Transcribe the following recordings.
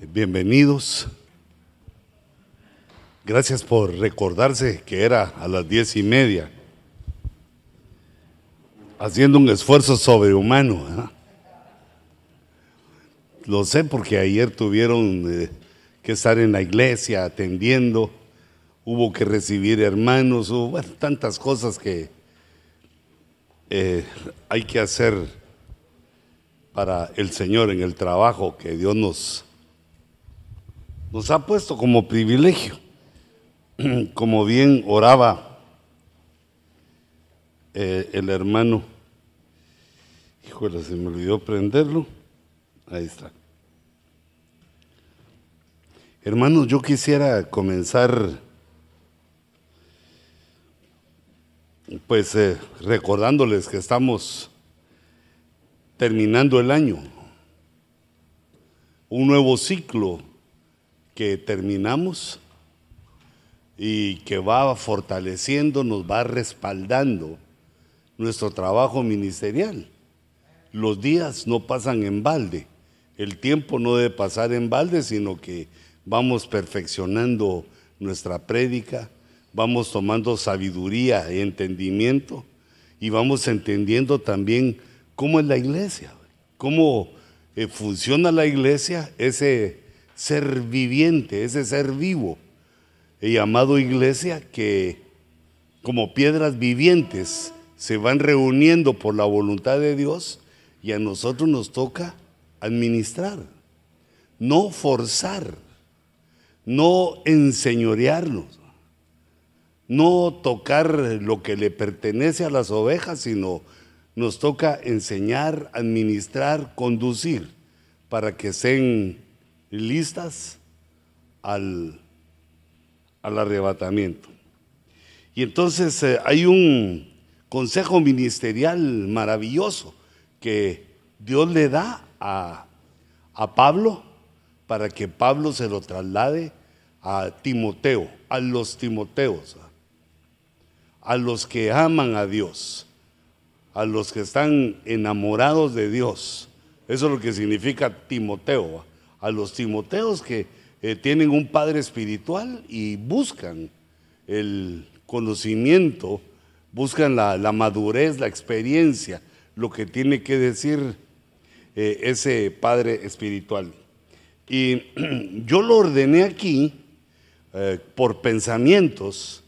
Bienvenidos. Gracias por recordarse que era a las diez y media, haciendo un esfuerzo sobrehumano. ¿eh? Lo sé porque ayer tuvieron eh, que estar en la iglesia atendiendo, hubo que recibir hermanos, hubo tantas cosas que eh, hay que hacer para el Señor en el trabajo que Dios nos nos ha puesto como privilegio. Como bien oraba eh, el hermano, híjole, se me olvidó prenderlo. Ahí está. Hermanos, yo quisiera comenzar pues eh, recordándoles que estamos terminando el año, un nuevo ciclo que terminamos y que va fortaleciendo, nos va respaldando nuestro trabajo ministerial. Los días no pasan en balde, el tiempo no debe pasar en balde, sino que vamos perfeccionando nuestra prédica, vamos tomando sabiduría y entendimiento y vamos entendiendo también cómo es la iglesia, cómo eh, funciona la iglesia, ese ser viviente, ese ser vivo, he llamado iglesia que como piedras vivientes se van reuniendo por la voluntad de Dios y a nosotros nos toca administrar, no forzar, no enseñorearnos, no tocar lo que le pertenece a las ovejas, sino nos toca enseñar, administrar, conducir para que sean listas al, al arrebatamiento. Y entonces eh, hay un consejo ministerial maravilloso que Dios le da a, a Pablo para que Pablo se lo traslade a Timoteo, a los Timoteos, a los que aman a Dios, a los que están enamorados de Dios. Eso es lo que significa Timoteo a los Timoteos que eh, tienen un padre espiritual y buscan el conocimiento, buscan la, madurez, la experiencia, lo que tiene que decir eh, ese padre espiritual. Y yo lo ordené aquí eh, por pensamientos,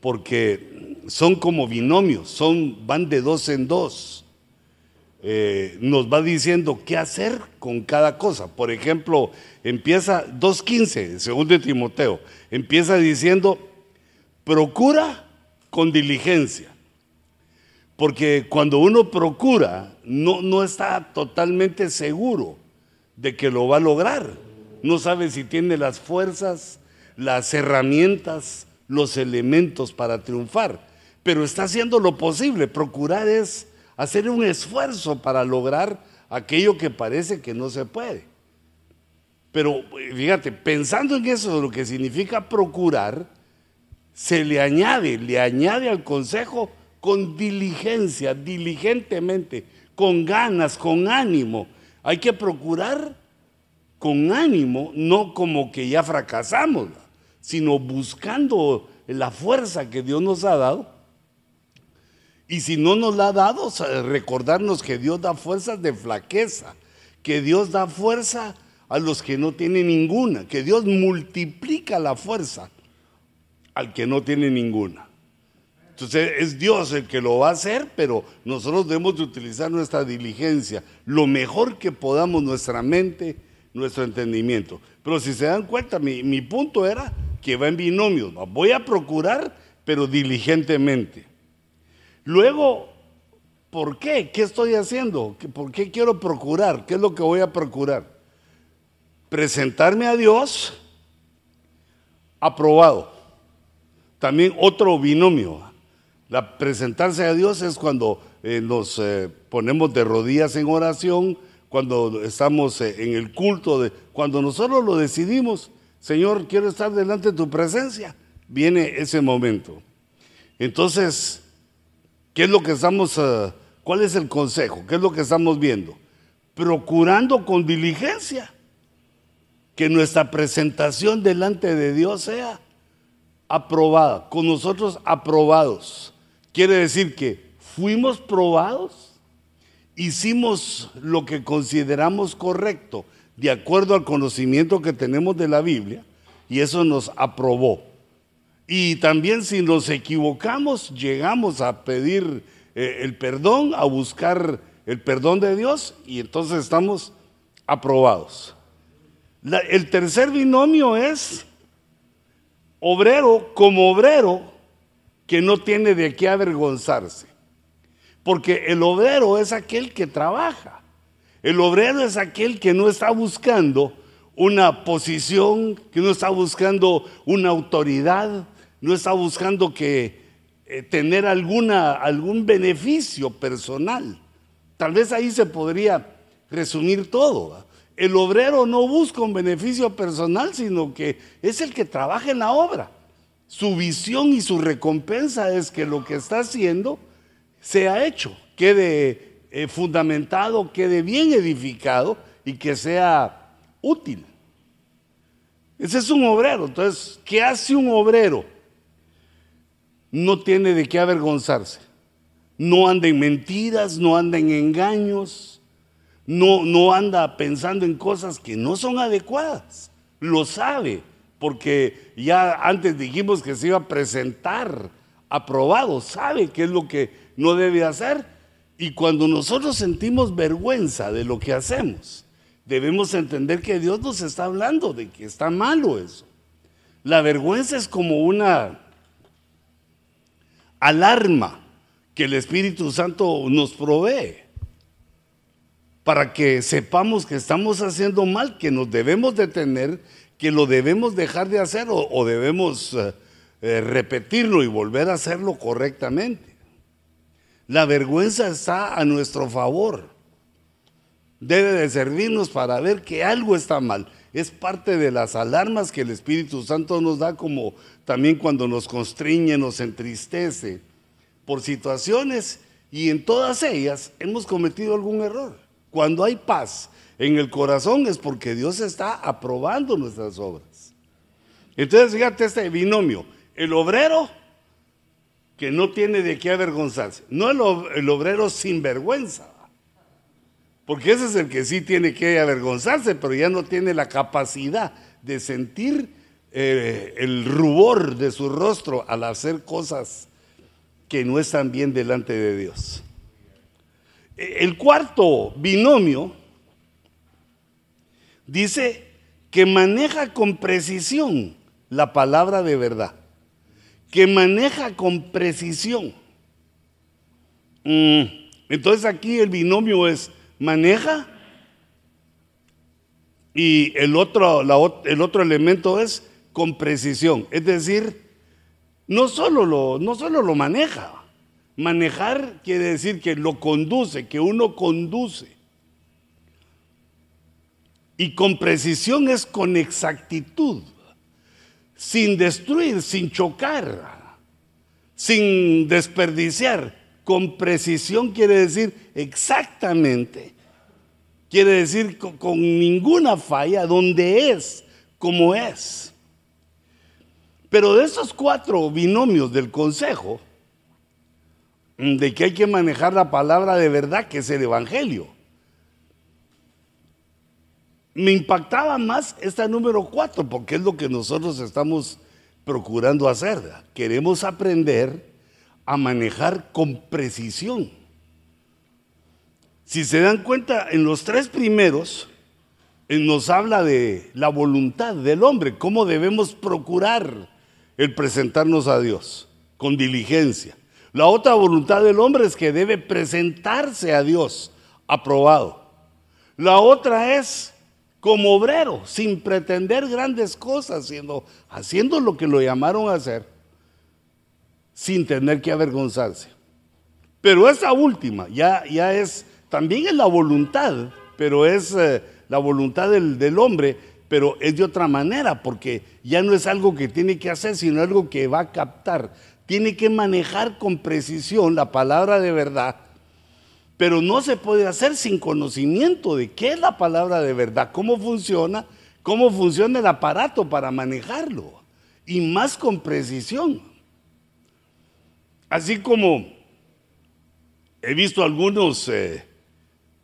porque son como binomios, son, van de dos en dos. Eh, nos va diciendo qué hacer con cada cosa. Por ejemplo, empieza 2.15, segundo de Timoteo, empieza diciendo, procura con diligencia. Porque cuando uno procura, no, no está totalmente seguro de que lo va a lograr. No sabe si tiene las fuerzas, las herramientas, los elementos para triunfar. Pero está haciendo lo posible. Procurar es hacer un esfuerzo para lograr aquello que parece que no se puede. Pero fíjate, pensando en eso, lo que significa procurar, se le añade, le añade al consejo con diligencia, diligentemente, con ganas, con ánimo. Hay que procurar con ánimo, no como que ya fracasamos, sino buscando la fuerza que Dios nos ha dado y si no nos la ha dado, recordarnos que Dios da fuerzas de flaqueza, que Dios da fuerza a los que no tienen ninguna, que Dios multiplica la fuerza al que no tiene ninguna. Entonces es Dios el que lo va a hacer, pero nosotros debemos de utilizar nuestra diligencia, lo mejor que podamos, nuestra mente, nuestro entendimiento. Pero si se dan cuenta, mi, mi punto era que va en binomios. Voy a procurar, pero diligentemente. Luego, ¿por qué? ¿Qué estoy haciendo? ¿Por qué quiero procurar? ¿Qué es lo que voy a procurar? Presentarme a Dios aprobado. También otro binomio. La presentarse a Dios es cuando eh, nos eh, ponemos de rodillas en oración, cuando estamos eh, en el culto, cuando nosotros lo decidimos, Señor, quiero estar delante de tu presencia, viene ese momento. Entonces, ¿Qué es lo que estamos, eh, cuál es el consejo? ¿Qué es lo que estamos viendo? Procurando con diligencia. que nuestra presentación delante de Dios sea aprobada, con nosotros aprobados. Quiere decir que fuimos probados, hicimos lo que consideramos correcto, de acuerdo al conocimiento que tenemos de la Biblia, y eso nos aprobó. Y también si nos equivocamos, llegamos a pedir eh, el perdón, a buscar el perdón de Dios, y entonces estamos aprobados. el tercer binomio es obrero como obrero que no tiene de qué avergonzarse. Porque el obrero es aquel que trabaja. El obrero es aquel que no está buscando una posición, que no está buscando una autoridad, no está buscando que eh, tener alguna, algún beneficio personal. Tal vez ahí se podría resumir todo. El obrero no busca un beneficio personal, sino que es el que trabaja en la obra. Su visión y su recompensa es que lo que está haciendo sea hecho, quede eh, fundamentado, quede bien edificado y que sea útil. Ese es un obrero. Entonces, ¿qué hace un obrero? No tiene de qué avergonzarse. No anda en mentiras, no anda en engaños no, no anda pensando en cosas que no son adecuadas. Lo sabe, porque ya antes dijimos que se iba a presentar aprobado, sabe qué es lo que no debe hacer. Y cuando nosotros sentimos vergüenza de lo que hacemos, debemos entender que Dios nos está hablando de que está malo eso. La vergüenza es como una alarma que el Espíritu Santo nos provee para que sepamos que estamos haciendo mal, que nos debemos detener, que lo debemos dejar de hacer o, debemos eh, eh, repetirlo y volver a hacerlo correctamente. La vergüenza está a nuestro favor. Debe de servirnos para ver que algo está mal. Es parte de las alarmas que el Espíritu Santo nos da como también cuando nos constriñe, nos entristece por situaciones y en todas ellas hemos cometido algún error. Cuando hay paz en el corazón es porque Dios está aprobando nuestras obras. Entonces, fíjate este binomio, el obrero que no tiene de qué avergonzarse, no el, obrero sin vergüenza, porque ese es el que sí tiene que avergonzarse, pero ya no tiene la capacidad de sentir eh, el rubor de su rostro al hacer cosas que no están bien delante de Dios. El cuarto binomio dice que maneja con precisión la palabra de verdad, que maneja con precisión. Mm, entonces aquí el binomio es maneja y el otro, el otro elemento es con precisión. Es decir, no solo lo, no solo lo maneja, Manejar quiere decir que lo conduce, que uno conduce. Y con precisión es con exactitud, sin destruir, sin chocar, sin desperdiciar. Con precisión quiere decir exactamente, quiere decir con, ninguna falla, donde es, como es. Pero de esos cuatro binomios del consejo, de que hay que manejar la palabra de verdad, que es el Evangelio. Me impactaba más esta número cuatro, porque es lo que nosotros estamos procurando hacer. Queremos aprender a manejar con precisión. Si se dan cuenta, en los tres primeros eh, nos habla de la voluntad del hombre, cómo debemos procurar el presentarnos a Dios con diligencia. La otra voluntad del hombre es que debe presentarse a Dios aprobado. La otra es como obrero, sin pretender grandes cosas, sino haciendo lo que lo llamaron a hacer, sin tener que avergonzarse. Pero esa última ya, ya es, también es la voluntad, pero es eh, la voluntad del, del hombre, pero es de otra manera, porque ya no es algo que tiene que hacer, sino algo que va a captar tiene que manejar con precisión la palabra de verdad, pero no se puede hacer sin conocimiento de qué es la palabra de verdad, cómo funciona, cómo funciona el aparato para manejarlo y más con precisión. Así como he visto algunos, eh,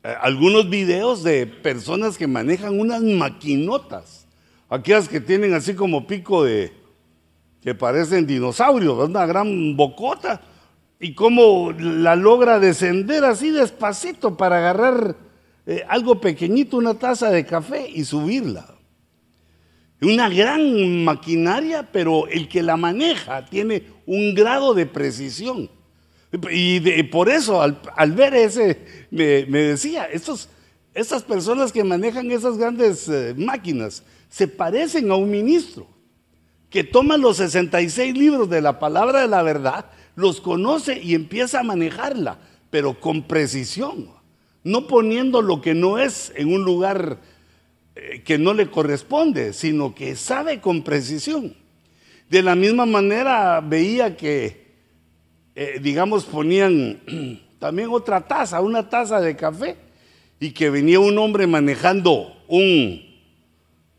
eh, algunos videos de personas que manejan unas maquinotas, aquellas que tienen así como pico de, que parecen dinosaurios, una gran bocota, y cómo la logra descender así despacito para agarrar eh, algo pequeñito, una taza de café y subirla. Una gran maquinaria, pero el que la maneja tiene un grado de precisión. Y, por eso, al, ver ese, me, decía, estos, estas personas que manejan esas grandes eh, máquinas se parecen a un ministro que toma los 66 libros de la palabra de la verdad, los conoce y empieza a manejarla, pero con precisión, no poniendo lo que no es en un lugar eh, que no le corresponde, sino que sabe con precisión. De la misma manera veía que, eh, digamos, ponían también otra taza, una taza de café, y que venía un hombre manejando un,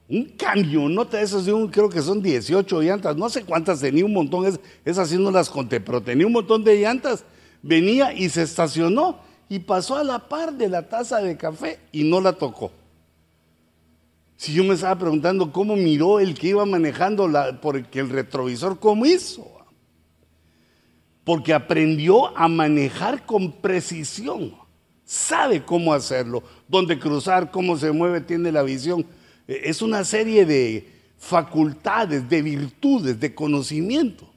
un camionota, esos de un, creo que son 18 llantas, no sé cuántas tenía, un montón, es, esas sí no las conté, pero tenía un montón de llantas, venía y se estacionó y pasó a la par de la taza de café y no la tocó. Si yo me estaba preguntando cómo miró el que iba manejando, porque el retrovisor, ¿cómo hizo? Porque aprendió a manejar con precisión. Sabe cómo hacerlo, dónde cruzar, cómo se mueve, tiene la visión. E, es una serie de facultades, de virtudes, de conocimiento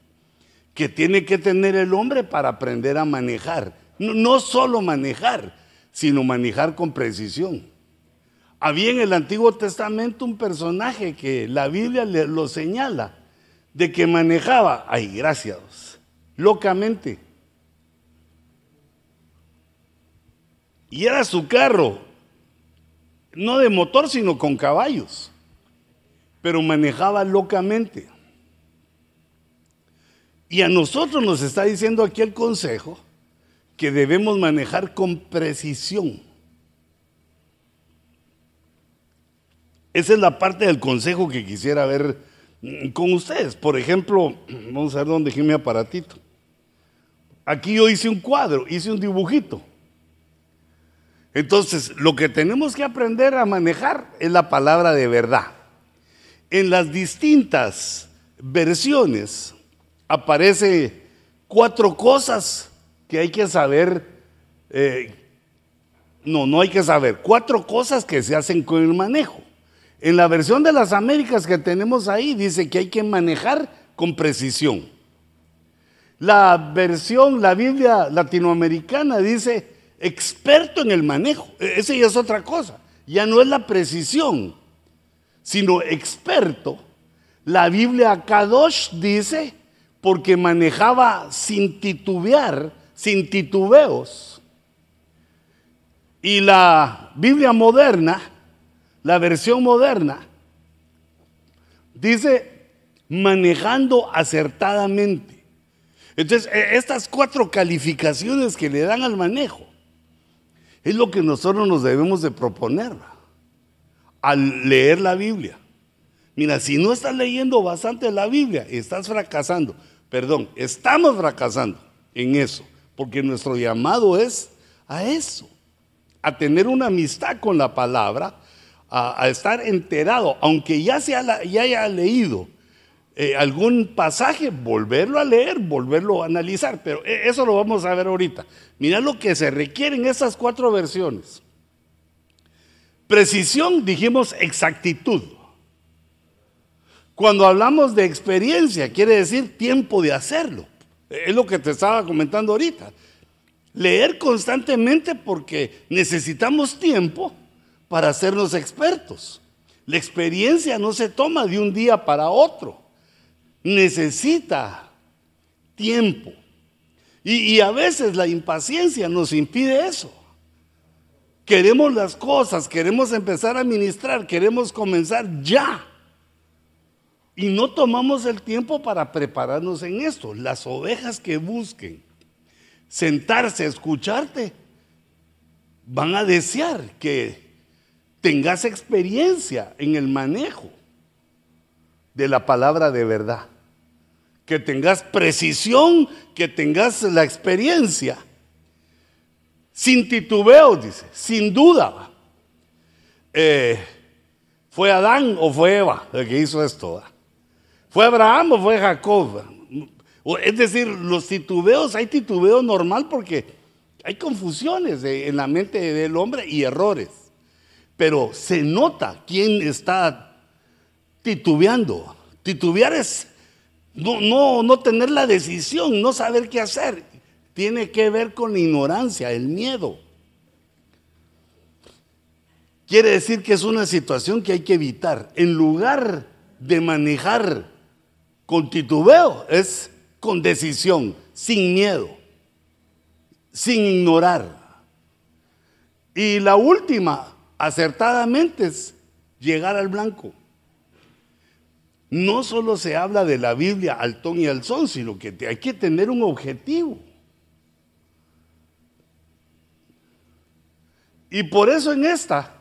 que tiene que tener el hombre para aprender a manejar. No solo manejar, sino manejar con precisión. Había en el Antiguo Testamento un personaje que la Biblia lo señala, de que manejaba, ay, gracias, locamente. Y era su carro, no de motor, sino con caballos, pero manejaba locamente. Y a nosotros nos está diciendo aquí el consejo que debemos manejar con precisión. Esa es la parte del consejo que quisiera ver mm, con ustedes. Por ejemplo, vamos a ver dónde dejé mi aparatito. Aquí yo hice un cuadro, hice un dibujito. Entonces, lo que tenemos que aprender a manejar es la palabra de verdad. En las distintas versiones aparece cuatro cosas que hay que saber. Eh, no, no hay que saber. Cuatro cosas que se hacen con el manejo. En la versión de las Américas que tenemos ahí dice que hay que manejar con precisión. La versión, la Biblia latinoamericana dice experto en el manejo. E-, esa ya es otra cosa. Ya no es la precisión, sino experto. La Biblia Kadosh dice porque manejaba sin titubear, sin titubeos. Y la Biblia moderna la versión moderna dice manejando acertadamente. Entonces, e, estas cuatro calificaciones que le dan al manejo es lo que nosotros nos debemos de proponer al leer la Biblia. Mira, si no estás leyendo bastante la Biblia, estás fracasando. Perdón, estamos fracasando en eso, porque nuestro llamado es a eso, a tener una amistad con la palabra a, estar enterado, aunque ya, se ya haya leído eh, algún pasaje, volverlo a leer, volverlo a analizar, pero e, eso lo vamos a ver ahorita. Mira lo que se requiere en esas cuatro versiones. Precisión, dijimos exactitud. Cuando hablamos de experiencia, quiere decir tiempo de hacerlo. Es lo que te estaba comentando ahorita. Leer constantemente porque necesitamos tiempo para hacernos expertos. La experiencia no se toma de un día para otro. Necesita tiempo. Y, a veces la impaciencia nos impide eso. Queremos las cosas, queremos empezar a ministrar, queremos comenzar ya. Y no tomamos el tiempo para prepararnos en esto. Las ovejas que busquen sentarse a escucharte van a desear que tengas experiencia en el manejo de la palabra de verdad. Que tengas precisión, que tengas la experiencia. Sin titubeo, dice, sin duda. Eh, ¿Fue Adán o fue Eva el que hizo esto? ¿Fue Abraham o fue Jacob? Es decir, los titubeos, hay titubeo normal porque hay confusiones en la mente del hombre y errores. Pero se nota quién está titubeando. Titubear es no, no, no tener la decisión, no saber qué hacer. Tiene que ver con ignorancia, el miedo. Quiere decir que es una situación que hay que evitar. En lugar de manejar con titubeo, es con decisión, sin miedo, sin ignorar. Y la última, acertadamente, es llegar al blanco. No solo se habla de la Biblia al ton y al son, sino que hay que tener un objetivo. Y por eso en esta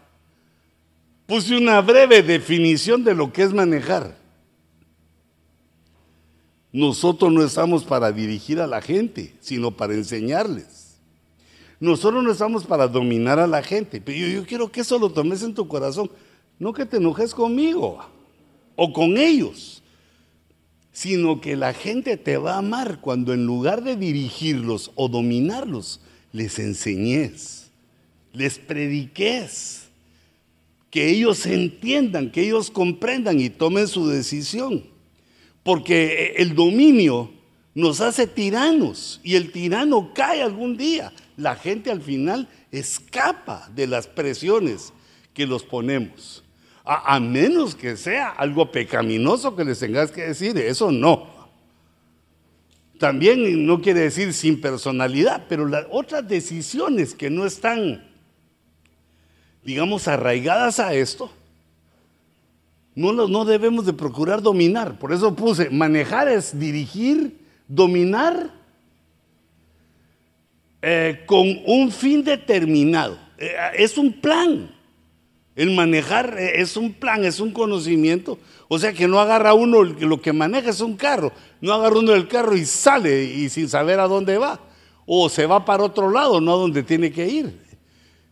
puse una breve definición de lo que es manejar. Nosotros no estamos para dirigir a la gente, sino para enseñarles. Nosotros no estamos para dominar a la gente, pero yo, quiero que eso lo tomes en tu corazón, no que te enojes conmigo o con ellos, sino que la gente te va a amar cuando en lugar de dirigirlos o dominarlos, les enseñes, les prediques que ellos entiendan, que ellos comprendan y tomen su decisión. Porque el dominio nos hace tiranos y el tirano cae algún día. La gente al final escapa de las presiones que los ponemos. A, menos que sea algo pecaminoso que les tengas que decir, eso no. También no quiere decir sin personalidad, pero las otras decisiones que no están digamos, arraigadas a esto, no, no debemos de procurar dominar. Por eso puse, manejar es dirigir, dominar eh, con un fin determinado. Eh, es un plan. El manejar eh, es un plan, es un conocimiento. O sea que no agarra uno, lo que maneja es un carro. No agarra uno el carro y sale y sin saber a dónde va. O se va para otro lado, no a donde tiene que ir.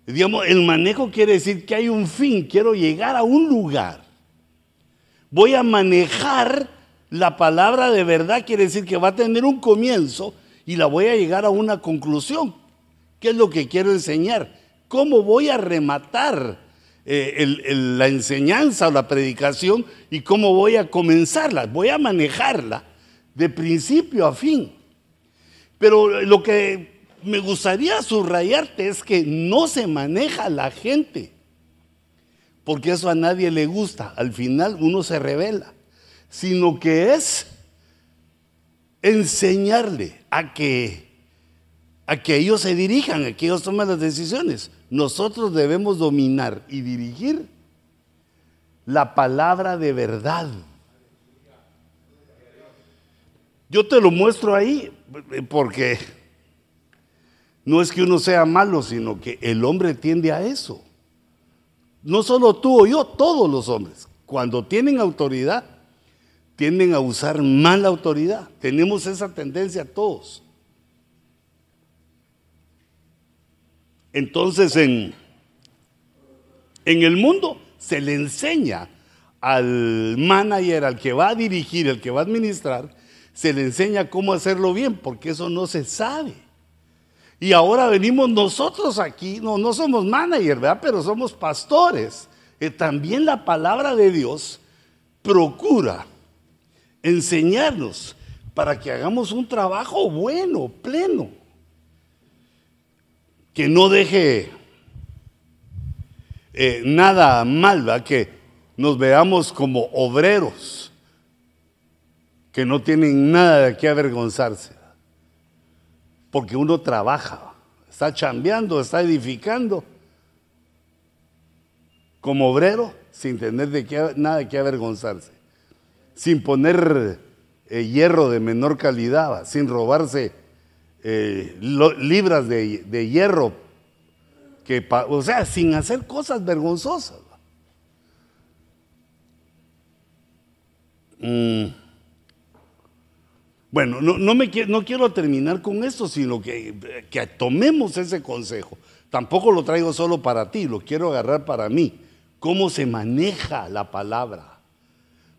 Digamos, el manejo quiere decir que hay un fin, quiero llegar a un lugar. Voy a manejar la palabra de verdad, quiere decir que va a tener un comienzo y la voy a llegar a una conclusión. ¿Qué es lo que quiero enseñar? ¿Cómo voy a rematar eh, la enseñanza o la predicación y cómo voy a comenzarla? Voy a manejarla de principio a fin. Pero lo que me gustaría subrayarte es que no se maneja la gente, porque eso a nadie le gusta. Al final uno se revela, sino que es enseñarle a que, a que ellos se dirijan, a que ellos tomen las decisiones. Nosotros debemos dominar y dirigir la palabra de verdad. Yo te lo muestro ahí porque no es que uno sea malo, sino que el hombre tiende a eso. No solo tú o yo, todos los hombres, cuando tienen autoridad, tienden a usar mala autoridad. Tenemos esa tendencia todos. Entonces en, en el mundo se le enseña al manager, al que va a dirigir, al que va a administrar, se le enseña cómo hacerlo bien, porque eso no se sabe. Y ahora venimos nosotros aquí, no, no somos managers, ¿verdad? Pero somos pastores. Y también la palabra de Dios procura enseñarnos para que hagamos un trabajo bueno, pleno. Que no deje eh, nada mal. Que nos veamos como obreros que no tienen nada de qué avergonzarse porque uno trabaja, está chambeando, está edificando como obrero sin tener de qué, nada de qué avergonzarse, sin poner eh, hierro de menor calidad, sin robarse eh, libras de, hierro o sea, sin hacer cosas vergonzosas. Mm. Bueno, no, me, quiero terminar con esto, sino que, que tomemos ese consejo. Tampoco lo traigo solo para ti, lo quiero agarrar para mí. ¿Cómo se maneja la palabra?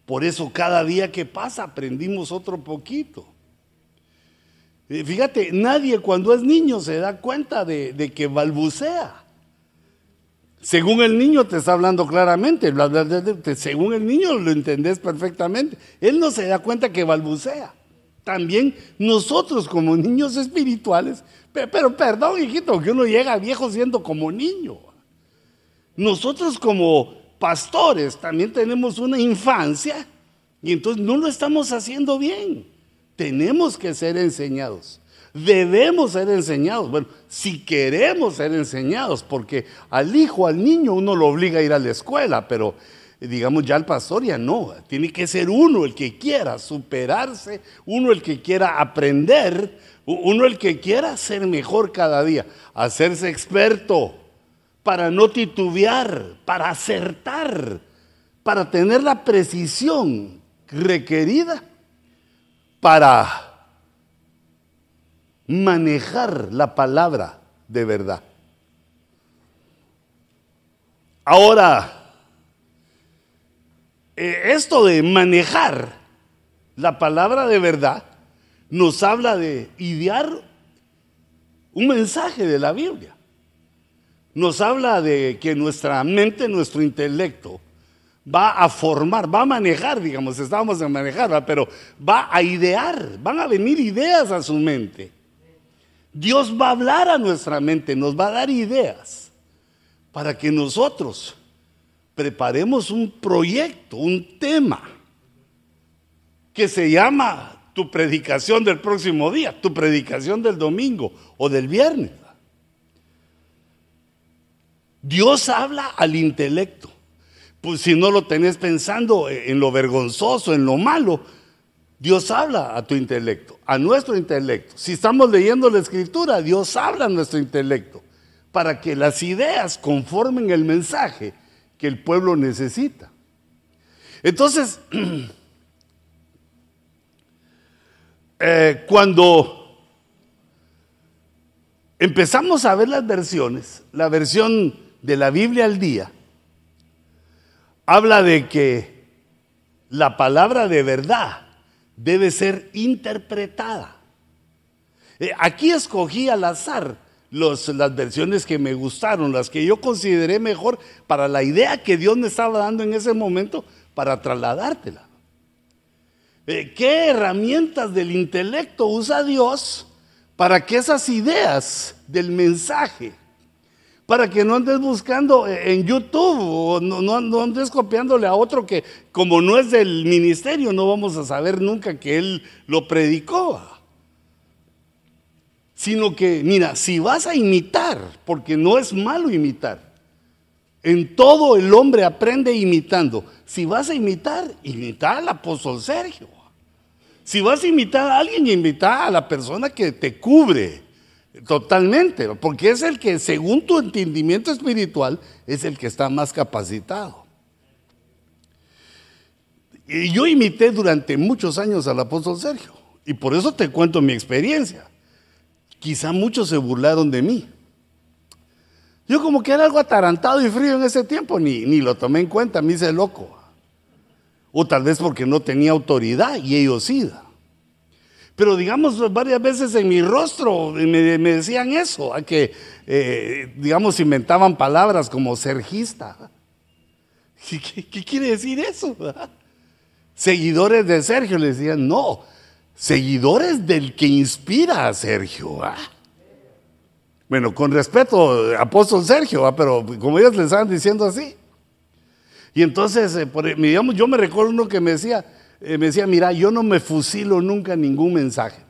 Por eso cada día que pasa aprendimos otro poquito. Eh, fíjate, nadie cuando es niño se da cuenta de, que balbucea. Según el niño te está hablando claramente, según el niño lo entendés perfectamente. Él no se da cuenta que balbucea. También nosotros como niños espirituales, pero, perdón hijito, que uno llega viejo siendo como niño. Nosotros como pastores también tenemos una infancia y entonces no lo estamos haciendo bien tenemos que ser enseñados. Debemos ser enseñados. Bueno, si queremos ser enseñados, porque al hijo, al niño, uno lo obliga a ir a la escuela, pero digamos ya al pastor ya no. Tiene que ser uno el que quiera superarse, uno el que quiera aprender, uno el que quiera ser mejor cada día, hacerse experto, para no titubear, para acertar, para tener la precisión requerida para manejar la palabra de verdad. Ahora, eh, esto de manejar la palabra de verdad nos habla de idear un mensaje de la Biblia. Nos habla de que nuestra mente, nuestro intelecto, va a formar, va a manejar, digamos, estábamos en manejar, pero va a idear, van a venir ideas a su mente. Dios va a hablar a nuestra mente, nos va a dar ideas para que nosotros preparemos un proyecto, un tema que se llama tu predicación del próximo día, tu predicación del domingo o del viernes. Dios habla al intelecto. Pues si no lo tenés pensando en lo vergonzoso, en lo malo, Dios habla a tu intelecto, a nuestro intelecto. Si estamos leyendo la escritura, Dios habla a nuestro intelecto para que las ideas conformen el mensaje que el pueblo necesita. Entonces, eh, cuando empezamos a ver las versiones, la versión de la Biblia al día, habla de que la palabra de verdad debe ser interpretada. Eh, aquí escogí al azar las versiones que me gustaron, las que yo consideré mejor para la idea que Dios me estaba dando en ese momento para trasladártela. Eh, ¿Qué herramientas del intelecto usa Dios para que esas ideas del mensaje para que no andes buscando en YouTube o no, andes copiándole a otro que como no es del ministerio no vamos a saber nunca que él lo predicó. Sino que, mira, si vas a imitar, porque no es malo imitar, en todo el hombre aprende imitando. Si vas a imitar, imita al apóstol Sergio. Si vas a imitar a alguien, imita a la persona que te cubre Totalmente, porque es el que, según tu entendimiento espiritual, es el que está más capacitado. Y yo imité durante muchos años al apóstol Sergio, y por eso te cuento mi experiencia. Quizá muchos se burlaron de mí. Yo como que era algo atarantado y frío en ese tiempo, ni, ni lo tomé en cuenta, me hice loco. O tal vez porque no tenía autoridad y ellos sí. Pero digamos, varias veces en mi rostro me, decían eso, a que, eh, digamos, inventaban palabras como sergista. ¿Qué, quiere decir eso? Seguidores de Sergio le decían, no, seguidores del que inspira a Sergio. Bueno, con respeto, apóstol Sergio, pero como ellos le estaban diciendo así. Y entonces, eh, digamos, yo me recuerdo uno que me decía, eh, me decía, mira, yo no me fusilo nunca ningún mensaje.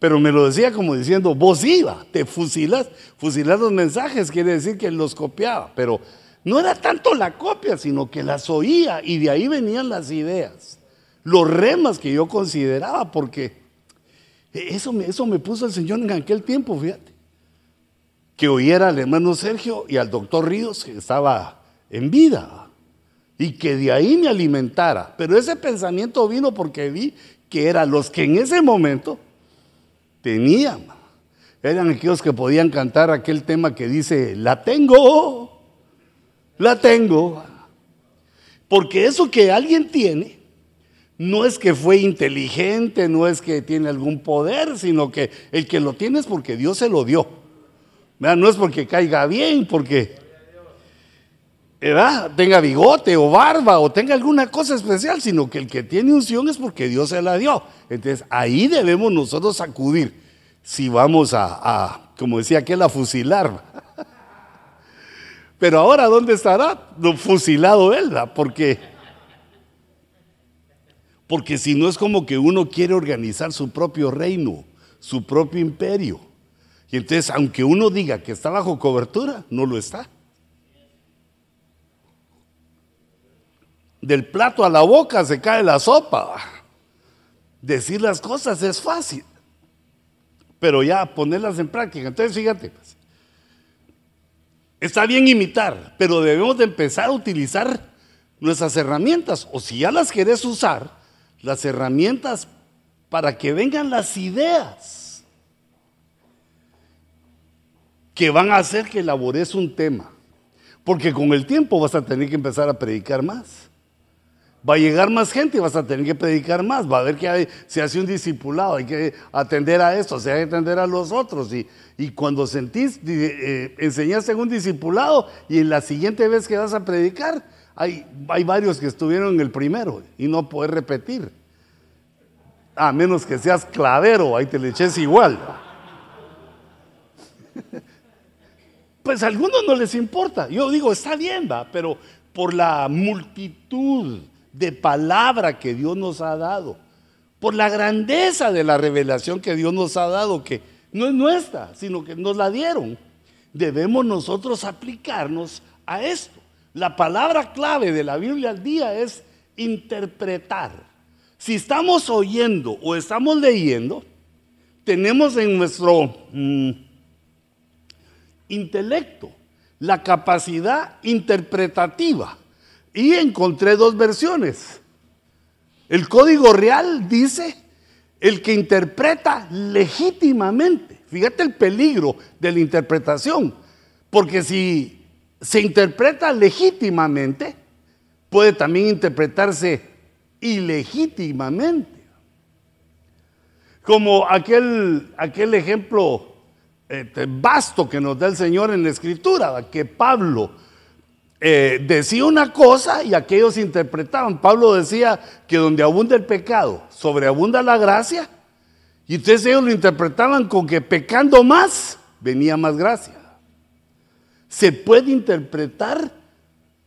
Pero me lo decía como diciendo, vos iba, te fusilas, fusilas los mensajes, quiere decir que los copiaba. Pero no era tanto la copia, sino que las oía y de ahí venían las ideas, los remas que yo consideraba, porque eso me, eso me puso el Señor en aquel tiempo, fíjate. que oyera al hermano Sergio y al doctor Ríos que estaba en vida y que de ahí me alimentara. Pero ese pensamiento vino porque vi que eran los que en ese momento tenían. Eran aquellos que podían cantar aquel tema que dice, la tengo, la tengo. Porque eso que alguien tiene, no es que fue inteligente, no es que tiene algún poder, sino que el que lo tiene es porque Dios se lo dio. No es porque caiga bien, porque tenga bigote o barba o tenga alguna cosa especial, sino que el que tiene unción es porque Dios se la dio. Entonces ahí debemos nosotros acudir si vamos a, como decía aquel, a fusilar. Pero ahora, ¿dónde estará? Fusilado él, porque porque si no es como que uno quiere organizar su propio reino, su propio imperio. Y entonces, aunque uno diga que está bajo cobertura, no lo está. Del plato a la boca se cae la sopa. Decir las cosas es fácil, pero ya ponerlas en práctica. Entonces, fíjate, pues, está bien imitar, pero debemos de empezar a utilizar nuestras herramientas. O si ya las querés usar, las herramientas para que vengan las ideas que van a hacer que elabores un tema. Porque con el tiempo vas a tener que empezar a predicar más. Va a llegar más gente y vas a tener que predicar más. Va a ver que se hace un discipulado, hay que atender a esto, se hay que atender a los otros. Y, y cuando sentís, eh, enseñaste en un discipulado y en la siguiente vez que vas a predicar, hay, hay varios que estuvieron en el primero y no puedes repetir. A menos que seas clavero, ahí te le eches igual. pues a algunos no les importa. Yo digo, está bien, va, pero por la multitud de palabra que Dios nos ha dado, por la grandeza de la revelación que Dios nos ha dado, que no es nuestra, sino que nos la dieron, debemos nosotros aplicarnos a esto. La palabra clave de la Biblia al día es interpretar. Si estamos oyendo o estamos leyendo, tenemos en nuestro... Mm, intelecto, la capacidad interpretativa. Y encontré dos versiones. El código real dice el que interpreta legítimamente. Fíjate el peligro de la interpretación, porque si se interpreta legítimamente, puede también interpretarse ilegítimamente. Como aquel, aquel ejemplo este, vasto que nos da el Señor en la Escritura, que Pablo eh, decía una cosa y aquellos interpretaban. Pablo decía que donde abunda el pecado, sobreabunda la gracia, y entonces ellos lo interpretaban con que pecando más, venía más gracia. Se puede interpretar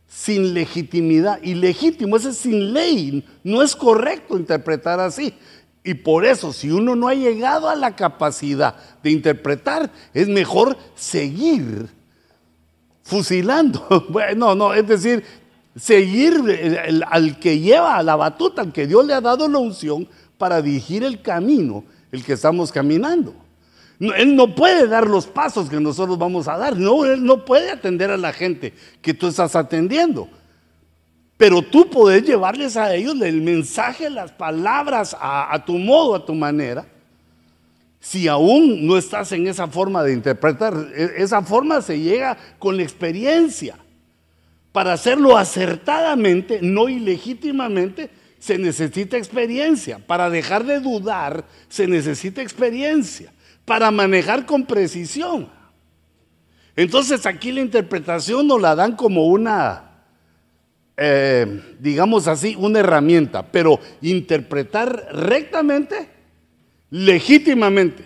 sin legitimidad. Ilegítimo, ese es sin ley. No es correcto interpretar así. Y por eso, si uno no ha llegado a la capacidad de interpretar, es mejor seguir fusilando. Bueno, no, es decir, seguir al que lleva la batuta, al que Dios le ha dado la unción para dirigir el camino, el que estamos caminando. él no puede dar los pasos que nosotros vamos a dar. No, él no puede atender a la gente que tú estás atendiendo. Pero tú puedes llevarles a ellos el mensaje, las palabras a, tu modo, a tu manera. Si aún no estás en esa forma de interpretar, e, esa forma se llega con la experiencia. Para hacerlo acertadamente, no ilegítimamente, se necesita experiencia. Para dejar de dudar, se necesita experiencia. Para manejar con precisión. Entonces aquí la interpretación nos la dan como una eh, digamos así, una herramienta, pero interpretar rectamente, legítimamente.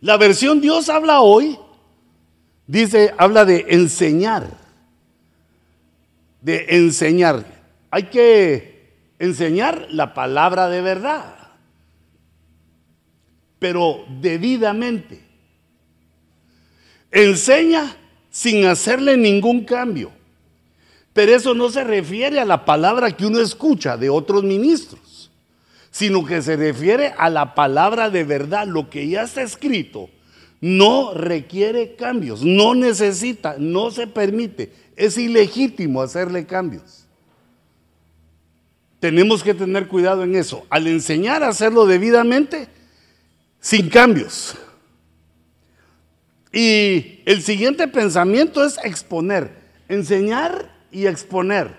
La versión Dios habla hoy, dice, habla de enseñar, de enseñar. Hay que enseñar la palabra de verdad, pero debidamente. Enseña sin hacerle ningún cambio. Pero eso no se refiere a la palabra que uno escucha de otros ministros, sino que se refiere a la palabra de verdad, lo que ya está escrito. no requiere cambios, no necesita, no se permite, es ilegítimo hacerle cambios. Tenemos que tener cuidado en eso. Al enseñar a hacerlo debidamente, sin cambios. Y el siguiente pensamiento es exponer, enseñar y exponer.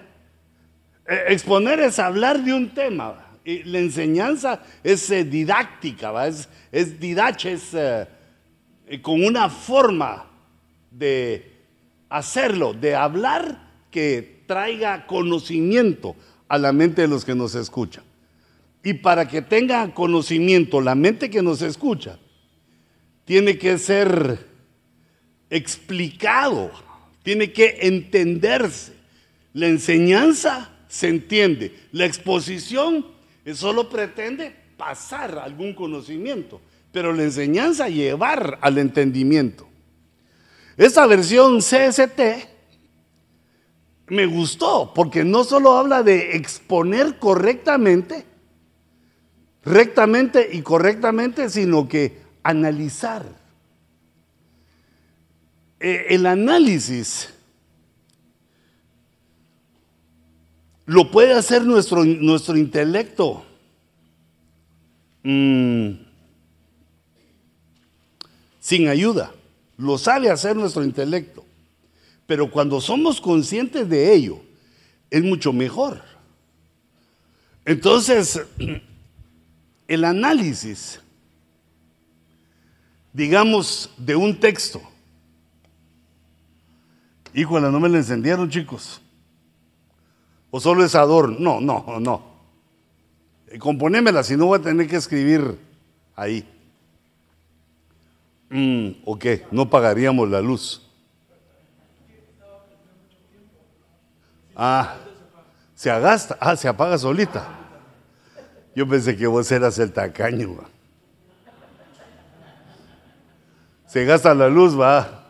Eh, exponer es hablar de un tema. La enseñanza es eh, didáctica, es, es didache, es eh, con una forma de hacerlo, de hablar que traiga conocimiento a la mente de los que nos escuchan. Y para que tenga conocimiento la mente que nos escucha, tiene que ser explicado, tiene que entenderse. La enseñanza se entiende, la exposición solo pretende pasar algún conocimiento, pero la enseñanza llevar al entendimiento. Esta versión CST me gustó porque no solo habla de exponer correctamente, rectamente y correctamente, sino que analizar. Eh, el análisis lo puede hacer nuestro, nuestro intelecto. Mm, sin ayuda. Lo sabe hacer nuestro intelecto. Pero cuando somos conscientes de ello, es mucho mejor. Entonces, el análisis, digamos, de un texto. Híjole, no me lo encendieron, chicos. ¿O solo es adorno? No, no, no. Eh, componémela, si no voy a tener que escribir ahí. Mm, ok, no pagaríamos la luz. Ah, se agasta, ah, se apaga solita. Yo pensé que vos eras el tacaño. Se gasta la luz, va.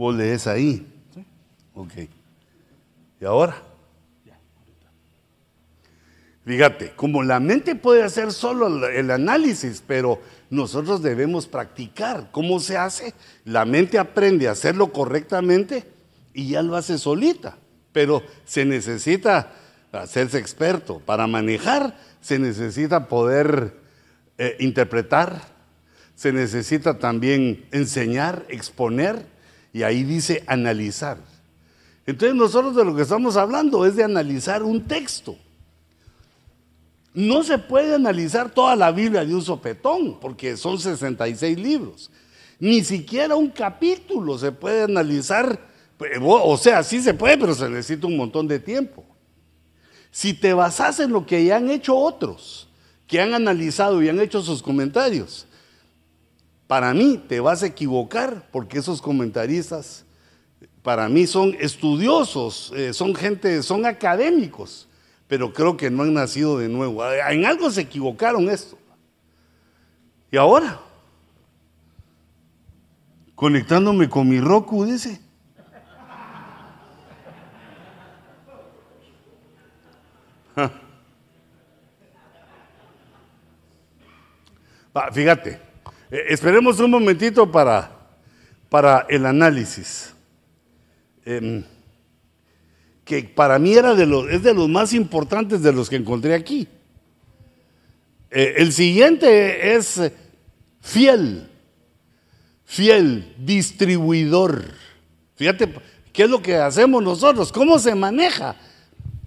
Vos lees ahí. Ok. ¿Y ahora? Fíjate, como la mente puede hacer solo el análisis, pero nosotros debemos practicar. ¿Cómo se hace? La mente aprende a hacerlo correctamente y ya lo hace solita. Pero se necesita hacerse experto. Para manejar se necesita poder eh, interpretar, se necesita también enseñar, exponer y ahí dice analizar. Entonces nosotros de lo que estamos hablando es de analizar un texto. No se puede analizar toda la Biblia de un sopetón, porque son 66 libros. Ni siquiera un capítulo se puede analizar. Pues, o sea, sí se puede, pero se necesita un montón de tiempo. Si te basas en lo que ya han hecho otros, que han analizado y han hecho sus comentarios, para mí te vas a equivocar porque esos comentaristas, para mí son estudiosos, eh, son gente, son académicos, pero creo que no han nacido de nuevo. En algo se equivocaron esto. Y ahora, conectándome con mi Roku, dice. fíjate, eh, esperemos un momentito para, para el análisis. Em, que para mí era de los, es de los más importantes de los que encontré aquí. Eh, el siguiente es fiel, fiel, distribuidor. Fíjate, ¿qué es lo que hacemos nosotros? ¿Cómo se maneja?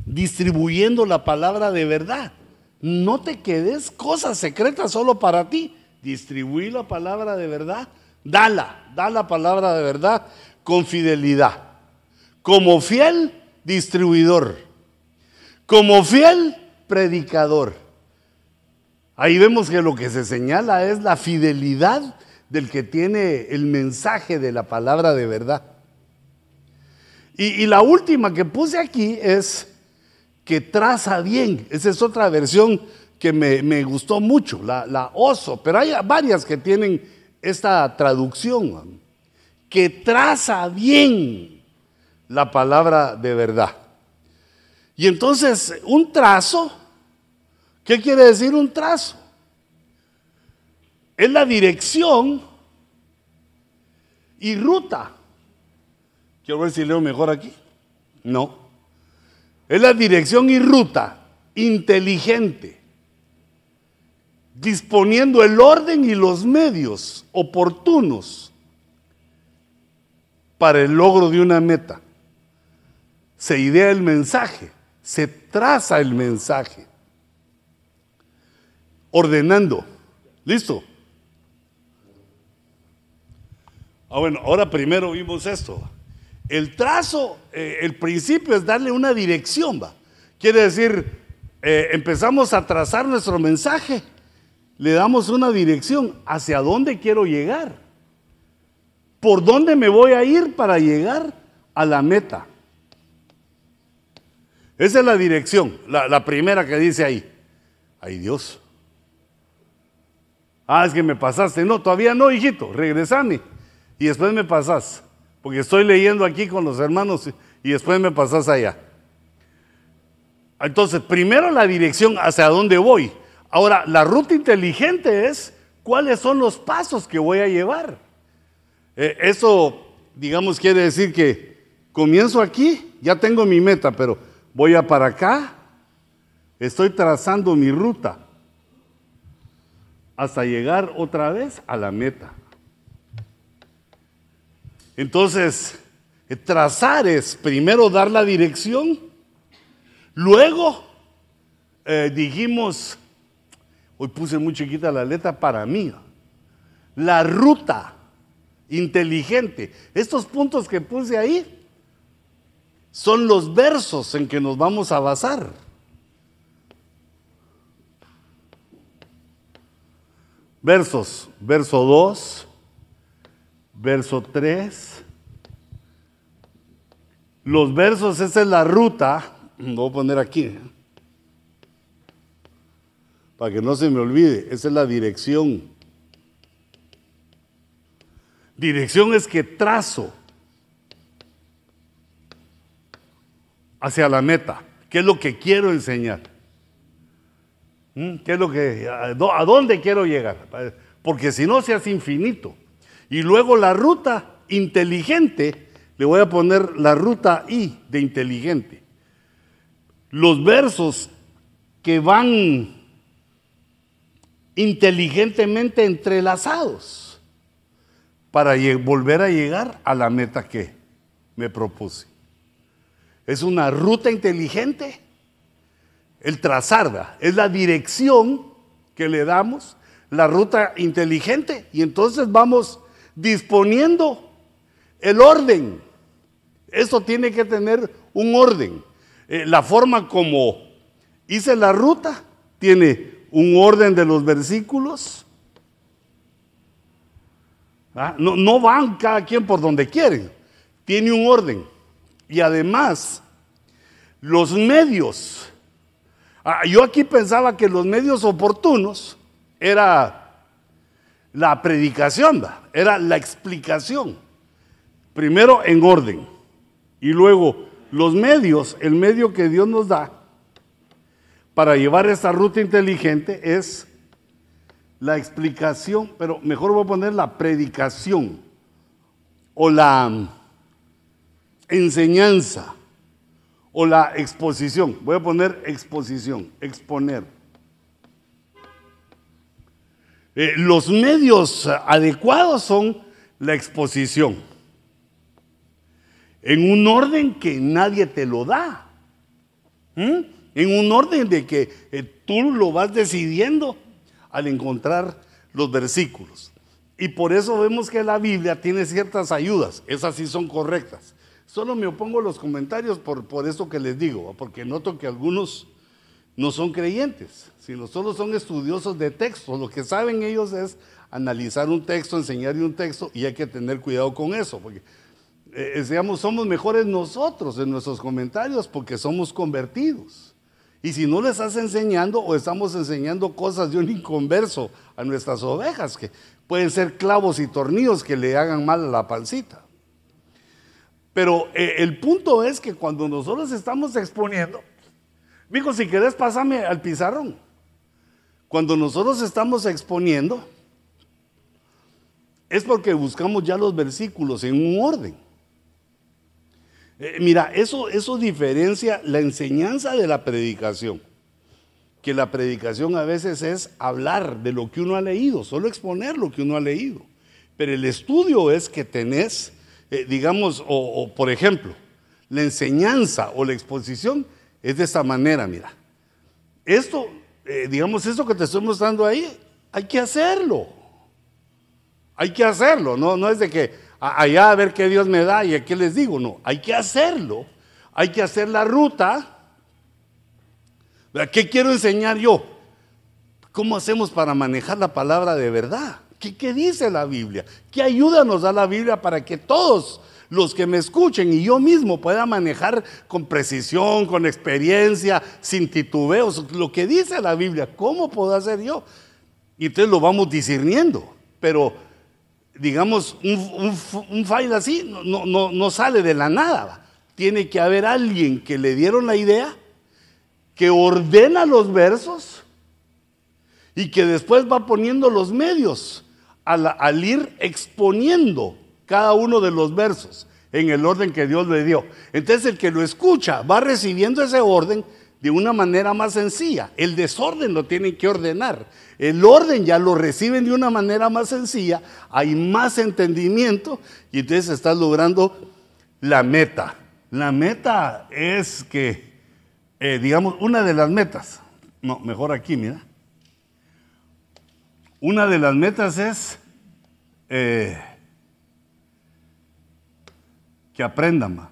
Distribuyendo la palabra de verdad. No te quedes cosas secretas solo para ti distribuir la palabra de verdad, dala, da la palabra de verdad con fidelidad. Como fiel distribuidor, como fiel predicador. Ahí vemos que lo que se señala es la fidelidad del que tiene el mensaje de la palabra de verdad. Y, la última que puse aquí es que traza bien. Esa es otra versión que me, gustó mucho, la, oso, pero hay varias que tienen esta traducción, que traza bien la palabra de verdad. Y entonces un trazo ¿Qué quiere decir un trazo? Es la dirección y ruta. Quiero ver si leo mejor aquí. No. Es la dirección y ruta inteligente, disponiendo el orden y los medios oportunos para el logro de una meta. Se idea el mensaje, se traza el mensaje, ordenando. ¿Listo? Ah, bueno, ahora primero vimos esto. El trazo, eh, el principio es darle una dirección, va. Quiere decir, eh, empezamos a trazar nuestro mensaje, le damos una dirección hacia dónde quiero llegar, por dónde me voy a ir para llegar a la meta. Esa es la dirección, la, primera que dice ahí. Ay Dios. Ah, es que me pasaste. No, todavía no, hijito, regresame y después me pasás, porque estoy leyendo aquí con los hermanos y después me pasás allá. Entonces, primero la dirección hacia dónde voy. Ahora, la ruta inteligente es cuáles son los pasos que voy a llevar. Eh, eso, digamos, quiere decir que comienzo aquí, ya tengo mi meta, pero voy a para acá, estoy trazando mi ruta hasta llegar otra vez a la meta. Entonces, trazar es primero dar la dirección, luego eh, dijimos, hoy puse muy chiquita la letra para mí, la ruta inteligente. Estos puntos que puse ahí son los versos en que nos vamos a basar. Versos, verso 2, verso 3. Los versos, esa es la ruta, voy a poner aquí, ¿eh? Para que no se me olvide, esa es la dirección. Dirección es que trazo hacia la meta. ¿Qué es lo que quiero enseñar? ¿Mm? ¿Qué es lo que, a dónde quiero llegar? Porque si no, se hace infinito. Y luego la ruta inteligente, le voy a poner la ruta I de inteligente. Los versos que van inteligentemente entrelazados para volver a llegar a la meta que me propuse. Es una ruta inteligente. El trazarla es la dirección que le damos, la ruta inteligente, y entonces vamos disponiendo el orden. Eso tiene que tener un orden. Eh, la forma como hice la ruta tiene un orden de los versículos. Ah, no, van cada quien por donde quieren. Tiene un orden. Y además, los medios. Ah, yo aquí pensaba que los medios oportunos era la predicación, era la explicación. Primero en orden y luego los medios, el medio que Dios nos da para llevar esta ruta inteligente es la explicación, pero mejor voy a poner la predicación o la enseñanza o la exposición. Voy a poner exposición, exponer. Eh, los medios adecuados son la exposición, en un orden que nadie te lo da, en un orden de que eh, tú lo vas decidiendo al encontrar los versículos. Y por eso vemos que la Biblia tiene ciertas ayudas, esas sí son correctas. Solo me opongo a los comentarios por, por eso que les digo, porque noto que algunos no son creyentes, sino solo son estudiosos de textos. Lo que saben ellos es analizar un texto, enseñarle un texto y hay que tener cuidado con eso, porque eh, digamos, somos mejores nosotros en nuestros comentarios porque somos convertidos. Y si no les estás enseñando o estamos enseñando cosas de un inconverso a nuestras ovejas, que pueden ser clavos y tornillos que le hagan mal a la pancita. Pero eh, el punto es que cuando nosotros estamos exponiendo, Digo, si querés, pásame al pizarrón. Cuando nosotros estamos exponiendo, es porque buscamos ya los versículos en un orden. Eh, mira, eso, eso diferencia la enseñanza de la predicación. Que la predicación a veces es hablar de lo que uno ha leído, solo exponer lo que uno ha leído. Pero el estudio es que tenés, eh, digamos, o, por ejemplo, la enseñanza o la exposición es de esta manera, mira. Esto, eh, digamos, esto que te estoy mostrando ahí, hay que hacerlo. Hay que hacerlo, no, no es de que allá a ver qué Dios me da y aquí les digo, no, hay que hacerlo. Hay que hacer la ruta. ¿Qué quiero enseñar yo? ¿Cómo hacemos para manejar la palabra de verdad? ¿Qué, dice la Biblia? ¿Qué ayuda nos da la Biblia para que todos los que me escuchen y yo mismo pueda manejar con precisión, con experiencia, sin titubeos, lo que dice la Biblia? ¿Cómo puedo hacer yo? Y entonces lo vamos discerniendo. Pero, digamos, un, un, file así no, no, no sale de la nada. Tiene que haber alguien que le dieron la idea, que ordena los versos y que después va poniendo los medios al, ir exponiendo cada uno de los versos en el orden que Dios le dio. Entonces el que lo escucha va recibiendo ese orden de una manera más sencilla. El desorden lo tienen que ordenar. El orden ya lo reciben de una manera más sencilla, hay más entendimiento y entonces estás logrando la meta. La meta es que, eh, digamos, una de las metas, no, mejor aquí, mira, una de las metas es eh, que aprendan.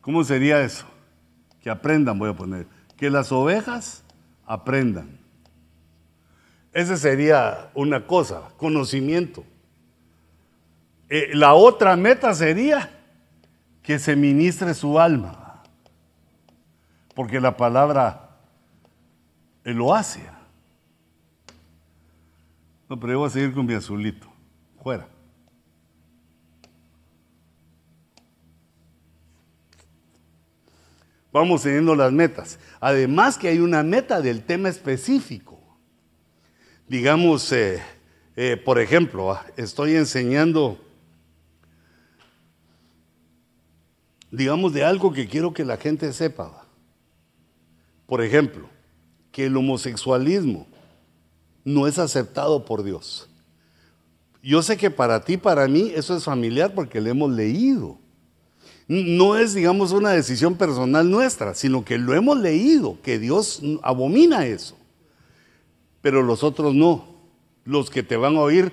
¿Cómo sería eso? Que aprendan, voy a poner. Que las ovejas aprendan. Esa sería una cosa, conocimiento. Eh, la otra meta sería que se ministre su alma. Porque la palabra lo hace. No, pero yo voy a seguir con mi azulito. Fuera. Vamos teniendo las metas. Además que hay una meta del tema específico. Digamos, eh, eh, por ejemplo, ah, estoy enseñando, digamos, de algo que quiero que la gente sepa. Por ejemplo, que el homosexualismo no es aceptado por Dios. Yo sé que para ti, para mí, eso es familiar porque lo hemos leído. No es, digamos, una decisión personal nuestra, sino que lo hemos leído, que Dios abomina eso. Pero los otros no. Los que te van a oír,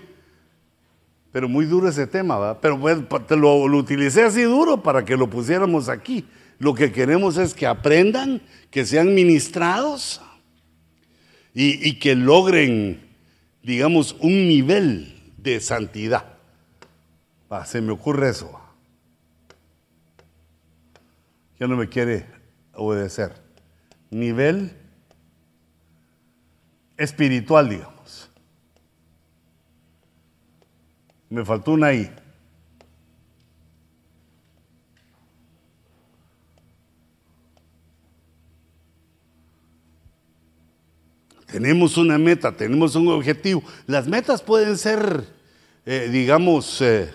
pero muy duro ese tema, ¿verdad? Pero pues, te lo, utilicé así duro para que lo pusiéramos aquí. Lo que queremos es que aprendan, que sean ministrados y, que logren, digamos, un nivel de santidad. se me ocurre eso. Ya no me quiere obedecer. Nivel espiritual, digamos. Me faltó una ahí. Tenemos una meta, tenemos un objetivo. Las metas pueden ser, eh, digamos, eh,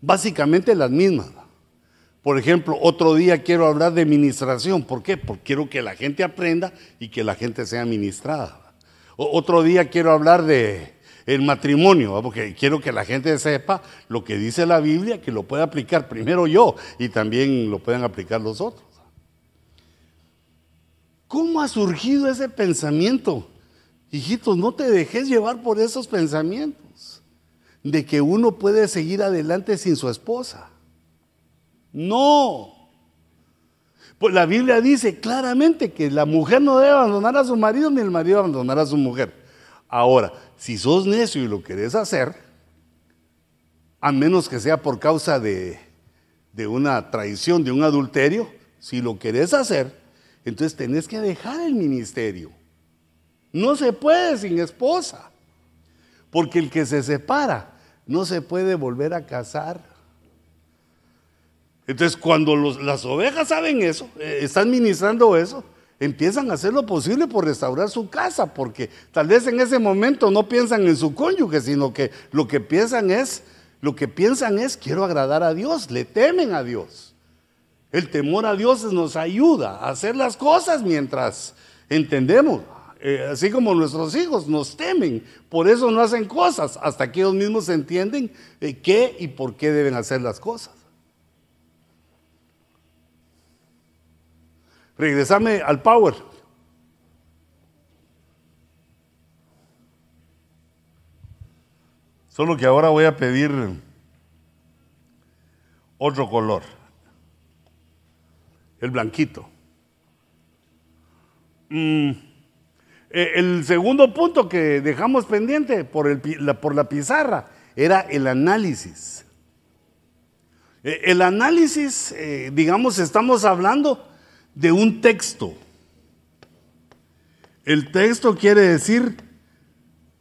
básicamente las mismas. Por ejemplo, otro día quiero hablar de administración. ¿Por qué? Porque quiero que la gente aprenda y que la gente sea administrada. otro día quiero hablar de el matrimonio, porque quiero que la gente sepa lo que dice la Biblia, que lo pueda aplicar primero yo y también lo puedan aplicar los otros. ¿Cómo ha surgido ese pensamiento? Hijitos, no te dejes llevar por esos pensamientos de que uno puede seguir adelante sin su esposa. No. Pues la Biblia dice claramente que la mujer no debe abandonar a su marido ni el marido abandonar a su mujer. Ahora, si sos necio y lo querés hacer, a menos que sea por causa de, de una traición, de un adulterio, si lo querés hacer, entonces tenés que dejar el ministerio. No se puede sin esposa. Porque el que se separa no se puede volver a casar. Entonces cuando las ovejas saben eso, eh, están ministrando eso, empiezan a hacer lo posible por restaurar su casa, porque tal vez en ese momento no piensan en su cónyuge, sino que lo que piensan es, lo que piensan es, quiero agradar a Dios, le temen a Dios. El temor a Dios nos ayuda a hacer las cosas mientras entendemos. Eh, así como nuestros hijos nos temen, por eso no hacen cosas, hasta que ellos mismos entienden eh, qué y por qué deben hacer las cosas. Regresame al power. Solo que ahora voy a pedir otro color. El blanquito. Mm, eh, el segundo punto que dejamos pendiente por, la, por la pizarra era el análisis. Eh, el análisis, eh, digamos, estamos hablando de un texto. El texto quiere decir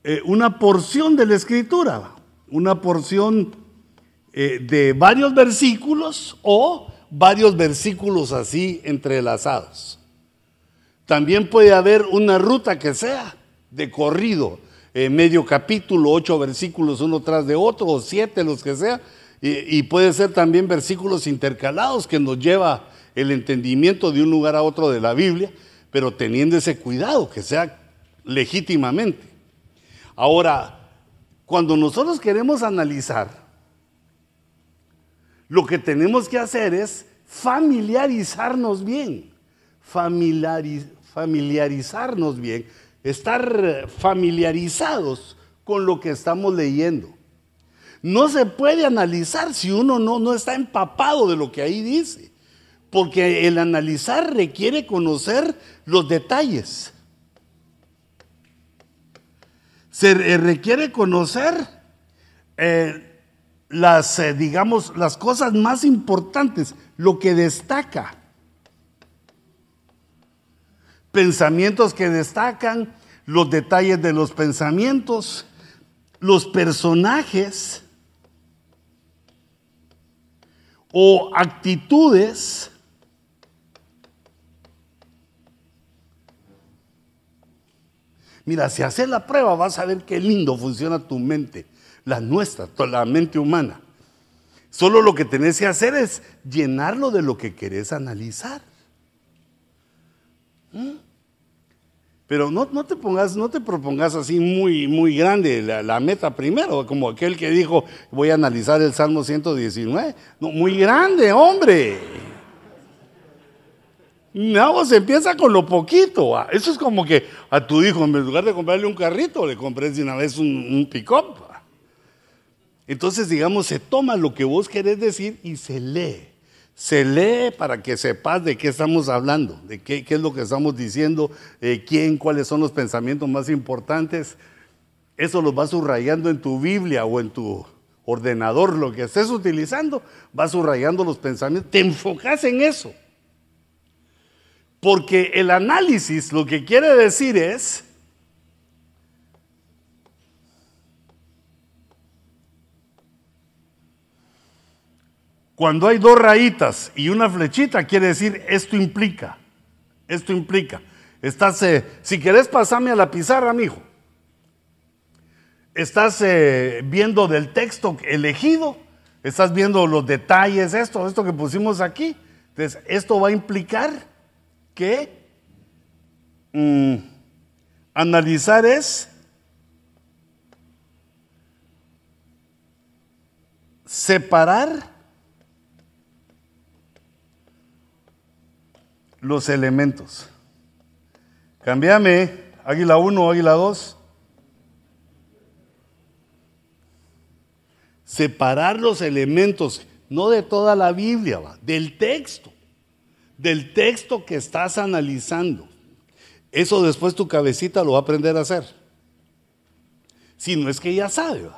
eh, una porción de la escritura, una porción eh, de varios versículos o varios versículos así entrelazados. También puede haber una ruta que sea de corrido, eh, medio capítulo, ocho versículos uno tras de otro, o siete, los que sea, y, y puede ser también versículos intercalados que nos lleva el entendimiento de un lugar a otro de la Biblia, pero teniendo ese cuidado, que sea legítimamente. Ahora, cuando nosotros queremos analizar, lo que tenemos que hacer es familiarizarnos bien, familiarizarnos bien, estar familiarizados con lo que estamos leyendo. No se puede analizar si uno no, no está empapado de lo que ahí dice. Porque el analizar requiere conocer los detalles. Se requiere conocer eh, las, eh, digamos, las cosas más importantes, lo que destaca. Pensamientos que destacan, los detalles de los pensamientos, los personajes o actitudes Mira, si haces la prueba vas a ver qué lindo funciona tu mente, la nuestra, la mente humana. Solo lo que tenés que hacer es llenarlo de lo que querés analizar. ¿Mm? Pero no, te pongas, no te propongas así muy, muy grande la, la, meta primero, como aquel que dijo, voy a analizar el Salmo 119. No, muy grande, hombre. No, se empieza con lo poquito. Eso es como que a tu hijo, en lugar de comprarle un carrito, le compres de una vez un, un pick-up. Entonces, digamos, se toma lo que vos querés decir y se lee. Se lee para que sepas de qué estamos hablando, de qué, es lo que estamos diciendo, eh, quién, cuáles son los pensamientos más importantes. Eso lo vas subrayando en tu Biblia o en tu ordenador, lo que estés utilizando, vas subrayando los pensamientos. Te enfocas en eso. Porque el análisis lo que quiere decir es, cuando hay dos rayitas y una flechita, quiere decir esto implica, esto implica. Estás, eh, si querés pasarme a la pizarra, mijo. Estás eh, viendo del texto elegido, estás viendo los detalles, esto, esto que pusimos aquí. Entonces, esto va a implicar que mm, analizar es separar los elementos. Cambiame, águila 1, águila 2. Separar los elementos, no de toda la Biblia, del texto del texto que estás analizando. Eso después tu cabecita lo va a aprender a hacer. Si no es que ya sabe.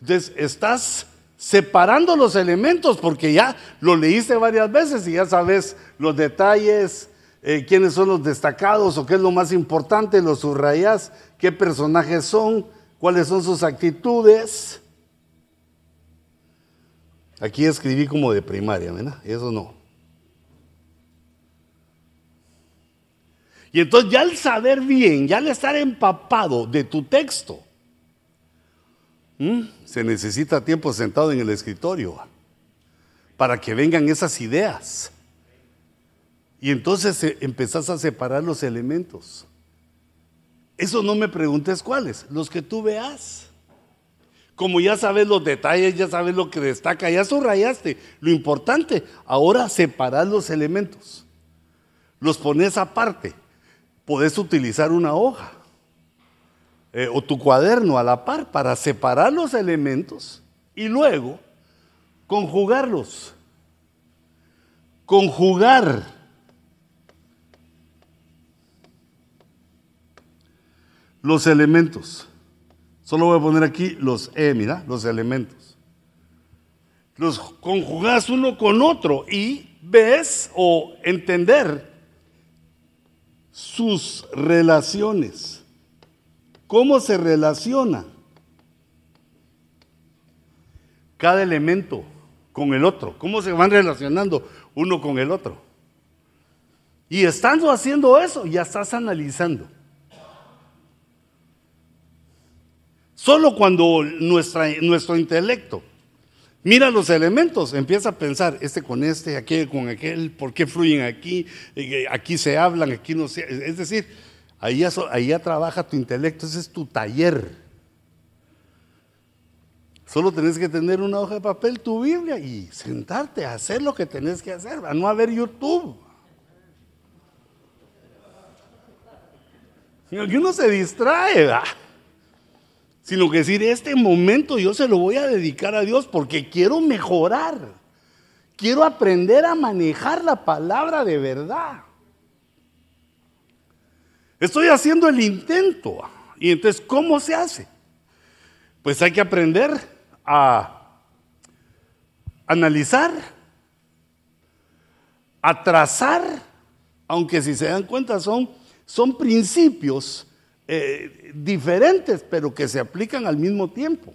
Entonces, estás separando los elementos porque ya lo leíste varias veces y ya sabes los detalles, eh, quiénes son los destacados o qué es lo más importante, los subrayas, qué personajes son, cuáles son sus actitudes. Aquí escribí como de primaria, ¿verdad? Eso no. Y entonces ya al saber bien, ya al estar empapado de tu texto, se necesita tiempo sentado en el escritorio para que vengan esas ideas. Y entonces eh, empezás a separar los elementos. Eso no me preguntes cuáles, los que tú veas. Como ya sabes los detalles, ya sabes lo que destaca, ya subrayaste. Lo importante, ahora separar los elementos. Los pones aparte. Podés utilizar una hoja eh, o tu cuaderno a la par para separar los elementos y luego conjugarlos. Conjugar los elementos. Solo voy a poner aquí los E, mira, los elementos. Los conjugas uno con otro y ves o entender sus relaciones. ¿Cómo se relaciona cada elemento con el otro? ¿Cómo se van relacionando uno con el otro? Y estando haciendo eso, ya estás analizando. Solo cuando nuestro intelecto mira los elementos, empieza a pensar, este con este, aquel con aquel, ¿por qué fluyen aquí? Eh, aquí se hablan, aquí no se... Es decir, ahí ya, ahí ya trabaja tu intelecto, ese es tu taller. Solo tenés que tener una hoja de papel, tu Biblia y sentarte a hacer lo que tenés que hacer, a no haber YouTube. Y uno se distrae, ¿verdad? Sino que decir, este momento yo se lo voy a dedicar a Dios porque quiero mejorar, quiero aprender a manejar la palabra de verdad. Estoy haciendo el intento. Y entonces, ¿cómo se hace? Pues hay que aprender a analizar, a trazar, aunque si se dan cuenta son, son principios eh, diferentes, pero que se aplican al mismo tiempo.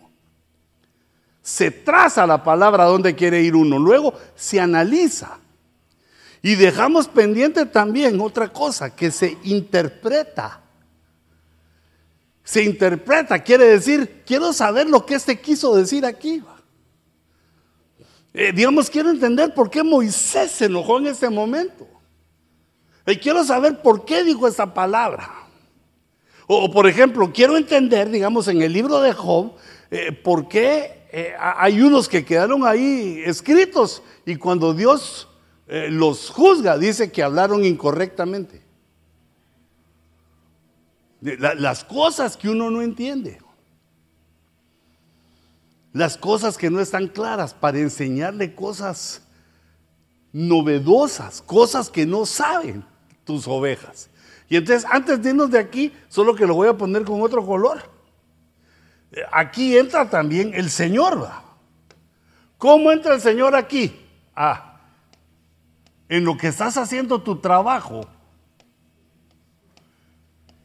Se traza la palabra a dónde quiere ir uno, luego se analiza. Y dejamos pendiente también otra cosa, que se interpreta. Se interpreta, quiere decir, quiero saber lo que este quiso decir aquí. Eh, digamos, quiero entender por qué Moisés se enojó en este momento. Y quiero saber por qué dijo esta palabra. O, por ejemplo, quiero entender, digamos, en el libro de Job, eh, por qué eh, hay unos que quedaron ahí escritos y cuando Dios eh, los juzga, dice que hablaron incorrectamente. las cosas que uno no entiende. Las cosas que no están claras para enseñarle cosas novedosas, cosas que no saben tus ovejas. Y entonces, antes de irnos de aquí, solo que lo voy a poner con otro color. Aquí entra también el Señor. ¿Cómo entra el Señor aquí? Ah, en lo que estás haciendo tu trabajo,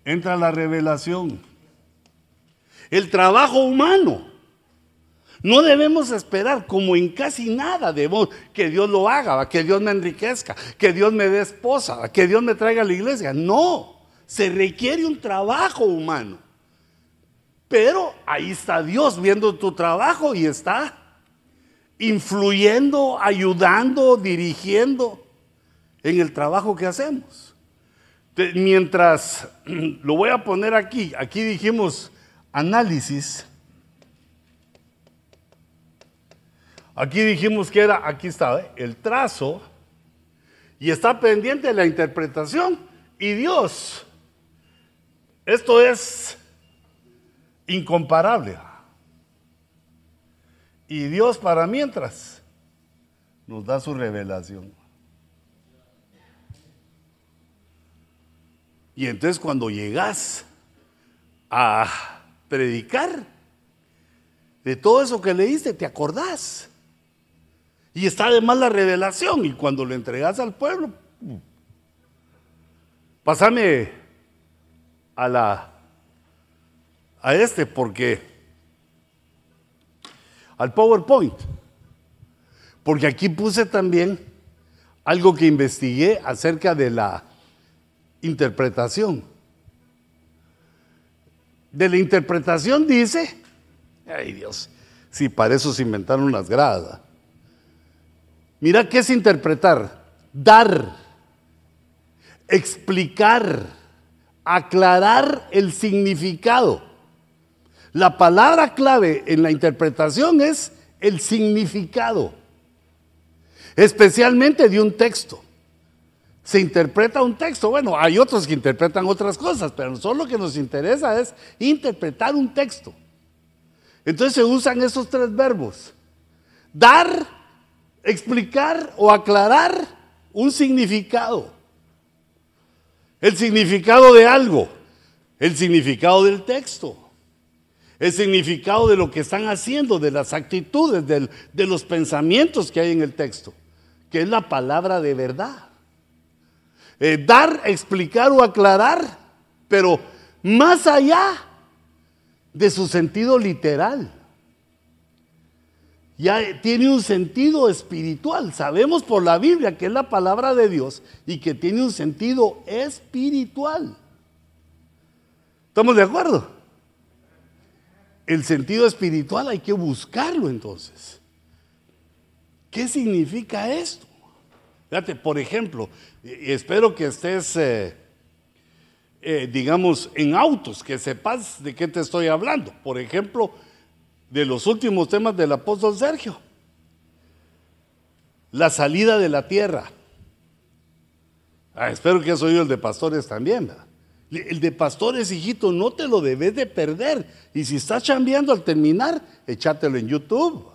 entra la revelación. El trabajo humano no debemos esperar, como en casi nada, debemos que Dios lo haga, que Dios me enriquezca, que Dios me dé esposa, que Dios me traiga a la iglesia. No, se requiere un trabajo humano. Pero ahí está Dios viendo tu trabajo y está influyendo, ayudando, dirigiendo en el trabajo que hacemos. Mientras lo voy a poner aquí, aquí dijimos análisis Aquí dijimos que era, aquí está, ¿eh? el trazo, y está pendiente la interpretación. Y Dios, esto es incomparable. Y Dios para mientras nos da su revelación. Y entonces cuando llegas a predicar de todo eso que leíste, te acordás. Y está además la revelación. Y cuando lo entregas al pueblo, pásame a la a este porque al PowerPoint. Porque aquí puse también algo que investigué acerca de la interpretación. De la interpretación dice, ay Dios, si para eso se inventaron las gradas. Mira qué es interpretar, dar, explicar, aclarar el significado. La palabra clave en la interpretación es el significado, especialmente de un texto. Se interpreta un texto, bueno, hay otros que interpretan otras cosas, pero solo lo que nos interesa es interpretar un texto. Entonces se usan esos tres verbos. Dar, explicar o aclarar un significado. El significado de algo, el significado del texto, el significado de lo que están haciendo, de las actitudes, de los pensamientos que hay en el texto, que es la palabra de verdad. Eh, dar, explicar o aclarar, pero más allá de su sentido literal. Ya tiene un sentido espiritual. Sabemos por la Biblia que es la palabra de Dios y que tiene un sentido espiritual. ¿Estamos de acuerdo? El sentido espiritual hay que buscarlo entonces. ¿Qué significa esto? Fíjate, por ejemplo, espero que estés eh, eh, digamos, en autos, que sepas de qué te estoy hablando. Por ejemplo, de los últimos temas del apóstol Sergio. La salida de la tierra. Ah, espero que has oído el de pastores también. El de pastores, hijito, no te lo debes de perder. Y si estás chambeando al terminar, échatelo en YouTube.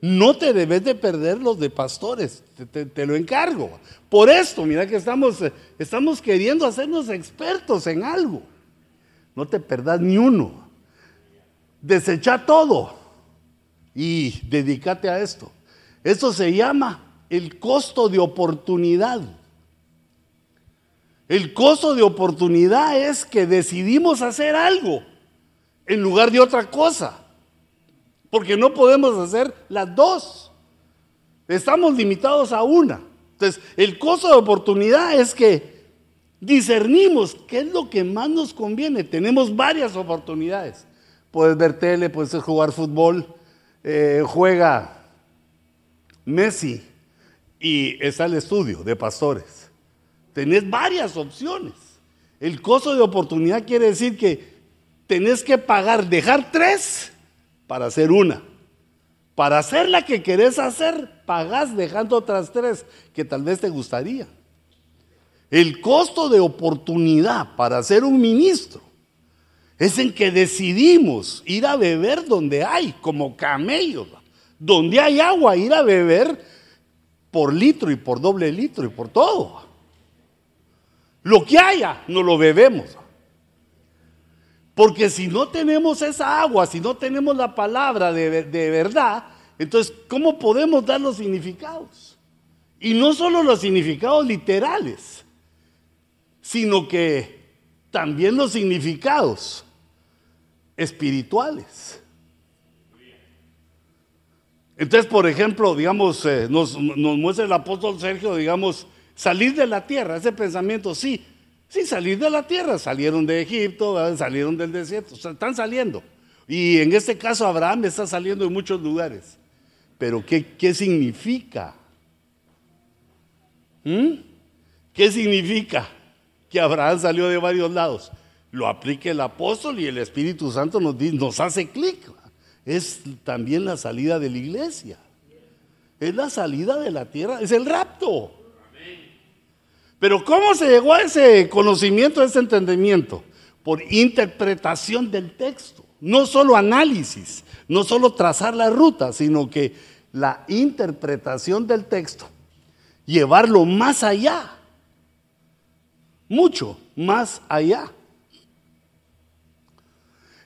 No te debes de perder los de pastores, te, lo encargo. Por esto, mira que estamos, eh, estamos queriendo hacernos expertos en algo. No te perdas ni uno. Desecha todo y dedícate a esto. Esto se llama el costo de oportunidad. El costo de oportunidad es que decidimos hacer algo en lugar de otra cosa porque no podemos hacer las dos. Estamos limitados a una. Entonces, el costo de oportunidad es que discernimos qué es lo que más nos conviene. Tenemos varias oportunidades. Puedes ver tele, puedes jugar fútbol, eh, juega Messi y está el estudio de pastores. Tenés varias opciones. El costo de oportunidad quiere decir que tenés que pagar, dejar tres para hacer una. Para hacer la que querés hacer, pagás dejando otras tres que tal vez te gustaría. El costo de oportunidad para ser un ministro es en que decidimos ir a beber donde hay, como camellos, donde hay agua, ir a beber por litro y por doble litro y por todo. Lo que haya, no lo bebemos. Porque si no tenemos esa agua, si no tenemos la palabra de, verdad, entonces, ¿cómo podemos dar los significados? Y no solo los significados literales, sino que también los significados espirituales. Entonces, por ejemplo, digamos, eh, nos, muestra el apóstol Sergio, digamos, salir de la tierra, ese pensamiento, sí, Sí, salir de la tierra, salieron de Egipto, salieron del desierto, están saliendo. Y en este caso Abraham está saliendo de muchos lugares. Pero ¿qué, qué significa? ¿Mm? ¿Qué significa que Abraham salió de varios lados? Lo aplica el apóstol y el Espíritu Santo nos, nos hace clic. Es también la salida de la iglesia. Es la salida de la tierra, es el rapto. Pero ¿cómo se llegó a ese conocimiento, a ese entendimiento? Por interpretación del texto. No solo análisis, no solo trazar la ruta, sino que la interpretación del texto, llevarlo más allá, mucho más allá.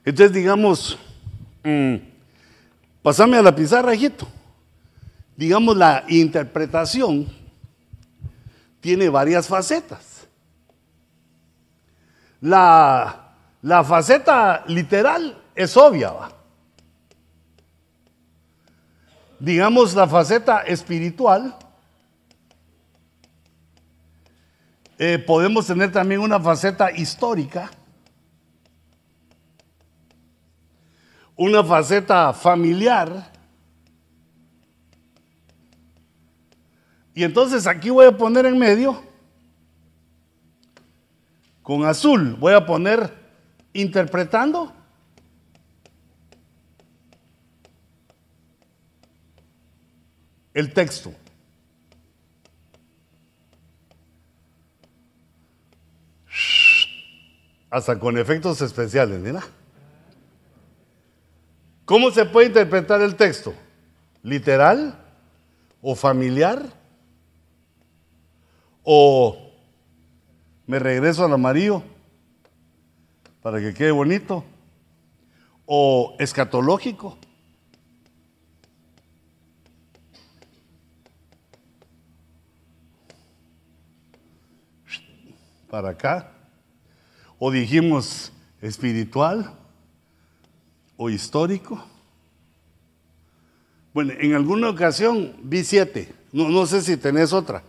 Entonces digamos, mm, pasame a la pizarra, hijito. Digamos la interpretación tiene varias facetas. La, la faceta literal es obvia. Digamos la faceta espiritual Eh, podemos tener también una faceta histórica, una faceta familiar. Y entonces aquí voy a poner en medio, con azul, voy a poner interpretando. El texto. hasta con efectos especiales, mira. ¿Cómo se puede interpretar el texto? ¿Literal? ¿O familiar? ¿O me regreso al amarillo para que quede bonito? ¿O escatológico? Para acá o dijimos espiritual o histórico. Bueno, en alguna ocasión vi siete, no, no sé si tenés otra.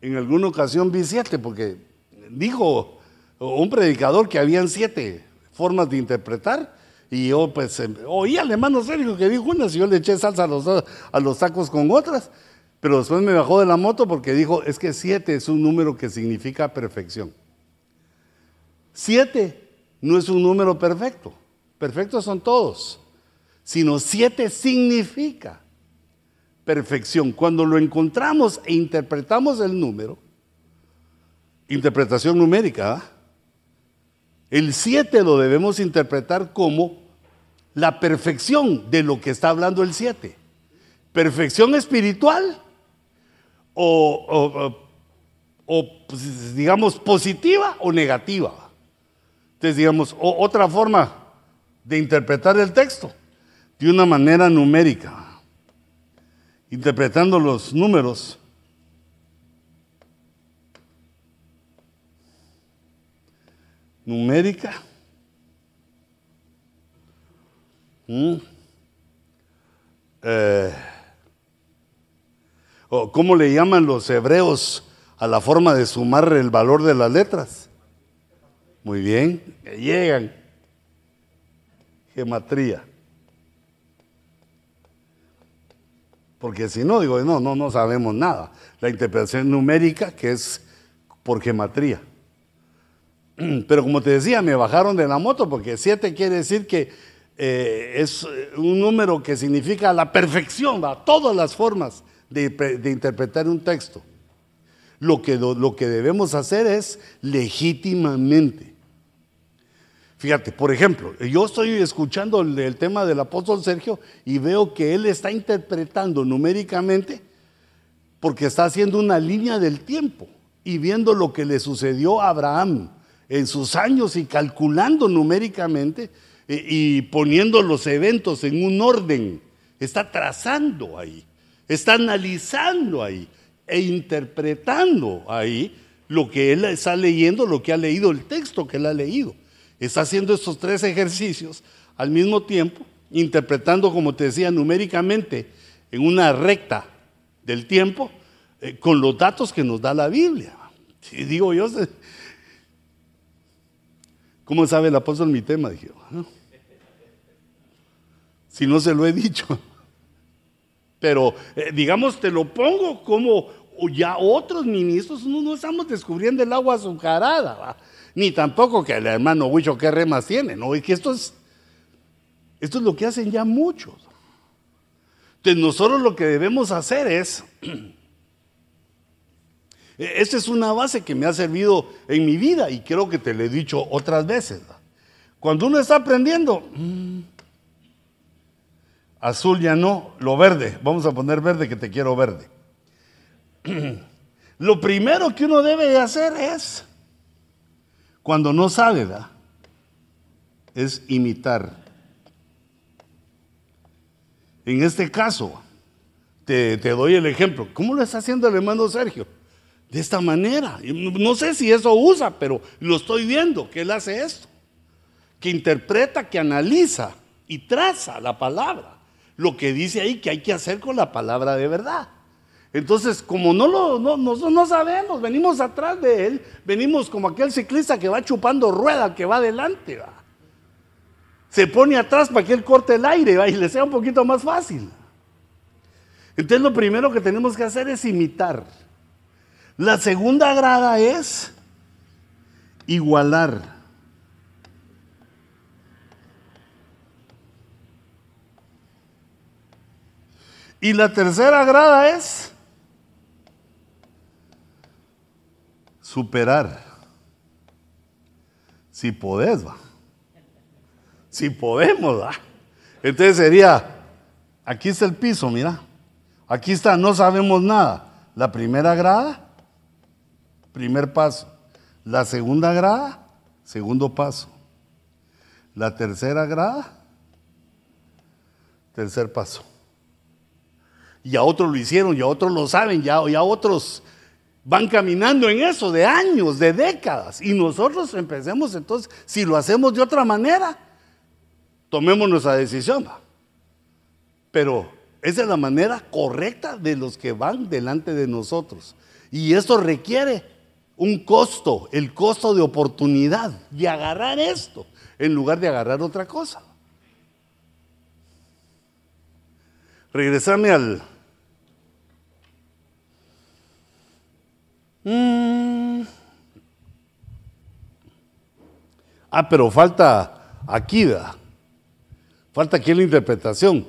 En alguna ocasión vi siete, porque dijo un predicador que habían siete formas de interpretar, y yo pues em, oí al hermano Sergio que dijo unas y yo le eché salsa a los, a los tacos con otras, pero después me bajó de la moto porque dijo, es que siete es un número que significa perfección. Siete no es un número perfecto. Perfectos son todos. Sino siete significa perfección. Cuando lo encontramos e interpretamos el número, interpretación numérica, ¿ah? el siete lo debemos interpretar como la perfección de lo que está hablando el siete. Perfección espiritual o, pues, digamos positiva o negativa. Entonces, digamos, otra forma de interpretar el texto, de una manera numérica, interpretando los números. Numérica. Mm. Eh, ¿Cómo le llaman los hebreos a la forma de sumar el valor de las letras? Muy bien, llegan. Gematría. Porque si no, digo, no, no, no sabemos nada. La interpretación numérica, que es por gematría. Pero como te decía, me bajaron de la moto porque 7 quiere decir que eh, es un número que significa la perfección, ¿va? todas las formas de, de interpretar un texto. Lo que, lo que debemos hacer es legítimamente. Fíjate, por ejemplo, yo estoy escuchando el, tema del apóstol Sergio y veo que él está interpretando numéricamente porque está haciendo una línea del tiempo y viendo lo que le sucedió a Abraham en sus años y calculando numéricamente y poniendo los eventos en un orden. Está trazando ahí, está analizando ahí e interpretando ahí lo que él está leyendo, lo que ha leído, el texto que él ha leído. Está haciendo estos tres ejercicios al mismo tiempo, interpretando, como te decía, numéricamente en una recta del tiempo, eh, con los datos que nos da la Biblia. Si digo yo, ¿cómo sabe el apóstol mi tema? Dije, si no se lo he dicho. Pero, eh, digamos, te lo pongo como ya otros ministros, no, no estamos descubriendo el agua azucarada ni tampoco que el hermano Huicho qué remas tiene, ¿no? Y que esto es, esto es lo que hacen ya muchos. Entonces nosotros lo que debemos hacer es, esta es una base que me ha servido en mi vida y creo que te lo he dicho otras veces. Cuando uno está aprendiendo, mm, azul ya no, lo verde, vamos a poner verde que te quiero verde. Lo primero que uno debe de hacer es cuando no sabe, ¿verdad? Es imitar. En este caso, te, doy el ejemplo. ¿Cómo lo está haciendo el hermano Sergio? De esta manera. No sé si eso usa, pero lo estoy viendo, que él hace esto. Que interpreta, que analiza y traza la palabra. Lo que dice ahí que hay que hacer con la palabra de verdad. Entonces, como no lo no, no sabemos, venimos atrás de él, venimos como aquel ciclista que va chupando rueda, que va adelante, va. Se pone atrás para que él corte el aire ¿va? y le sea un poquito más fácil. Entonces, lo primero que tenemos que hacer es imitar. La segunda grada es igualar. Y la tercera grada es superar. Si podés, va. Si podemos, va. Entonces sería, aquí está el piso, mira. Aquí está, no sabemos nada. La primera grada primer paso. La segunda grada, segundo paso. La tercera grada, tercer paso. Y a otros lo hicieron, y a otros lo saben, ya, otros van caminando en eso de años, de décadas. Y nosotros empecemos entonces, si lo hacemos de otra manera, tomemos nuestra decisión. Pero esa es la manera correcta de los que van delante de nosotros. Y esto requiere un costo, el costo de oportunidad de agarrar esto en lugar de agarrar otra cosa. Regresame al... Mm. Ah, pero falta aquí. Falta aquí la interpretación,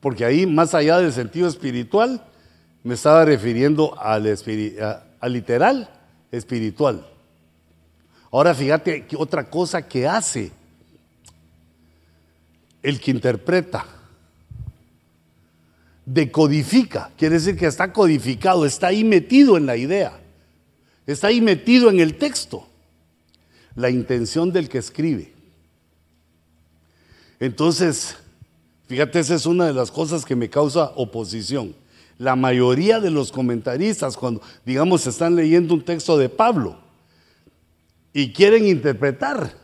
porque ahí, más allá del sentido espiritual, me estaba refiriendo al, al literal espiritual. Ahora fíjate que otra cosa que hace el que interpreta, decodifica, quiere decir que está codificado, está ahí metido en la idea, está ahí metido en el texto, la intención del que escribe. Entonces, fíjate, esa es una de las cosas que me causa oposición. La mayoría de los comentaristas, cuando, digamos, están leyendo un texto de Pablo y quieren interpretar,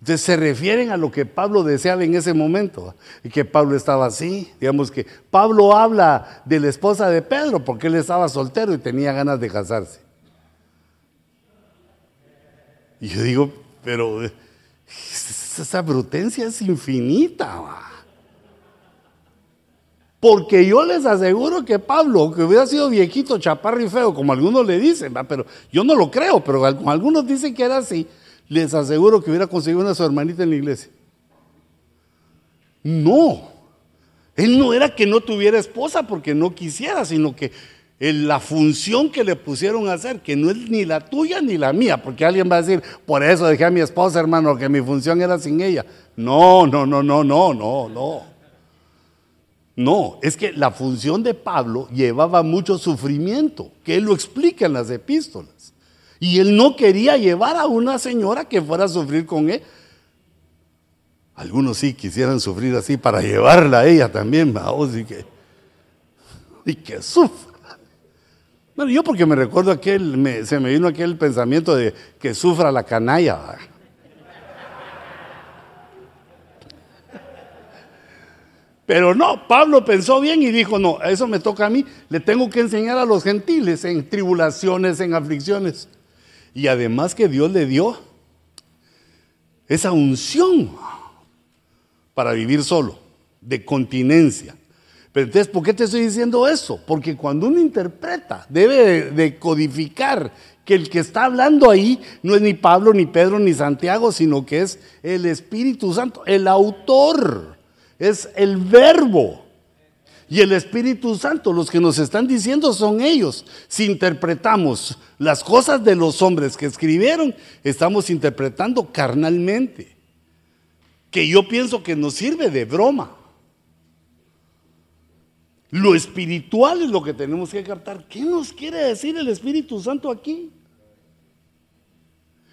entonces se refieren a lo que Pablo deseaba en ese momento, y que Pablo estaba así, digamos que Pablo habla de la esposa de Pedro porque él estaba soltero y tenía ganas de casarse. Y yo digo, pero esa brutencia es infinita. Porque yo les aseguro que Pablo, que hubiera sido viejito, chaparro y feo, como algunos le dicen, pero yo no lo creo, pero algunos dicen que era así, les aseguro que hubiera conseguido una su hermanita en la iglesia. No, él no era que no tuviera esposa porque no quisiera, sino que la función que le pusieron a hacer, que no es ni la tuya ni la mía, porque alguien va a decir, por eso dejé a mi esposa, hermano, que mi función era sin ella. No, no, no, no, no, no, no. No, es que la función de Pablo llevaba mucho sufrimiento, que él lo explica en las epístolas. Y él no quería llevar a una señora que fuera a sufrir con él. Algunos sí quisieran sufrir así para llevarla a ella también, vamos, y que, y que sufra. Bueno, yo porque me recuerdo aquel, se me vino aquel pensamiento de que sufra la canalla. Pero no, Pablo pensó bien y dijo, no, eso me toca a mí, le tengo que enseñar a los gentiles en tribulaciones, en aflicciones. Y además que Dios le dio esa unción para vivir solo, de continencia. Pero entonces, ¿por qué te estoy diciendo eso? Porque cuando uno interpreta, debe de codificar que el que está hablando ahí no es ni Pablo, ni Pedro, ni Santiago, sino que es el Espíritu Santo, el autor es el verbo. Y el Espíritu Santo, los que nos están diciendo son ellos. Si interpretamos las cosas de los hombres que escribieron, estamos interpretando carnalmente. Que yo pienso que nos sirve de broma. Lo espiritual es lo que tenemos que captar. ¿Qué nos quiere decir el Espíritu Santo aquí?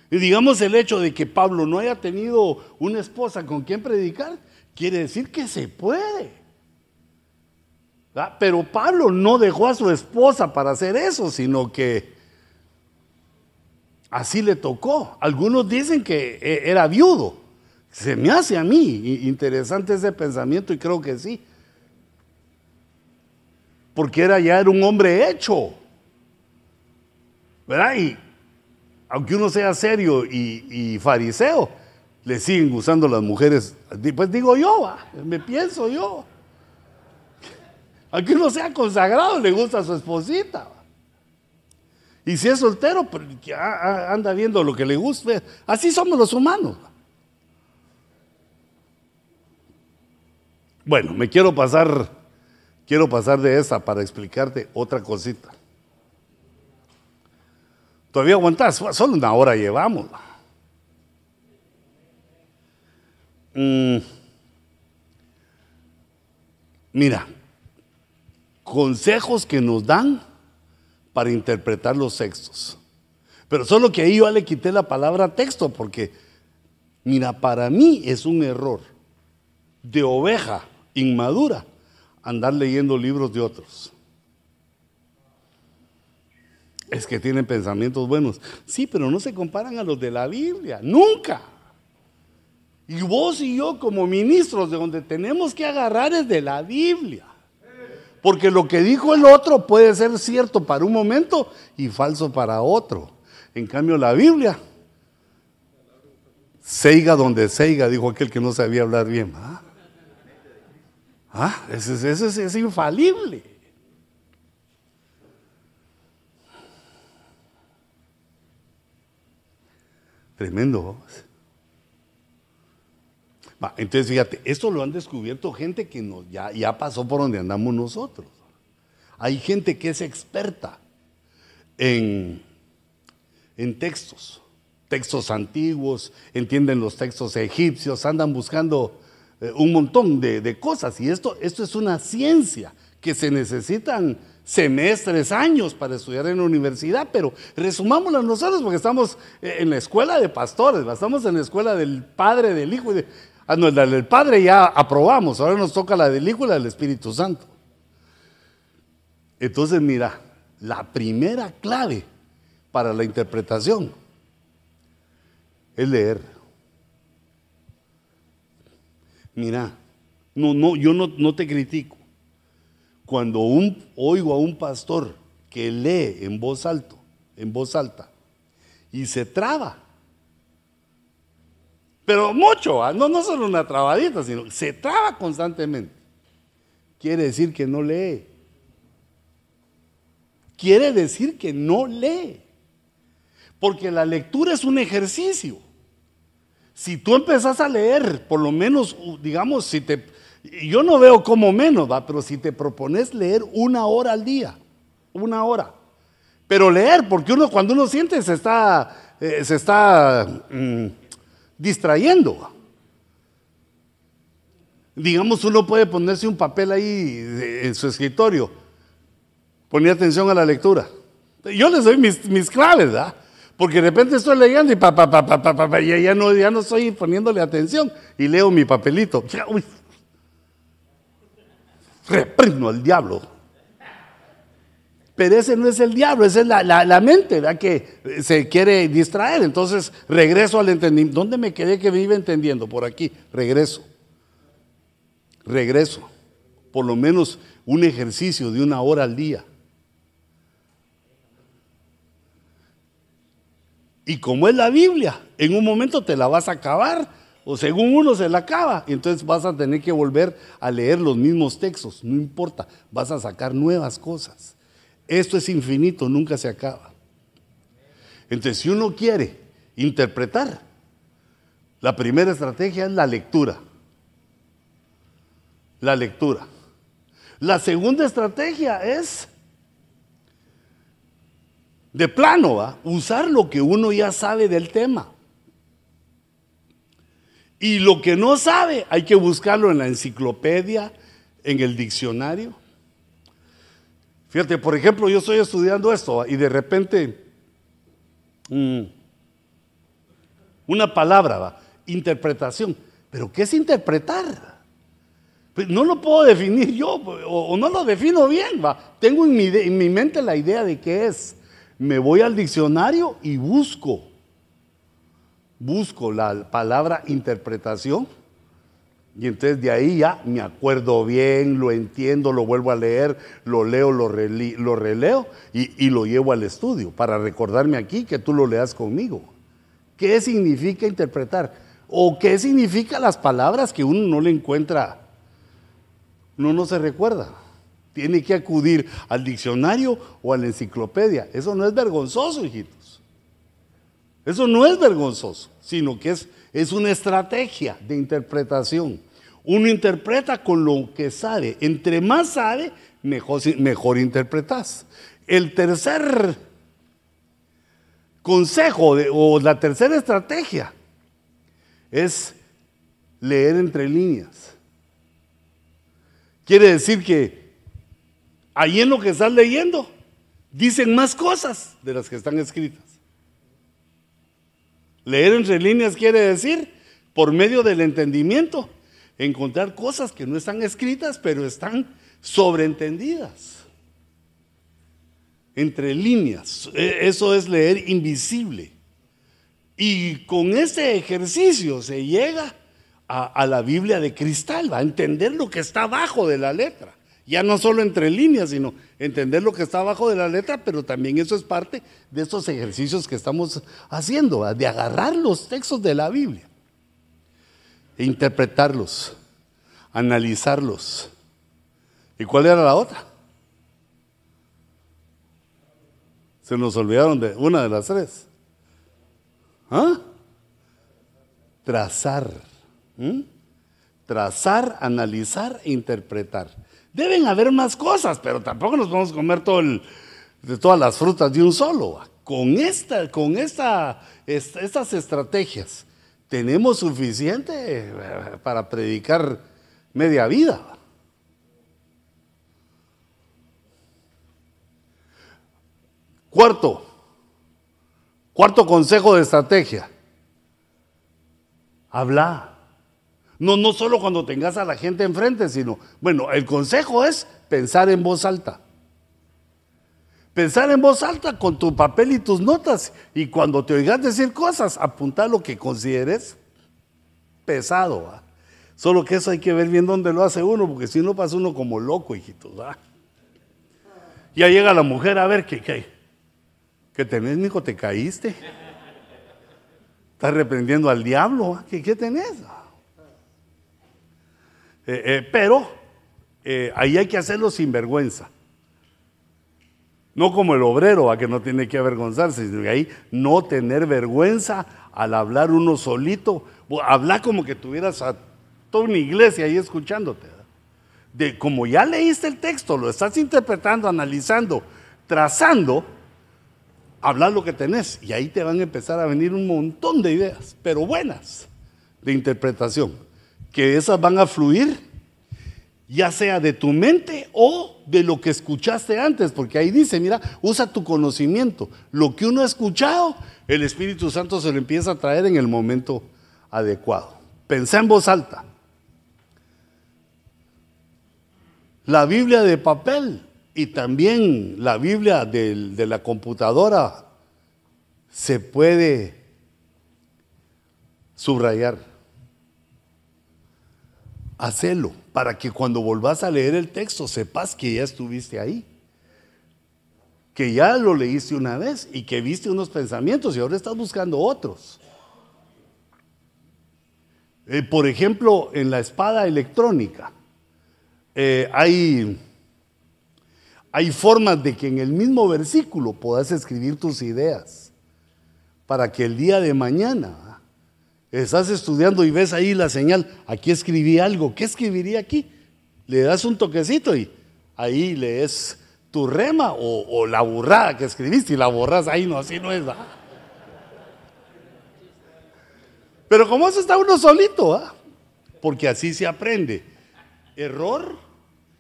Y digamos el hecho de que Pablo no haya tenido una esposa con quien predicar, quiere decir que se puede. Pero Pablo no dejó a su esposa para hacer eso, sino que así le tocó. Algunos dicen que e, era viudo. Se me hace a mí interesante ese pensamiento y creo que sí. Porque era ya era un hombre hecho. ¿Verdad? Y aunque uno sea serio y, fariseo, le siguen gustando las mujeres. Pues digo yo, me pienso yo. Aunque uno sea consagrado, le gusta a su esposita. Y si es soltero, pues, anda viendo lo que le gusta. Así somos los humanos. Bueno, me quiero pasar, quiero pasar de esa para explicarte otra cosita. Todavía aguantas, solo una hora llevamos. Mm. Mira, consejos que nos dan para interpretar los textos. Pero solo que ahí yo le quité la palabra texto porque, mira, para mí es un error de oveja inmadura andar leyendo libros de otros. Es que tienen pensamientos buenos. Sí, pero no se comparan a los de la Biblia. Nunca. Y vos y yo como ministros de donde tenemos que agarrar es de la Biblia. Porque lo que dijo el otro puede ser cierto para un momento y falso para otro. En cambio, la Biblia, seiga donde seiga, dijo aquel que no sabía hablar bien. ¿Ah? Eso, es, infalible. Tremendo. entonces fíjate, esto lo han descubierto gente que nos, ya, ya pasó por donde andamos nosotros. Hay gente que es experta en, en textos, textos antiguos, entienden los textos egipcios, andan buscando eh, un montón de, cosas. Y esto, esto es una ciencia que se necesitan semestres, años para estudiar en la universidad, pero resumámoslo nosotros porque estamos eh, en la escuela de pastores, estamos en la escuela del Padre, del Hijo y de... Ah, no, la del Padre ya aprobamos, ahora nos toca la del Hijo y la del Espíritu Santo. Entonces, mira, la primera clave para la interpretación es leer. Mira, no, no, yo no, no te critico. Cuando un, oigo a un pastor que lee en voz alto, en voz alta, y se traba, pero mucho, ¿ah? no, no solo una trabadita, sino se traba constantemente. Quiere decir que no lee. Quiere decir que no lee. Porque la lectura es un ejercicio. Si tú empezás a leer, por lo menos, digamos, si te, yo no veo como menos, pero si te propones leer una hora al día, una hora, pero leer, porque uno cuando uno siente se está, eh, se está mm, distrayendo. Digamos, uno puede ponerse un papel ahí en su escritorio, poner atención a la lectura. Yo les doy mis, mis claves, ¿verdad? Porque de repente estoy leyendo y pa, pa, pa, pa, pa, ya, no, ya no estoy poniéndole atención y leo mi papelito. Uy. Al diablo. Pero ese no es el diablo, esa es la, la, mente ¿verdad? que se quiere distraer. Entonces regreso al entendimiento. ¿Dónde me quedé que me iba entendiendo? Por aquí. Regreso. Regreso. Por lo menos un ejercicio de una hora al día. Y como es la Biblia, en un momento te la vas a acabar, o según uno se la acaba, entonces vas a tener que volver a leer los mismos textos, no importa, vas a sacar nuevas cosas. Esto es infinito, nunca se acaba. Entonces, si uno quiere interpretar, la primera estrategia es la lectura. La lectura. La segunda estrategia es de plano, ¿va? usar lo que uno ya sabe del tema. Y lo que no sabe, hay que buscarlo en la enciclopedia, en el diccionario. Fíjate, por ejemplo, yo estoy estudiando esto y de repente mm, una palabra, ¿va? interpretación. ¿Pero qué es interpretar? Pues no lo puedo definir yo o, no lo defino bien. ¿va? Tengo en mi, en mi mente la idea de qué es me voy al diccionario y busco, busco la palabra interpretación Y entonces de ahí ya me acuerdo bien, lo entiendo, lo vuelvo a leer, lo leo, lo, releo y, y, lo llevo al estudio para recordarme aquí que tú lo leas conmigo. ¿Qué significa interpretar? ¿O qué significa las palabras que uno no le encuentra? Uno no se recuerda. Tiene que acudir al diccionario o a la enciclopedia. Eso no es vergonzoso, hijitos. Eso no es vergonzoso, sino que es es una estrategia de interpretación. Uno interpreta con lo que sabe. Entre más sabe, mejor, mejor interpretas. El tercer consejo o la tercera estrategia es leer entre líneas. Quiere decir que ahí en lo que estás leyendo dicen más cosas de las que están escritas. Leer entre líneas quiere decir, por medio del entendimiento, encontrar cosas que no están escritas, pero están sobreentendidas. Entre líneas. E, eso es leer invisible. Y con ese ejercicio se llega a, a, la Biblia de cristal, a entender lo que está abajo de la letra. Ya no solo entre líneas, sino entender lo que está abajo de la letra, pero también eso es parte de estos ejercicios que estamos haciendo, de agarrar los textos de la Biblia, e interpretarlos, analizarlos. ¿Y cuál era la otra? Se nos olvidaron de una de las tres. ¿Ah? Trazar. Trazar, analizar e interpretar. Deben haber más cosas, pero tampoco nos vamos a comer todo de todas las frutas de un solo. Con, esta, con esta, estas estrategias tenemos suficiente eh, para predicar media vida. Cuarto, cuarto consejo de estrategia. Habla. No, no solo cuando tengas a la gente enfrente, sino, bueno, el consejo es pensar en voz alta. Pensar en voz alta con tu papel y tus notas. Y cuando te oigas decir cosas, apuntar lo que consideres pesado. Solo que eso hay que ver bien dónde lo hace uno, porque si no pasa uno como loco, hijitos. Ya llega la mujer a ver que, que, que tenés, hijo, te caíste. Estás reprendiendo al diablo. ¿Qué, qué tenés? Eh, eh, pero eh, ahí hay que hacerlo sin vergüenza. No como el obrero, a que no tiene que avergonzarse, sino que ahí no tener vergüenza al hablar uno solito. Hablar como que tuvieras a toda una iglesia ahí escuchándote. De, como ya leíste el texto, lo estás interpretando, analizando, trazando, hablar lo que tenés. Y ahí te van a empezar a venir un montón de ideas, pero buenas, de interpretación que esas van a fluir, ya sea de tu mente o de lo que escuchaste antes, porque ahí dice, mira, usa tu conocimiento. Lo que uno ha escuchado, el Espíritu Santo se lo empieza a traer en el momento adecuado. Pensá en voz alta. La Biblia de papel y también la Biblia de, de la computadora se puede subrayar hacelo para que cuando volvás a leer el texto sepas que ya estuviste ahí, que ya lo leíste una vez y que viste unos pensamientos y ahora estás buscando otros. Eh, por ejemplo, en la espada electrónica eh, hay, hay formas de que en el mismo versículo puedas escribir tus ideas para que el día de mañana Estás estudiando y ves ahí la señal, aquí escribí algo, ¿qué escribiría aquí? Le das un toquecito y ahí lees tu rema o, la burrada que escribiste y la borras ahí, no, así no es. Pero como eso está uno solito, ¿ah? porque así se aprende. Error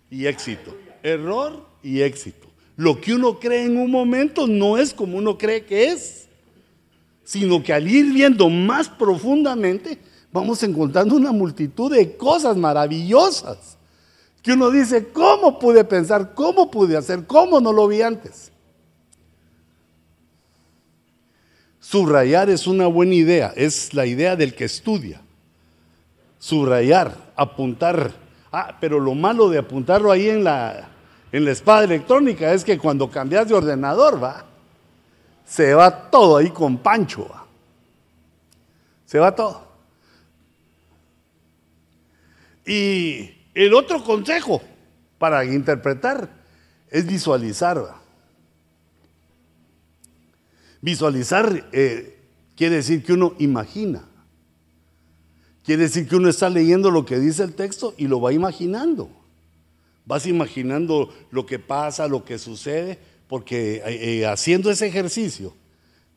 y éxito. Error y éxito. Lo que uno cree en un momento no es como uno cree que es sino que al ir viendo más profundamente, vamos encontrando una multitud de cosas maravillosas que uno dice, ¿cómo pude pensar? ¿Cómo pude hacer? ¿Cómo no lo vi antes? Subrayar es una buena idea, es la idea del que estudia. Subrayar. apuntar. Ah, pero lo malo de apuntarlo ahí en la, en la espada electrónica es que cuando cambias de ordenador, va, se va todo ahí con pancho. Se va todo. Y el otro consejo para interpretar es visualizar. Visualizar eh, quiere decir que uno imagina. Quiere decir que uno está leyendo lo que dice el texto y lo va imaginando. Vas imaginando lo que pasa, lo que sucede, porque eh, eh, haciendo ese ejercicio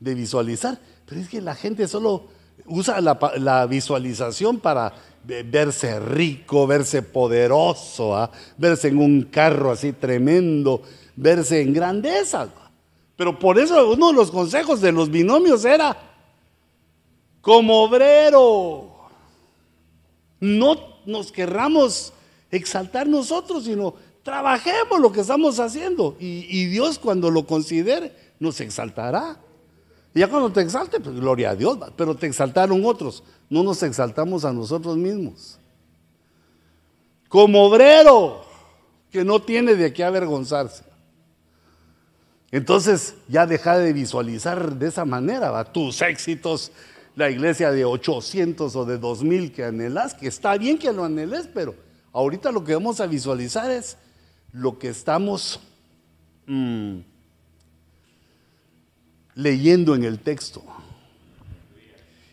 de visualizar, pero es que la gente solo usa la, visualización para verse rico, verse poderoso, ¿ah? verse en un carro así tremendo, verse en grandeza. Pero por eso uno de los consejos de los binomios era, como obrero, no nos querramos exaltar nosotros, sino trabajemos lo que estamos haciendo. Y, Dios cuando lo considere, nos exaltará. Y ya cuando te exalte, pues gloria a Dios, pero te exaltaron otros, no nos exaltamos a nosotros mismos. Como obrero, que no tiene de qué avergonzarse. Entonces ya deja de visualizar de esa manera tus éxitos, la iglesia de 800 o de 2000 que anhelas, que está bien que lo anheles, pero ahorita lo que vamos a visualizar es lo que estamos mm, leyendo en el texto.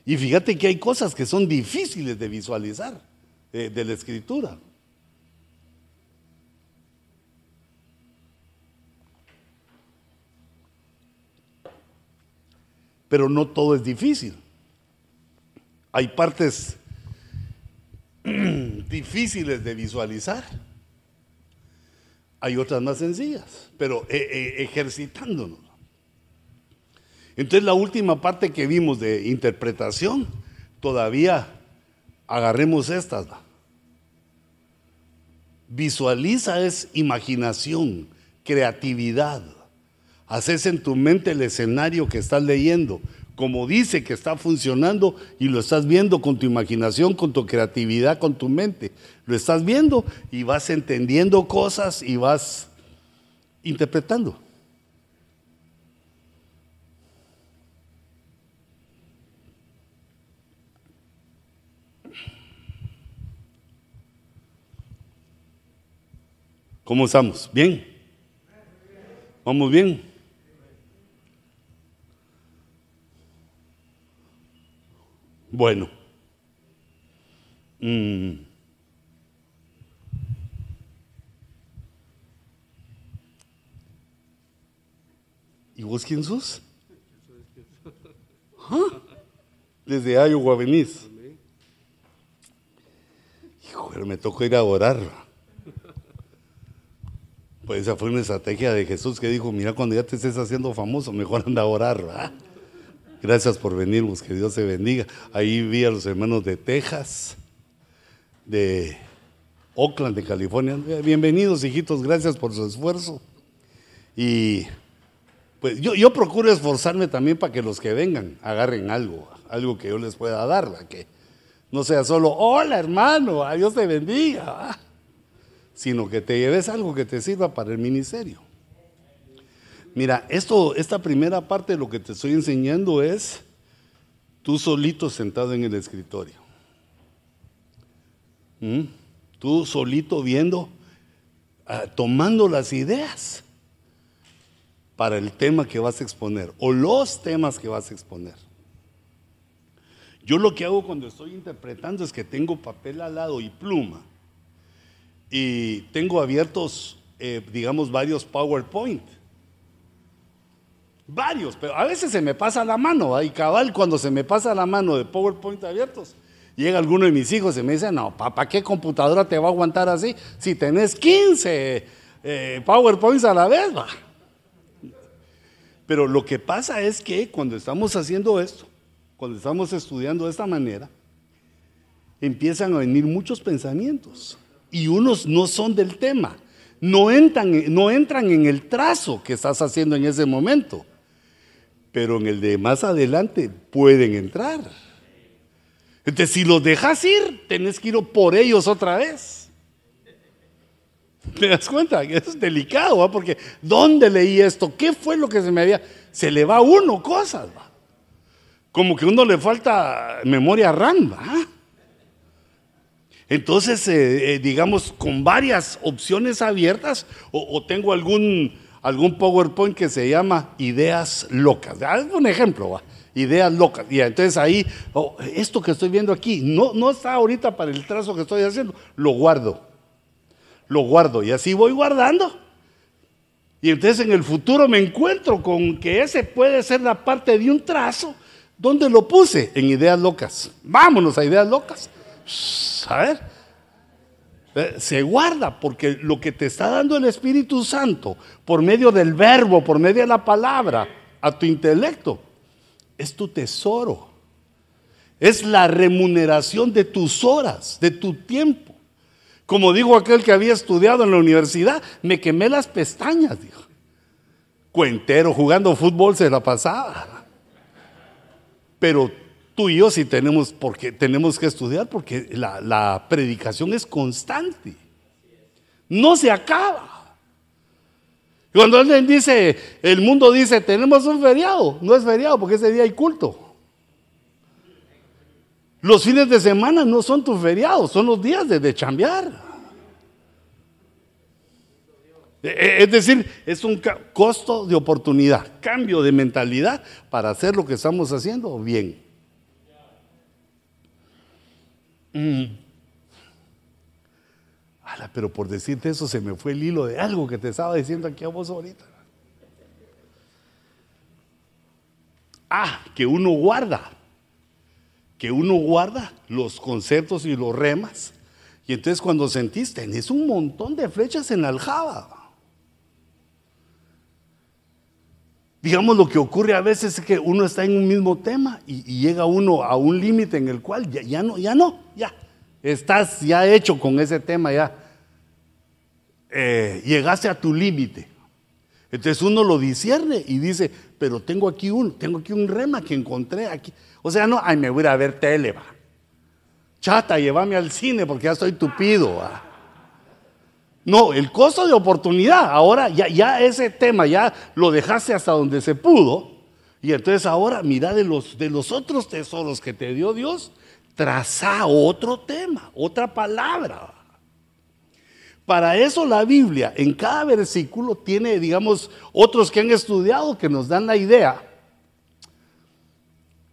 Y fíjate que hay cosas que son difíciles de visualizar eh, de la escritura. pero no todo es difícil. Hay partes difíciles de visualizar. Hay otras más sencillas, pero eh, eh, ejercitándonos. Entonces la última parte que vimos de interpretación, todavía agarremos estas. Visualiza es imaginación, creatividad Haces en tu mente el escenario que estás leyendo, como dice que está funcionando y lo estás viendo con tu imaginación, con tu creatividad, con tu mente. Lo estás viendo y vas entendiendo cosas y vas interpretando. ¿Cómo estamos? ¿Bien? ¿Vamos bien? Bueno. Mm. ¿Y vos quién sos? ¿Ah? Desde Iowa venís. Hijo, me tocó ir a orar. Pues esa fue una estrategia de Jesús que dijo, mira, cuando ya te estés haciendo famoso, mejor anda a orar. Gracias por venirnos, que Dios te bendiga. Ahí vi a los hermanos de Texas, de Oakland, de California. Bienvenidos, hijitos, gracias por su esfuerzo. Y pues yo, yo procuro esforzarme también para que los que vengan agarren algo, algo que yo les pueda dar, que no sea solo, hola hermano, a Dios te bendiga, sino que te lleves algo que te sirva para el ministerio. Mira, esto, esta primera parte de lo que te estoy enseñando es tú solito sentado en el escritorio. ¿Mm? Tú solito viendo, ah, tomando las ideas para el tema que vas a exponer o los temas que vas a exponer. Yo lo que hago cuando estoy interpretando es que tengo papel al lado y pluma y tengo abiertos, eh, digamos, varios PowerPoint Varios, pero a veces se me pasa la mano, y cabal cuando se me pasa la mano de PowerPoint abiertos, llega alguno de mis hijos y me dice, no, papá, ¿qué computadora te va a aguantar así si tenés 15 eh, PowerPoints a la vez? Va? Pero lo que pasa es que cuando estamos haciendo esto, cuando estamos estudiando de esta manera, empiezan a venir muchos pensamientos y unos no son del tema, no entran, no entran en el trazo que estás haciendo en ese momento pero en el de más adelante pueden entrar. Entonces, si los dejas ir, tenés que ir por ellos otra vez. ¿Te das cuenta? Eso es delicado, ¿va? porque ¿dónde leí esto? ¿Qué fue lo que se me había? Se le va a uno cosas, ¿va? como que a uno le falta memoria RAM. ¿va? Entonces, eh, eh, digamos, con varias opciones abiertas, o, tengo algún, algún PowerPoint que se llama ideas locas. Un ejemplo, ¿va? ideas locas. Y entonces ahí, oh, esto que estoy viendo aquí, no, no está ahorita para el trazo que estoy haciendo, lo guardo. Lo guardo y así voy guardando. Y entonces en el futuro me encuentro con que ese puede ser la parte de un trazo. ¿Dónde lo puse? En ideas locas. Vámonos a ideas locas. A ver. Eh, se guarda porque lo que te está dando el Espíritu Santo por medio del verbo, por medio de la palabra, a tu intelecto, es tu tesoro. Es la remuneración de tus horas, de tu tiempo. Como dijo aquel que había estudiado en la universidad, me quemé las pestañas, dijo. Cuentero, jugando fútbol se la pasaba. Pero y yo sí tenemos, porque, tenemos que estudiar porque la, la predicación es constante. No se acaba. Cuando alguien dice, el mundo dice, tenemos un feriado, no es feriado porque ese día hay culto. Los fines de semana no son tus feriados, son los días de, de chambear. E, e, es decir, es un costo de oportunidad, cambio de mentalidad para hacer lo que estamos haciendo bien. Mm pero por decirte eso se me fue el hilo de algo que te estaba diciendo aquí a vos ahorita. Ah, que uno guarda, que uno guarda los conceptos y los remas. Y entonces cuando sentís, tenés un montón de flechas en la aljaba. Digamos, lo que ocurre a veces es que uno está en un mismo tema y, llega uno a un límite en el cual ya, ya, no, ya no, ya. Estás ya hecho con ese tema, ya eh, llegaste a tu límite. Entonces uno lo discierne y dice, pero tengo aquí un, tengo aquí un rema que encontré aquí. O sea, no, ay, me voy a, ver tele, va. Chata, llévame al cine porque ya estoy tupido. No, el costo de oportunidad. Ahora ya, ese tema ya lo dejaste hasta donde se pudo. Y entonces ahora mira de los, de los otros tesoros que te dio Dios, traza otro tema, otra palabra. Para eso la Biblia en cada versículo tiene, digamos, otros que han estudiado que nos dan la idea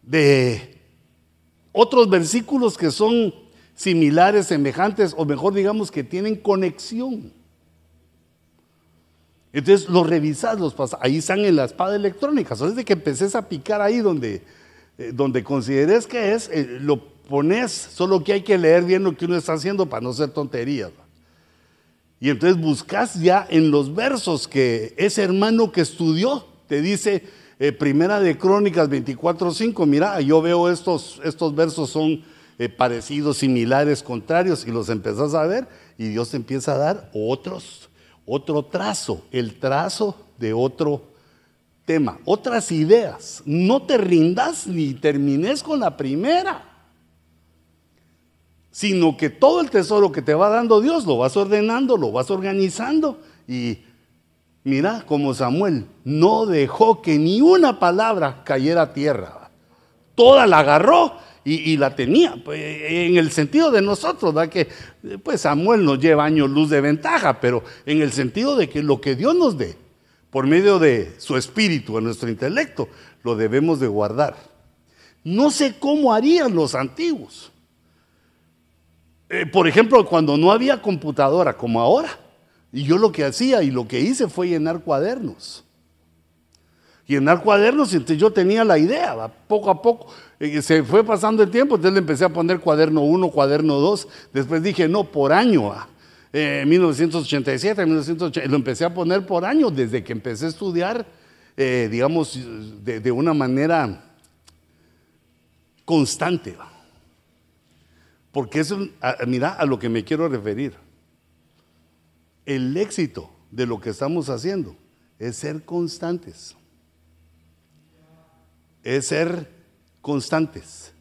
de otros versículos que son similares, semejantes, o mejor digamos que tienen conexión. Entonces los revisas, los pasas, ahí están en la espada electrónica. Solo de que empeces a picar ahí donde, eh, donde consideres que es, eh, lo pones, solo que hay que leer bien lo que uno está haciendo para no ser tonterías. Y entonces buscas ya en los versos que ese hermano que estudió te dice, eh, Primera de Crónicas 24.5, mira, yo veo estos, estos versos son eh, parecidos, similares, contrarios, y los empezás a ver, y Dios te empieza a dar otros, otro trazo, el trazo de otro tema, otras ideas. No te rindas ni termines con la primera sino que todo el tesoro que te va dando Dios lo vas ordenando, lo vas organizando y mira como Samuel no dejó que ni una palabra cayera a tierra. Toda la agarró y, la tenía, pues, en el sentido de nosotros, ¿verdad? que pues Samuel nos lleva años luz de ventaja, pero en el sentido de que lo que Dios nos dé, por medio de su espíritu, en nuestro intelecto, lo debemos de guardar. No sé cómo harían los antiguos. Eh, por ejemplo, cuando no había computadora como ahora, y yo lo que hacía y lo que hice fue llenar cuadernos. Llenar cuadernos, y entonces yo tenía la idea, poco a poco se fue pasando el tiempo, entonces le empecé a poner cuaderno 1, cuaderno 2, después dije, no, por año, eh, 1987, 1980, lo empecé a poner por año desde que empecé a estudiar, eh, digamos, de, de, una manera constante. Porque eso, mira a lo que me quiero referir. El éxito de lo que estamos haciendo es ser constantes. Es ser constantes.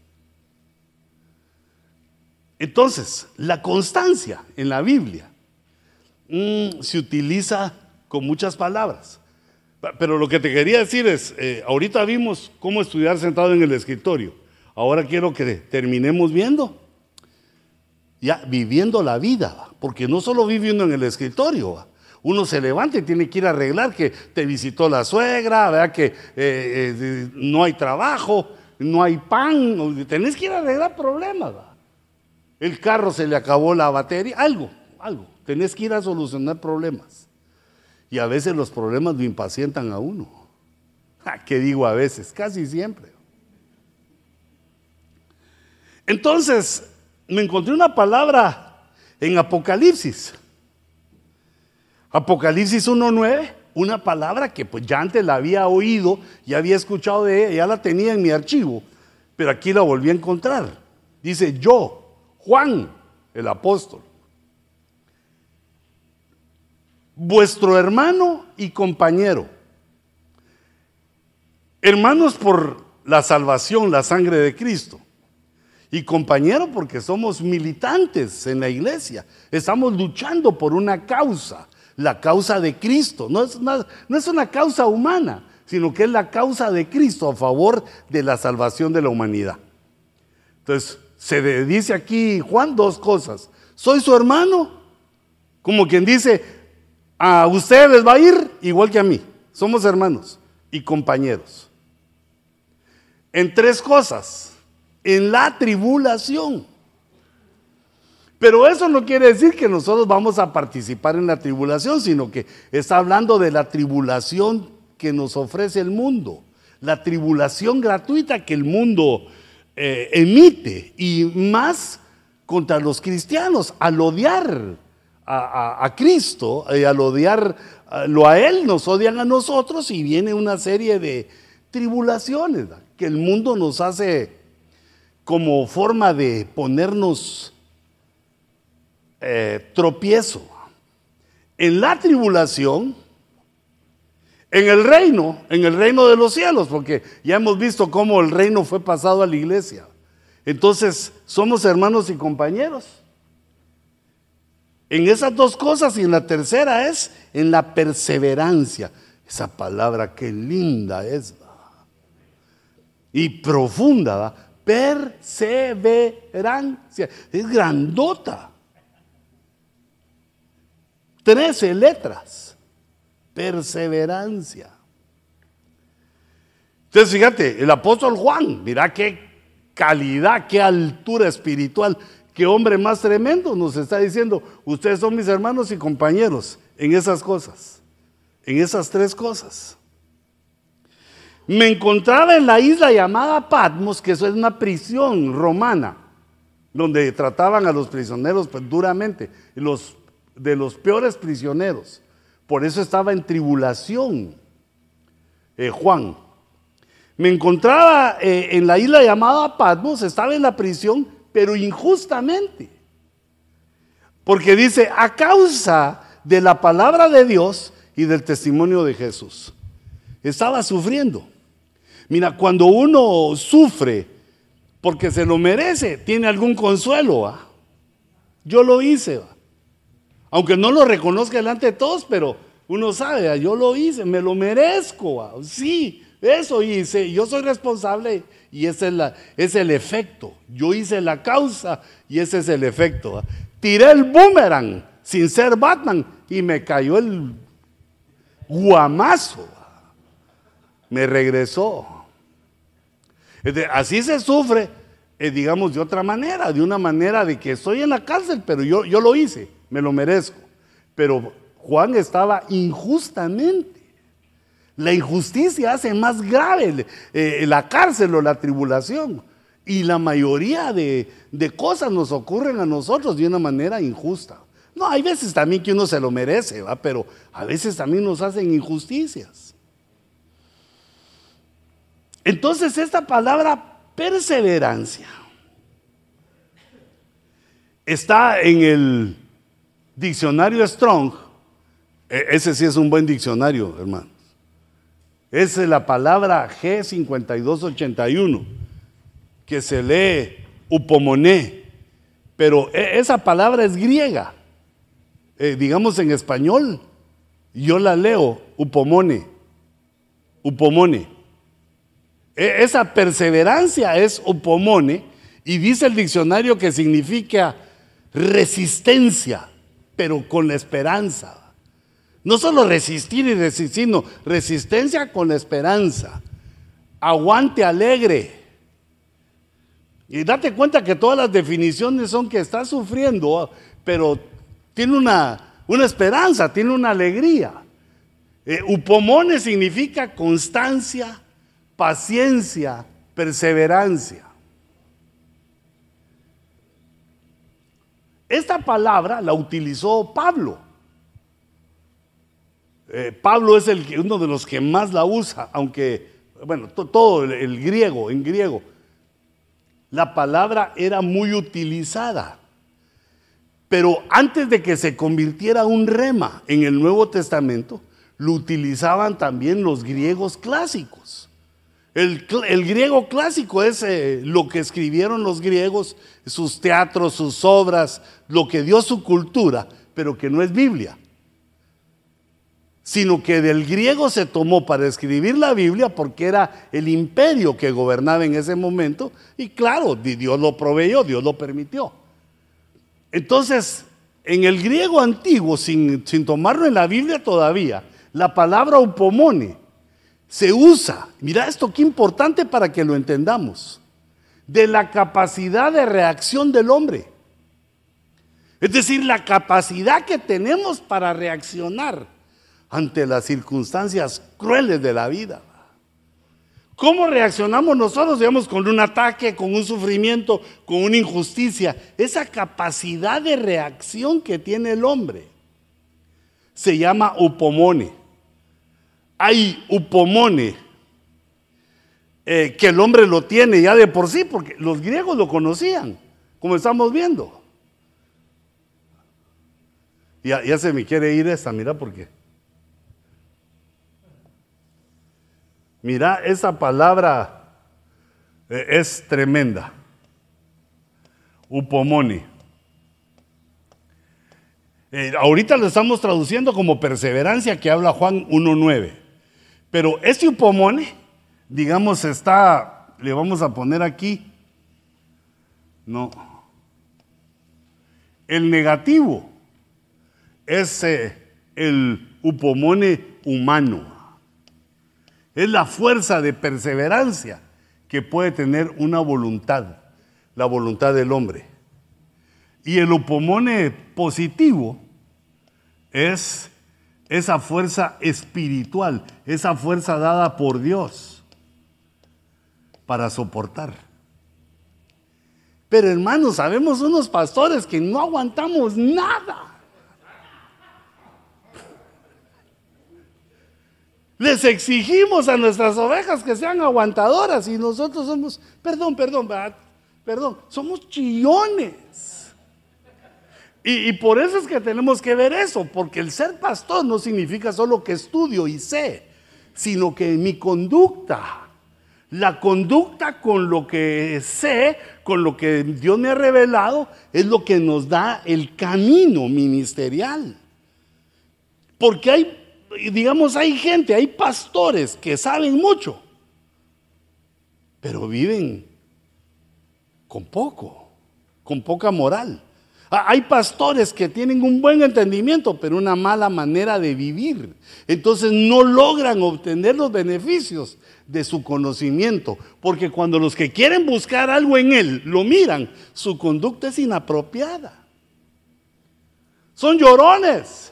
Entonces, la constancia en la Biblia mm, se utiliza con muchas palabras. Pero lo que te quería decir es, eh, ahorita vimos cómo estudiar sentado en el escritorio. Ahora quiero que terminemos viendo, ya viviendo la vida, porque no solo viviendo en el escritorio, uno se levanta y tiene que ir a arreglar que te visitó la suegra, que eh, eh, no hay trabajo, no hay pan, tenés que ir a arreglar problemas. El carro se le acabó la batería, algo, algo. Tenés que ir a solucionar problemas. Y a veces los problemas lo impacientan a uno. ¿Qué digo a veces? Casi siempre. Entonces, me encontré una palabra en Apocalipsis. Apocalipsis 1.9, una palabra que pues ya antes la había oído, ya había escuchado de ella, ya la tenía en mi archivo, pero aquí la volví a encontrar. Dice yo, Juan, el apóstol, vuestro hermano y compañero, hermanos por la salvación, la sangre de Cristo, y compañero porque somos militantes en la iglesia, estamos luchando por una causa, la causa de Cristo, no es una, no es una causa humana, sino que es la causa de Cristo a favor de la salvación de la humanidad. Entonces, se dice aquí Juan dos cosas. Soy su hermano, como quien dice, a ustedes les va a ir igual que a mí. Somos hermanos y compañeros. En tres cosas. En la tribulación. Pero eso no quiere decir que nosotros vamos a participar en la tribulación, sino que está hablando de la tribulación que nos ofrece el mundo. La tribulación gratuita que el mundo eh, emite y más contra los cristianos al odiar a, Cristo y al odiarlo a Él, nos odian a nosotros y viene una serie de tribulaciones que el mundo nos hace como forma de ponernos eh, tropiezo. En la tribulación, en el reino, en el reino de los cielos, porque ya hemos visto cómo el reino fue pasado a la iglesia. Entonces, somos hermanos y compañeros. En esas dos cosas y en la tercera es en la perseverancia. Esa palabra que linda es y profunda, perseverancia. Es grandota. Trece letras perseverancia. Entonces, fíjate, el apóstol Juan, mira qué calidad, qué altura espiritual, qué hombre más tremendo nos está diciendo, ustedes son mis hermanos y compañeros en esas cosas, en esas tres cosas. Me encontraba en la isla llamada Patmos, que eso es una prisión romana, donde trataban a los prisioneros pues, duramente, los, de los peores prisioneros. Por eso estaba en tribulación eh, Juan. Me encontraba eh, en la isla llamada Patmos, estaba en la prisión, pero injustamente. Porque dice, a causa de la palabra de Dios y del testimonio de Jesús. Estaba sufriendo. Mira, cuando uno sufre porque se lo merece, tiene algún consuelo. Yo lo hice. Aunque no lo reconozca delante de todos, pero uno sabe, yo lo hice, me lo merezco. Sí, eso hice, yo soy responsable y ese es, el efecto. Yo hice la causa y ese es el efecto. Tiré el boomerang sin ser Batman y me cayó el guamazo. Me regresó. Así se sufre, eh, digamos, de otra manera, de una manera de que estoy en la cárcel, pero yo, yo lo hice me lo merezco. Pero Juan estaba injustamente. La injusticia hace más grave eh, la cárcel o la tribulación. Y la mayoría de, cosas nos ocurren a nosotros de una manera injusta. No, hay veces también que uno se lo merece, ¿va? pero a veces también nos hacen injusticias. Entonces esta palabra perseverancia está en el Diccionario Strong, e, ese sí es un buen diccionario, hermanos. Es la palabra G5281, que se lee upomoné, pero e, esa palabra es griega. Eh, digamos en español, yo la leo, upomone, upomone. E, esa perseverancia es upomone y dice el diccionario que significa resistencia, pero con la esperanza. No solo resistir y resistir, sino resistencia con esperanza. Aguante alegre. Y date cuenta que todas las definiciones son que está sufriendo, pero tiene una, una esperanza, tiene una alegría. Eh, upomone significa constancia, paciencia, perseverancia. Esta palabra la utilizó Pablo. Eh, Pablo es el, uno de los que más la usa, aunque, bueno, todo el, griego, en griego, la palabra era muy utilizada. Pero antes de que se convirtiera un rema en el Nuevo Testamento, lo utilizaban también los griegos clásicos. El, griego clásico es eh, lo que escribieron los griegos, sus teatros, sus obras, lo que dio su cultura, pero que no es Biblia sino que del griego se tomó para escribir la Biblia porque era el imperio que gobernaba en ese momento y claro, Dios lo proveyó, Dios lo permitió. Entonces, en el griego antiguo, sin, sin tomarlo en la Biblia todavía, la palabra upomone se usa, mira esto qué importante para que lo entendamos, de la capacidad de reacción del hombre. Es decir, la capacidad que tenemos para reaccionar ante las circunstancias crueles de la vida. ¿Cómo reaccionamos nosotros, digamos, con un ataque, con un sufrimiento, con una injusticia? Esa capacidad de reacción que tiene el hombre se llama upomone. Hay upomone eh, que el hombre lo tiene ya de por sí, porque los griegos lo conocían, como estamos viendo. Ya, ya se me quiere ir esta, mira, porque Mira, esa palabra eh, es tremenda. Upomoni. Eh, ahorita lo estamos traduciendo como perseverancia que habla Juan 1.9. Pero este upomone, digamos, está, le vamos a poner aquí, no. El negativo es eh, el upomone humano. Es la fuerza de perseverancia que puede tener una voluntad, la voluntad del hombre. Y el upomone positivo es esa fuerza espiritual, esa fuerza dada por Dios para soportar. Pero hermanos, sabemos unos pastores que no aguantamos nada. Les exigimos a nuestras ovejas que sean aguantadoras y nosotros somos, perdón, perdón, perdón, somos chillones. Y, por eso es que tenemos que ver eso, porque el ser pastor no significa solo que estudio y sé, sino que mi conducta, la conducta con lo que sé, con lo que Dios me ha revelado, es lo que nos da el camino ministerial. Porque hay digamos, hay gente, hay pastores que saben mucho, pero viven con poco, con poca moral. Ah, hay pastores que tienen un buen entendimiento, pero una mala manera de vivir. Entonces no logran obtener los beneficios de su conocimiento, porque cuando los que quieren buscar algo en él lo miran, su conducta es inapropiada. Son llorones.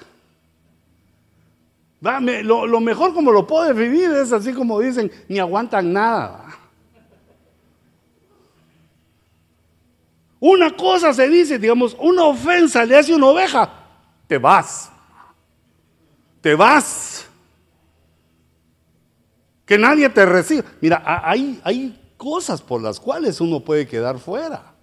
Lo, mejor como lo puedo definir es así como dicen, ni aguantan nada. Una cosa se dice, digamos, una ofensa le hace una oveja, te vas. Te vas. Que nadie te reciba. Mira, hay, hay cosas por las cuales uno puede quedar fuera.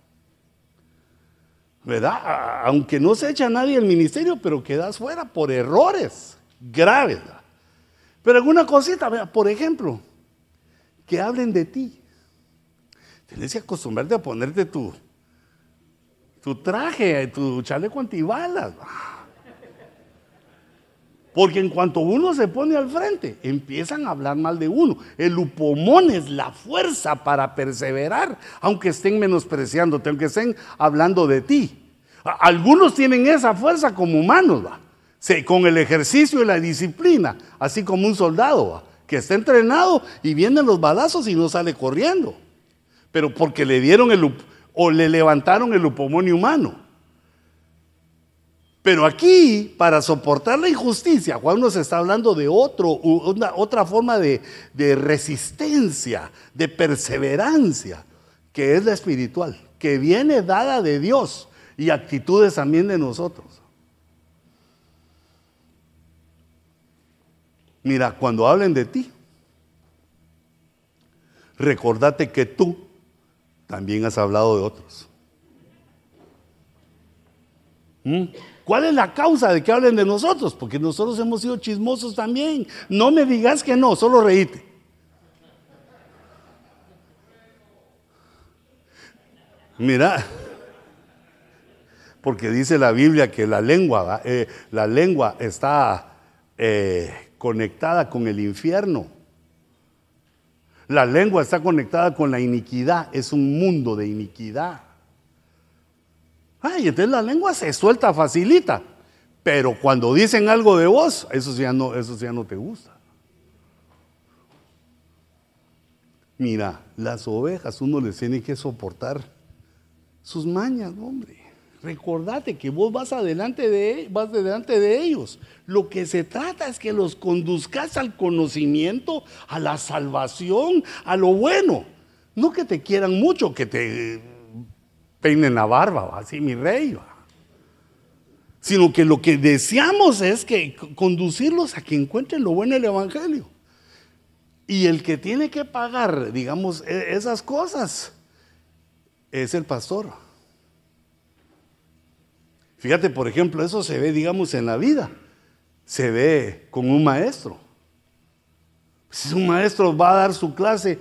¿Verdad? Aunque no se echa nadie el ministerio, pero quedas fuera por errores graves. Pero alguna cosita, por ejemplo, que hablen de ti. Tienes que acostumbrarte a ponerte tu, tu traje, tu chaleco antibalas. Porque en cuanto uno se pone al frente, empiezan a hablar mal de uno. El upomón es la fuerza para perseverar, aunque estén menospreciándote, aunque estén hablando de ti. Algunos tienen esa fuerza como humanos, con el ejercicio y la disciplina, así como un soldado que está entrenado y vienen los balazos y no sale corriendo. Pero porque le dieron el o le levantaron el upomonio humano. Pero aquí, para soportar la injusticia, Juan nos está hablando de otro, otra forma de, de resistencia, de perseverancia, que es la espiritual, que viene dada de Dios y actitudes también de nosotros. Mira, cuando hablen de ti, recordate que tú también has hablado de otros. ¿Mm? ¿Cuál es la causa de que hablen de nosotros? Porque nosotros hemos sido chismosos también. No me digas que no, solo reíte. Mira, porque dice la Biblia que la lengua, eh, la lengua está eh, conectada con el infierno. La lengua está conectada con la iniquidad, es un mundo de iniquidad. Ay, entonces la lengua se suelta, facilita. Pero cuando dicen algo de vos, eso ya no, eso ya no te gusta. Mira, las ovejas uno les tiene que soportar sus mañas, hombre. Recordate que vos vas adelante de, vas delante de ellos. Lo que se trata es que los conduzcas al conocimiento, a la salvación, a lo bueno. No que te quieran mucho, que te peinen la barba, así mi rey. Sino que lo que deseamos es que conducirlos a que encuentren lo bueno del Evangelio. Y el que tiene que pagar, digamos, e, esas cosas es el pastor. Fíjate, por ejemplo, eso se ve, digamos, en la vida. Se ve con un maestro. Si un maestro va a dar su clase,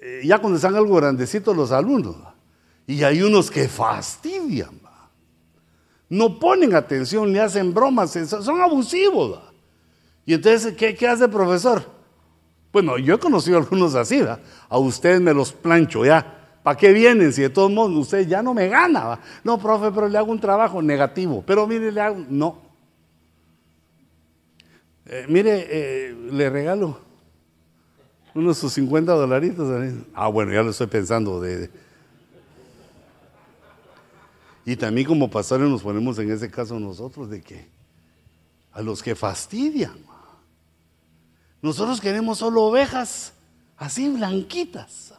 eh, ya cuando están algo grandecitos los alumnos, y hay unos que fastidian, no ponen atención, le hacen bromas, son abusivos. Y entonces, ¿qué, hace el profesor? Bueno, yo he conocido algunos así, a ustedes me los plancho ya. ¿Para qué vienen si de todos modos usted ya no me gana? No, profe, pero le hago un trabajo negativo. Pero mire, le hago. No. Eh, mire, eh, le regalo unos sus 50 dolaritos. Ah, bueno, ya lo estoy pensando. De, Y también como pastores nos ponemos en ese caso nosotros de que a los que fastidian. Nosotros queremos solo ovejas así blanquitas.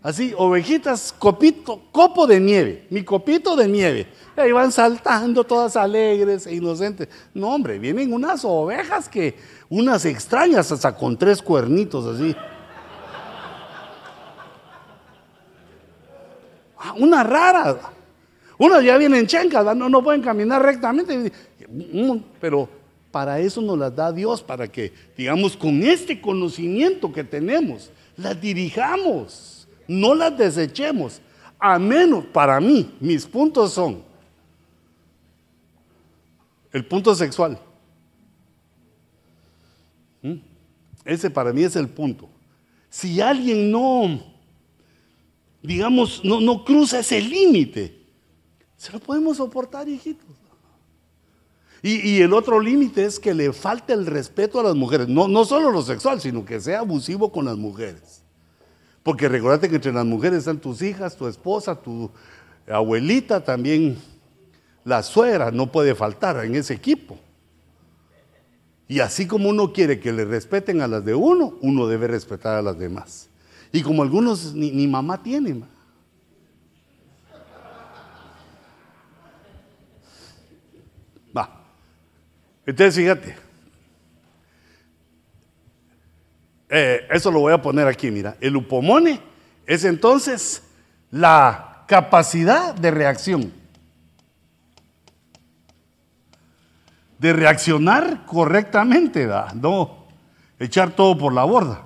Así, ovejitas, copito, copo de nieve, mi copito de nieve. Ahí van saltando todas alegres e inocentes. No, hombre, vienen unas ovejas que, unas extrañas, hasta con tres cuernitos así. Ah, una rara. Unas ya vienen chencas, no, no pueden caminar rectamente. Mm, pero para eso nos las da Dios, para que, digamos, con este conocimiento que tenemos, las dirijamos no las desechemos. A menos, para mí, mis puntos son el punto sexual. ¿Mm? Ese para mí es el punto. Si alguien no, digamos, no, no cruza ese límite, se lo podemos soportar, hijitos. Y, y, el otro límite es que le falte el respeto a las mujeres, no, no solo lo sexual, sino que sea abusivo con las mujeres. Porque recordate que entre las mujeres están tus hijas, tu esposa, tu abuelita, también la suegra no puede faltar en ese equipo. Y así como uno quiere que le respeten a las de uno, uno debe respetar a las demás. Y como algunos ni, mamá tienen. Va. Entonces fíjate. Eh, eso lo voy a poner aquí, mira. El upomone es entonces la capacidad de reacción. De reaccionar correctamente, no echar todo por la borda.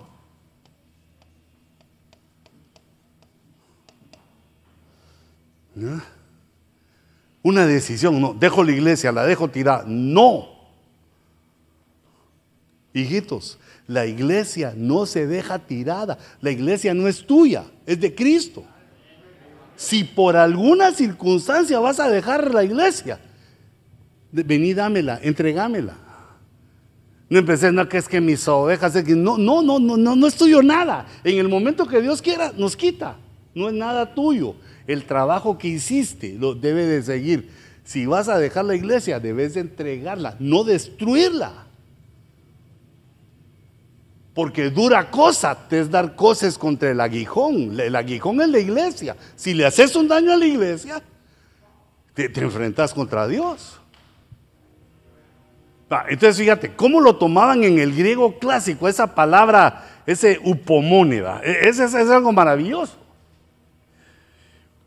una decisión, no, dejo la iglesia, la dejo tirada. No. Hijitos, la iglesia no se deja tirada. La iglesia no es tuya, es de Cristo. Si por alguna circunstancia vas a dejar la iglesia, vení, dámela, entregámela. No empecé, no, que es que mis ovejas, no, no, no, no, no, no es tuyo nada. En el momento que Dios quiera, nos quita. No es nada tuyo. El trabajo que hiciste lo debe de seguir. Si vas a dejar la iglesia, debes de entregarla, no destruirla. Porque dura cosa te es dar cosas contra el aguijón. El aguijón es la iglesia. Si le haces un daño a la iglesia, te, enfrentas contra Dios. Ah, entonces fíjate, ¿cómo lo tomaban en el griego clásico? Esa palabra, ese upomóneda. E, ese es algo maravilloso.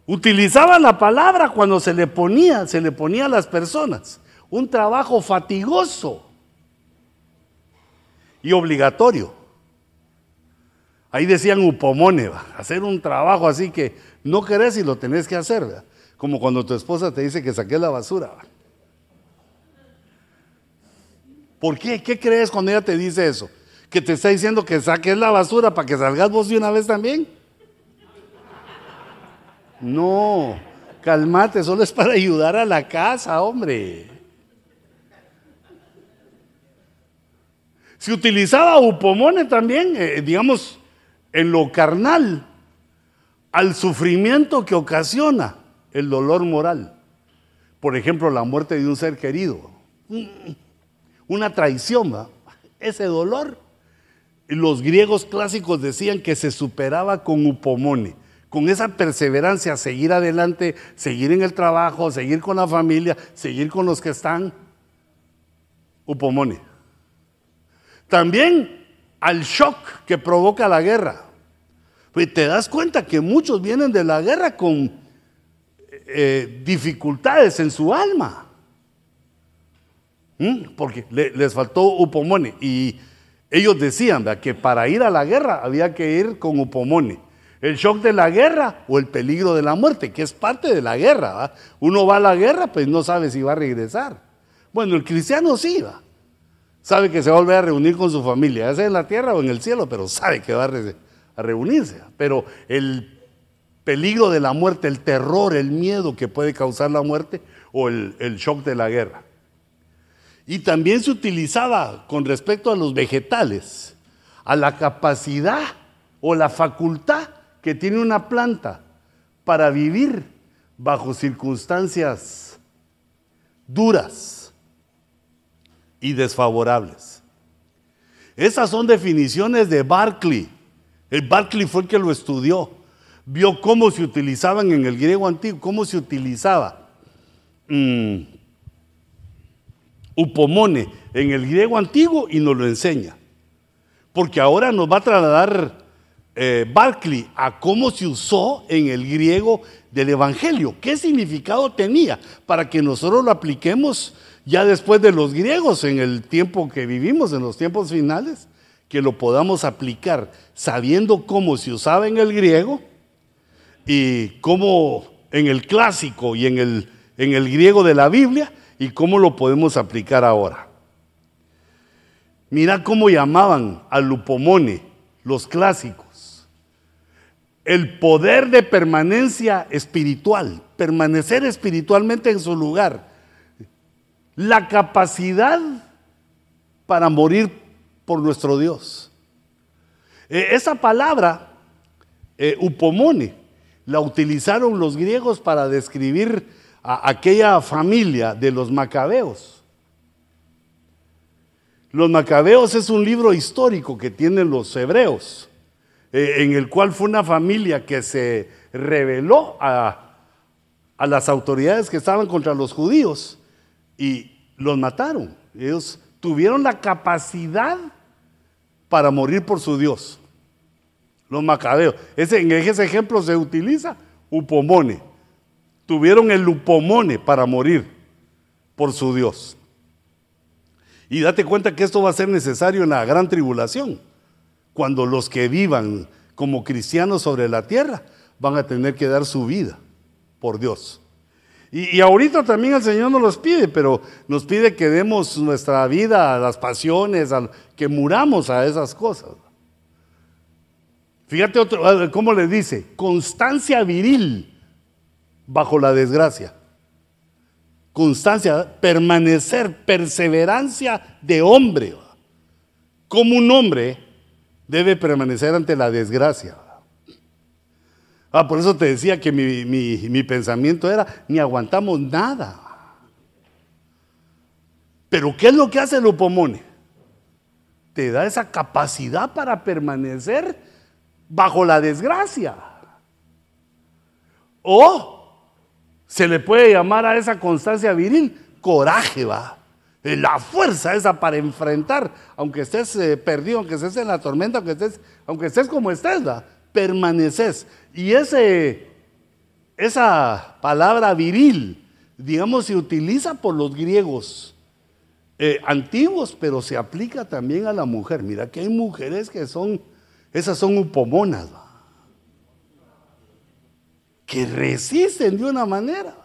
Utilizaba la palabra cuando se le ponía, se le ponía a las personas. Un trabajo fatigoso y obligatorio. Ahí decían upomone, hacer un trabajo así que no querés y lo tenés que hacer, como cuando tu esposa te dice que saques la basura. ¿Por qué? ¿Qué crees cuando ella te dice eso? ¿Que te está diciendo que saques la basura para que salgas vos de una vez también? No, calmate, solo es para ayudar a la casa, hombre. Se utilizaba upomone también, eh, digamos, en lo carnal, al sufrimiento que ocasiona el dolor moral. Por ejemplo, la muerte de un ser querido. Una traición, ¿va? ese dolor. Los griegos clásicos decían que se superaba con upomone, con esa perseverancia, seguir adelante, seguir en el trabajo, seguir con la familia, seguir con los que están. Upomone. También al shock que provoca la guerra. Pues te das cuenta que muchos vienen de la guerra con eh, dificultades en su alma. ¿Mm? Porque les faltó upomone. Y ellos decían que para ir a la guerra había que ir con upomone. El shock de la guerra o el peligro de la muerte, que es parte de la guerra. Uno va a la guerra, pues no sabe si va a regresar. Bueno, el cristiano sí va sabe que se va a volver a reunir con su familia, ya sea en la tierra o en el cielo, pero sabe que va a, reunirse. Pero el peligro de la muerte, el terror, el miedo que puede causar la muerte o el, el shock de la guerra. Y también se utilizaba con respecto a los vegetales, a la capacidad o la facultad que tiene una planta para vivir bajo circunstancias duras y desfavorables. Esas son definiciones de Barclay. El Barclay fue el que lo estudió. Vio cómo se utilizaban en el griego antiguo, cómo se utilizaba mm, upomone en el griego antiguo y nos lo enseña. Porque ahora nos va a trasladar eh, Barclay a cómo se usó en el griego del Evangelio, qué significado tenía, para que nosotros lo apliquemos ya después de los griegos, en el tiempo que vivimos, en los tiempos finales, que lo podamos aplicar sabiendo cómo se usaba en el griego y cómo en el clásico y en el, en el griego de la Biblia y cómo lo podemos aplicar ahora. Mira cómo llamaban al lupomone los clásicos. El poder de permanencia espiritual, permanecer espiritualmente en su lugar la capacidad para morir por nuestro Dios. Eh, esa palabra, eh, upomone, la utilizaron los griegos para describir a aquella familia de los macabeos. Los macabeos es un libro histórico que tienen los hebreos, eh, en el cual fue una familia que se rebeló a, a las autoridades que estaban contra los judíos y los mataron. Ellos tuvieron la capacidad para morir por su Dios. Los macabeos. Ese, en ese ejemplo se utiliza upomone. Tuvieron el upomone para morir por su Dios. Y date cuenta que esto va a ser necesario en la gran tribulación, cuando los que vivan como cristianos sobre la tierra van a tener que dar su vida por Dios. Y, ahorita también el Señor nos los pide, pero nos pide que demos nuestra vida a las pasiones, que muramos a esas cosas. Fíjate otro, cómo le dice, constancia viril bajo la desgracia. Constancia, permanecer, perseverancia de hombre. Como un hombre debe permanecer ante la desgracia. Ah, por eso te decía que mi, pensamiento era, ni aguantamos nada. Pero ¿qué es lo que hace el upomone? Te da esa capacidad para permanecer bajo la desgracia. O se le puede llamar a esa constancia viril coraje, va. La fuerza esa para enfrentar, aunque estés eh, perdido, aunque estés en la tormenta, aunque estés, aunque estés como estés, ¿va? Permaneces. Y ese, esa palabra viril, digamos, se utiliza por los griegos eh, antiguos, pero se aplica también a la mujer. Mira que hay mujeres que son, esas son upomonas, que resisten de una manera.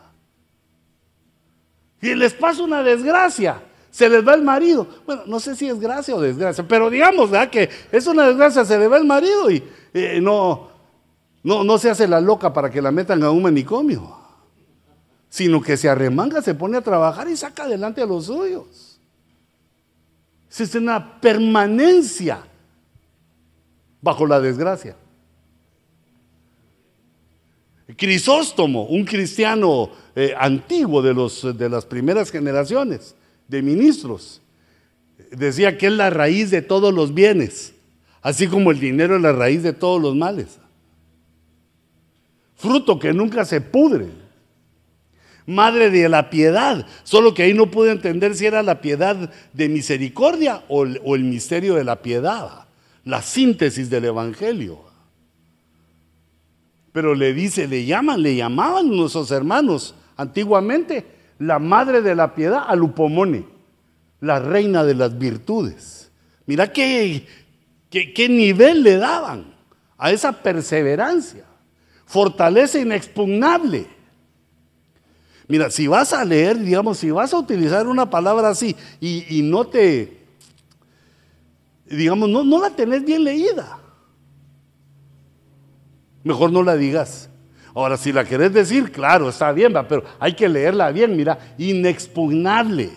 Y les pasa una desgracia. Se les va el marido. Bueno, no sé si es gracia o desgracia, pero digamos que es una desgracia, se le va el marido y no, no, no se hace la loca para que la metan a un manicomio, sino que se arremanga, se pone a trabajar y saca adelante a los suyos. Es una permanencia bajo la desgracia. Crisóstomo, un cristiano eh, antiguo de, los, de las primeras generaciones de ministros, decía que es la raíz de todos los bienes, así como el dinero es la raíz de todos los males fruto que nunca se pudre. Madre de la piedad, solo que ahí no pude entender si era la piedad de misericordia o el, misterio de la piedad, la síntesis del Evangelio. Pero le dice, le llaman, le llamaban nuestros hermanos antiguamente la madre de la piedad al upomone, la reina de las virtudes. Mira qué, qué nivel le daban a esa perseverancia fortaleza inexpugnable. Mira, si vas a leer, digamos, si vas a utilizar una palabra así y, no te, digamos, no, no la tenés bien leída, mejor no la digas. Ahora, si la querés decir, claro, está bien, pero hay que leerla bien, mira, inexpugnable.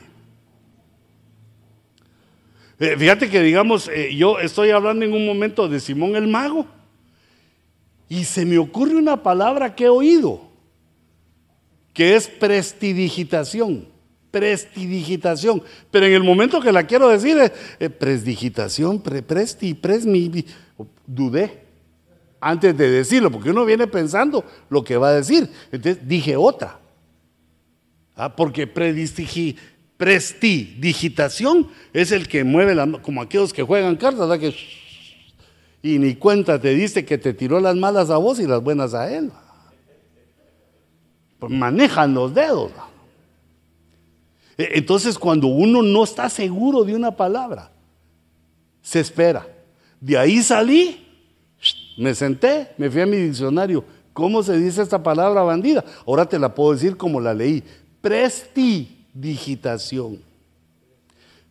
Eh, fíjate que, digamos, eh, yo estoy hablando en un momento de Simón el Mago. Y se me ocurre una palabra que he oído, que es prestidigitación. Prestidigitación. Pero en el momento que la quiero decir es eh, presti, presmi, dudé antes de decirlo, porque uno viene pensando lo que va a decir. Entonces dije otra. Ah, porque prestidigitación es el que mueve la, como aquellos que juegan cartas, que y ni cuenta te diste que te tiró las malas a vos y las buenas a él. Pues manejan los dedos. E, entonces cuando uno no está seguro de una palabra, se espera. De ahí salí, me senté, me fui a mi diccionario. ¿Cómo se dice esta palabra bandida? Ahora te la puedo decir como la leí. Prestidigitación.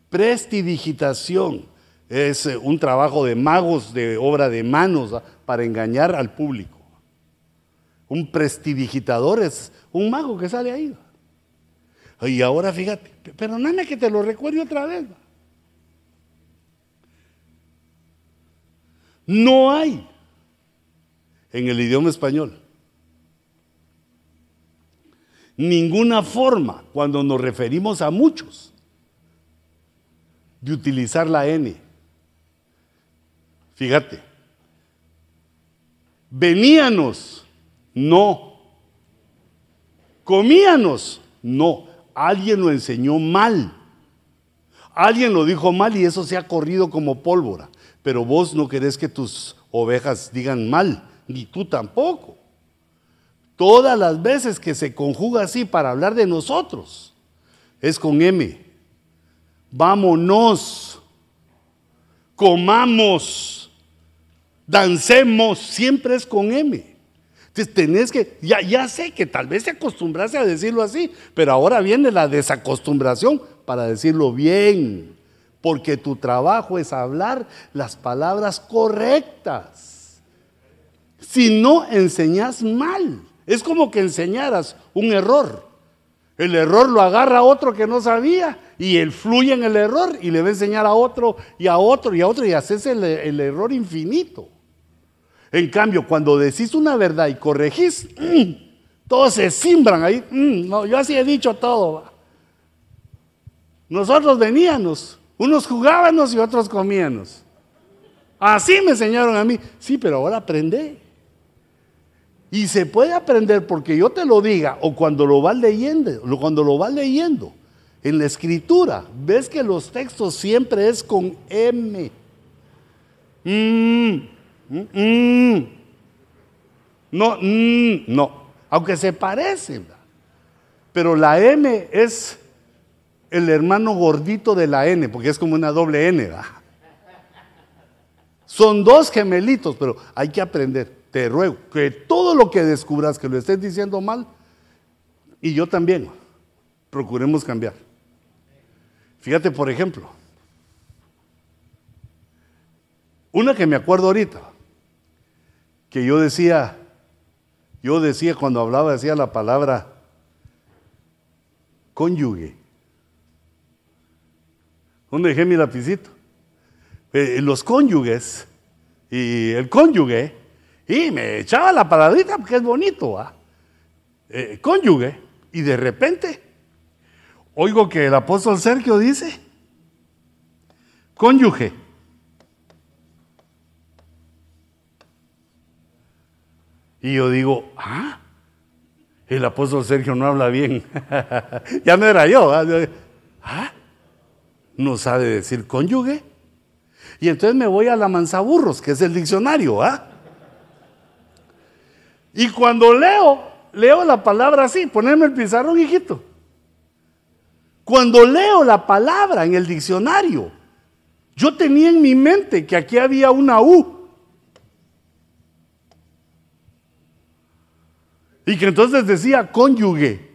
Prestidigitación es eh, un trabajo de magos, de obra de manos, para engañar al público. Un prestidigitador es un mago que sale ahí. Y ahora fíjate, perdóname que te lo recuerde otra vez. No hay en el idioma español ninguna forma cuando nos referimos a muchos de utilizar la N. Fíjate. Veníanos, no. Comíanos, no. Alguien lo enseñó mal. Alguien lo dijo mal y eso se ha corrido como pólvora. Pero vos no querés que tus ovejas digan mal, ni tú tampoco. Todas las veces que se conjuga así para hablar de nosotros, es con M. Vámonos, comamos, dancemos, siempre es con M. Entonces tenés que, ya, ya sé que tal vez te acostumbraste a decirlo así, pero ahora viene la desacostumbración para decirlo bien, porque tu trabajo es hablar las palabras correctas. Si no enseñas mal, es como que enseñaras un error. El error lo agarra otro que no sabía y él fluye en el error y le va a enseñar a otro y a otro y a otro y haces el, el error infinito. En cambio, cuando decís una verdad y corregís, mm, todos se simbran ahí. Mm, no, yo así he dicho todo. Nosotros veníamos, unos jugábamos y otros comíamos. Así me enseñaron a mí. Sí, pero ahora aprendé. Y se puede aprender porque yo te lo diga o cuando lo vas leyendo, cuando lo vas leyendo en la escritura, ves que los textos siempre es con M. Mm, mm, mm. No, no, aunque se parecen. Pero la M es el hermano gordito de la N, porque es como una doble N. Son dos gemelitos, pero hay que aprender te ruego que todo lo que descubras que lo estés diciendo mal, y yo también, procuremos cambiar. Fíjate, por ejemplo, una que me acuerdo ahorita, que yo decía, yo decía cuando hablaba, decía la palabra cónyuge. ¿Dónde dejé mi lapicito? Eh, los cónyuges y el cónyuge y me echaba la palabrita porque es bonito, ¿ah? cónyuge. Y de repente, oigo que el apóstol Sergio dice, cónyuge. Y yo digo, ah, el apóstol Sergio no habla bien. ya no era yo. ¿ah? No sabe decir cónyuge. Y entonces me voy a la manzaburros, que es el diccionario, ¿ah? Y cuando leo, leo la palabra así, ponerme el pizarrón, hijito. Cuando leo la palabra en el diccionario, yo tenía en mi mente que aquí había una U. Y que entonces decía cónyuge.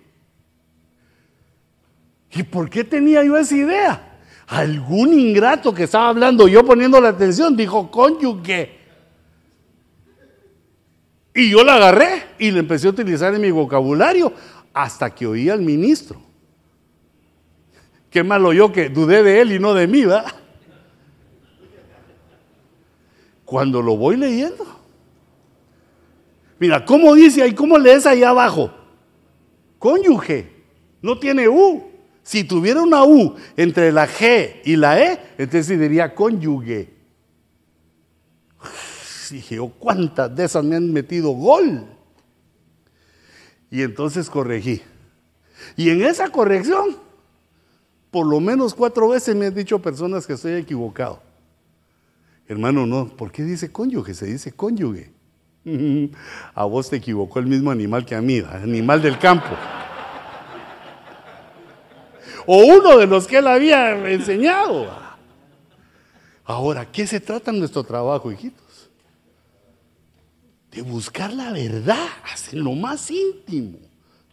¿Y por qué tenía yo esa idea? Algún ingrato que estaba hablando yo poniendo la atención dijo cónyuge. Y yo la agarré y la empecé a utilizar en mi vocabulario hasta que oí al ministro. Qué malo yo que dudé de él y no de mí, ¿verdad? Cuando lo voy leyendo. Mira, ¿cómo dice ahí? ¿Cómo lees ahí abajo? Cónyuge. No tiene U. Si tuviera una U entre la G y la E, entonces diría cónyuge dije yo, ¿cuántas de esas me han metido gol? Y entonces corregí. Y en esa corrección, por lo menos cuatro veces me han dicho personas que estoy equivocado. Hermano, no, ¿por qué dice cónyuge? Se dice cónyuge. A vos te equivocó el mismo animal que a mí, animal del campo. O uno de los que él había enseñado. Ahora, ¿qué se trata en nuestro trabajo, hijito? Buscar la verdad, en lo más íntimo.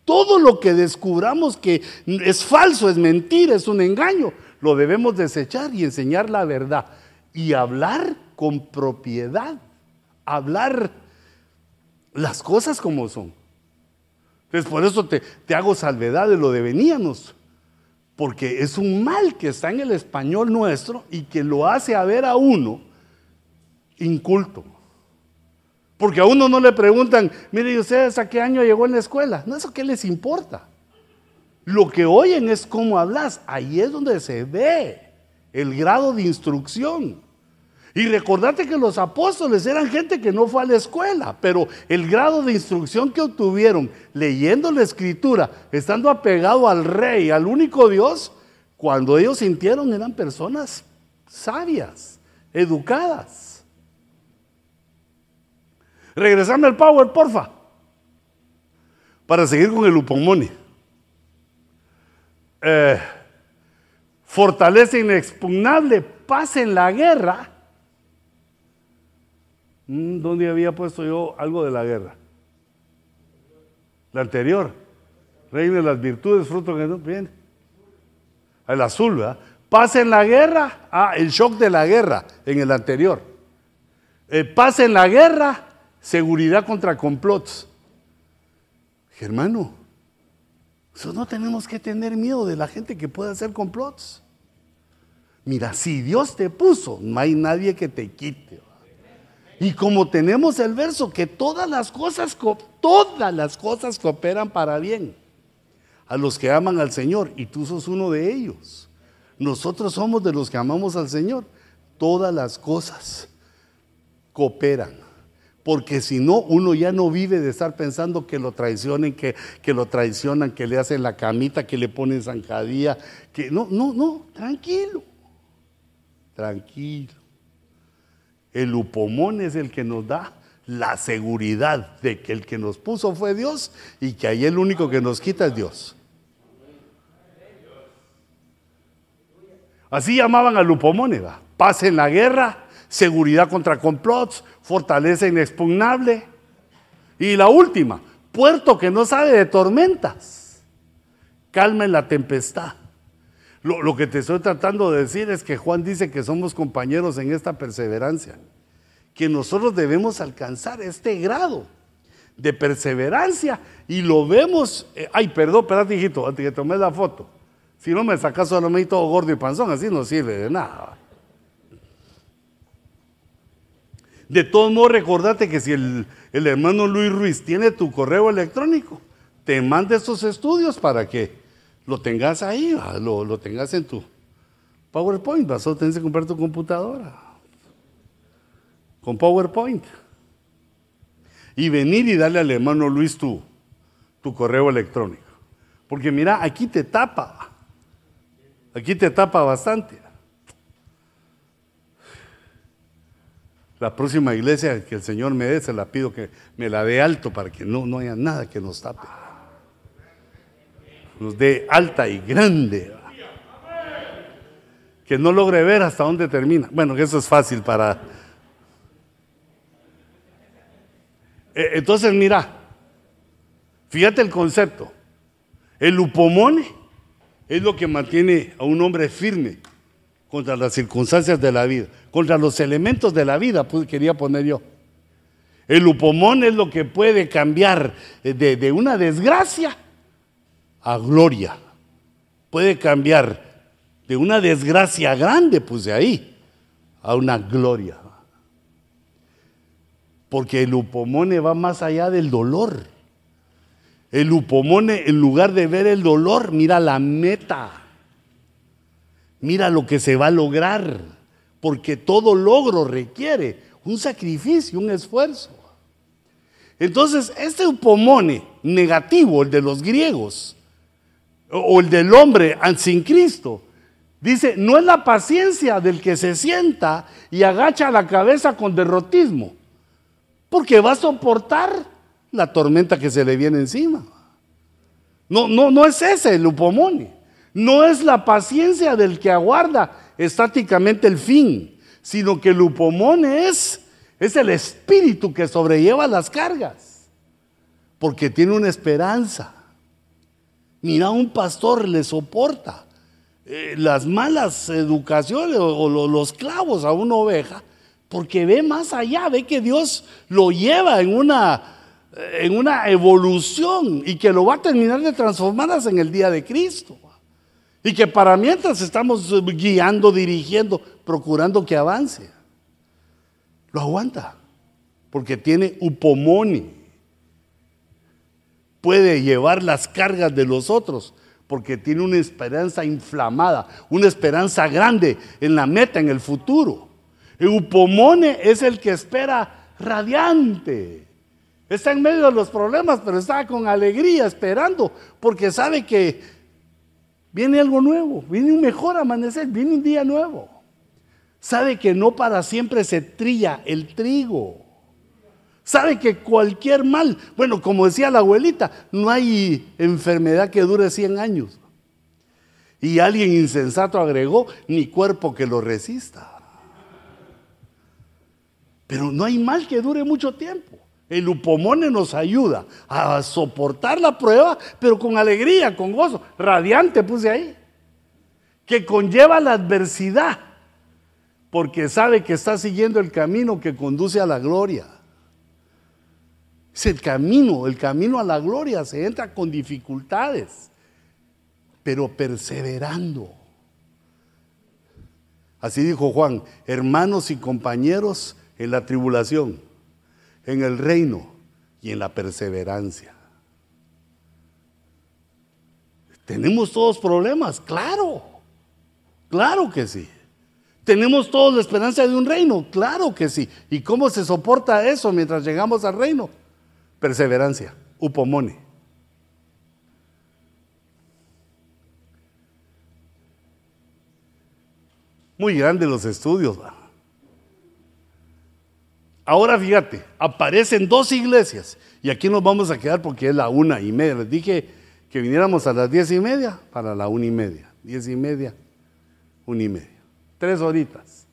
Todo lo que descubramos que es falso, es mentira, es un engaño, lo debemos desechar y enseñar la verdad. Y hablar con propiedad, hablar las cosas como son. Entonces por eso te, te hago salvedad de lo de veníamos, porque es un mal que está en el español nuestro y que lo hace a ver a uno inculto. Porque a uno no le preguntan, mire, ¿y ustedes a qué año llegó en la escuela? No, eso qué les importa. Lo que oyen es cómo hablas. Ahí es donde se ve el grado de instrucción. Y recordate que los apóstoles eran gente que no fue a la escuela, pero el grado de instrucción que obtuvieron leyendo la escritura, estando apegado al rey, al único Dios, cuando ellos sintieron eran personas sabias, educadas. Regresame al power, porfa. Para seguir con el upomoni. Eh, fortaleza inexpugnable, paz en la guerra. Mm, ¿Dónde había puesto yo algo de la guerra? La anterior. Reina de las virtudes, fruto que no viene. El azul, ¿verdad? Paz en la guerra. Ah, el shock de la guerra en el anterior. Eh, paz en la guerra, seguridad contra complots. Hermano, no tenemos que tener miedo de la gente que puede hacer complots. Mira, si Dios te puso, no hay nadie que te quite. Y como tenemos el verso que todas las cosas, todas las cosas cooperan para bien a los que aman al Señor y tú sos uno de ellos. Nosotros somos de los que amamos al Señor. Todas las cosas cooperan. Porque si no, uno ya no vive de estar pensando que lo traicionen, que, que lo traicionan, que le hacen la camita, que le ponen zancadilla. Que no, no, no, tranquilo. Tranquilo. El upomón es el que nos da la seguridad de que el que nos puso fue Dios y que ahí el único que nos quita es Dios. Así llamaban al upomón, paz en la guerra, seguridad contra complots, fortaleza inexpugnable. Y la última, puerto que no sabe de tormentas, calma en la tempestad. Lo, que te estoy tratando de decir es que Juan dice que somos compañeros en esta perseverancia, que nosotros debemos alcanzar este grado de perseverancia y lo vemos, eh, ay, perdón, espérate, hijito, antes que tomé la foto. Si no me sacas solamente todo gordo y panzón, así no sirve de nada. De todos modos, recordate que si el, el hermano Luis Ruiz tiene tu correo electrónico, te manda estos estudios para que lo tengas ahí, lo, lo, tengas en tu PowerPoint, vas a tener que comprar tu computadora con PowerPoint y venir y darle al hermano Luis tu, tu correo electrónico. Porque mira, aquí te tapa, aquí te tapa bastante. La próxima iglesia que el Señor me dé, se la pido que me la dé alto para que no, no haya nada que nos tape nos dé alta y grande. Que no logre ver hasta dónde termina. Bueno, que eso es fácil para... E, entonces, mira, fíjate el concepto. El upomone es lo que mantiene a un hombre firme contra las circunstancias de la vida, contra los elementos de la vida, pues, quería poner yo. El upomón es lo que puede cambiar de, de una desgracia a gloria. Puede cambiar de una desgracia grande, pues de ahí, a una gloria. Porque el upomone va más allá del dolor. El upomone, en lugar de ver el dolor, mira la meta. Mira lo que se va a lograr. Porque todo logro requiere un sacrificio, un esfuerzo. Entonces, este upomone negativo, el de los griegos, o el del hombre sin Cristo. Dice, no es la paciencia del que se sienta y agacha la cabeza con derrotismo, porque va a soportar la tormenta que se le viene encima. No, no, no es ese el upomone. No es la paciencia del que aguarda estáticamente el fin, sino que el upomone es, es el espíritu que sobrelleva las cargas, porque tiene una esperanza Mira, un pastor le soporta eh, las malas educaciones o, los clavos a una oveja porque ve más allá, ve que Dios lo lleva en una, en una evolución y que lo va a terminar de transformarlas en el día de Cristo. Y que para mientras estamos guiando, dirigiendo, procurando que avance, lo aguanta, porque tiene upomoni puede llevar las cargas de los otros, porque tiene una esperanza inflamada, una esperanza grande en la meta, en el futuro. Eupomone es el que espera radiante. Está en medio de los problemas, pero está con alegría esperando, porque sabe que viene algo nuevo, viene un mejor amanecer, viene un día nuevo. Sabe que no para siempre se trilla el trigo. Sabe que cualquier mal, bueno, como decía la abuelita, no hay enfermedad que dure 100 años. Y alguien insensato agregó, ni cuerpo que lo resista. Pero no hay mal que dure mucho tiempo. El upomone nos ayuda a soportar la prueba, pero con alegría, con gozo. Radiante puse ahí. Que conlleva la adversidad, porque sabe que está siguiendo el camino que conduce a la gloria. Es el camino, el camino a la gloria. Se entra con dificultades, pero perseverando. Así dijo Juan, hermanos y compañeros en la tribulación, en el reino y en la perseverancia. ¿Tenemos todos problemas? Claro, claro que sí. ¿Tenemos todos la esperanza de un reino? Claro que sí. ¿Y cómo se soporta eso mientras llegamos al reino? Perseverancia, upomone. Muy grandes los estudios. Ahora fíjate, aparecen dos iglesias y aquí nos vamos a quedar porque es la una y media. Les dije que viniéramos a las diez y media para la una y media. Diez y media, una y media. Tres horitas.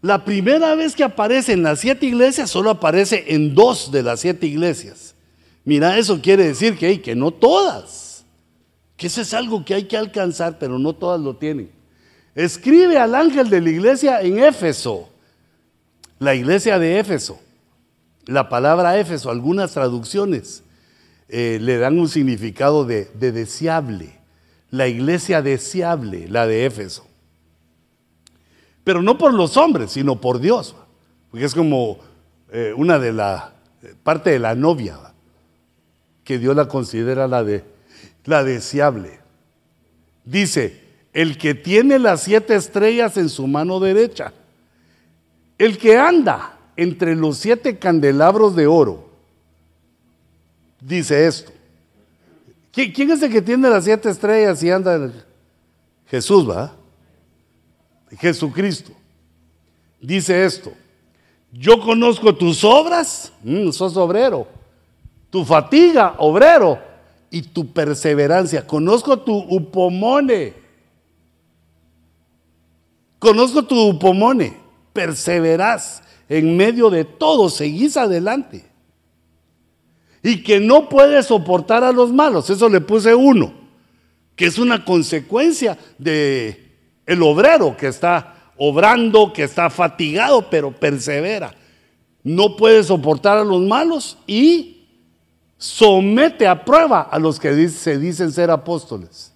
La primera vez que aparece en las siete iglesias solo aparece en dos de las siete iglesias. Mira, eso quiere decir que, que no todas que eso es algo que hay que alcanzar, pero no todas lo tienen. Escribe al ángel de la iglesia en Éfeso, la iglesia de Éfeso. La palabra Éfeso, algunas traducciones eh, le dan un significado de, deseable. La iglesia deseable, la de Éfeso. Pero no por los hombres, sino por Dios. Porque es como eh, una de la parte de la novia, que Dios la considera la de la deseable. Dice, el que tiene las siete estrellas en su mano derecha, el que anda entre los siete candelabros de oro, dice esto. ¿Quién es el que tiene las siete estrellas y anda? Jesús, ¿va? Jesucristo. Dice esto. Yo conozco tus obras, mm, sos obrero. Tu fatiga, obrero y tu perseverancia. Conozco tu upomone. Conozco tu upomone. Perseverás en medio de todo, seguís adelante. Y que no puedes soportar a los malos. Eso le puse uno, que es una consecuencia de el obrero que está obrando, que está fatigado, pero persevera. No puede soportar a los malos y somete a prueba a los que se dicen ser apóstoles.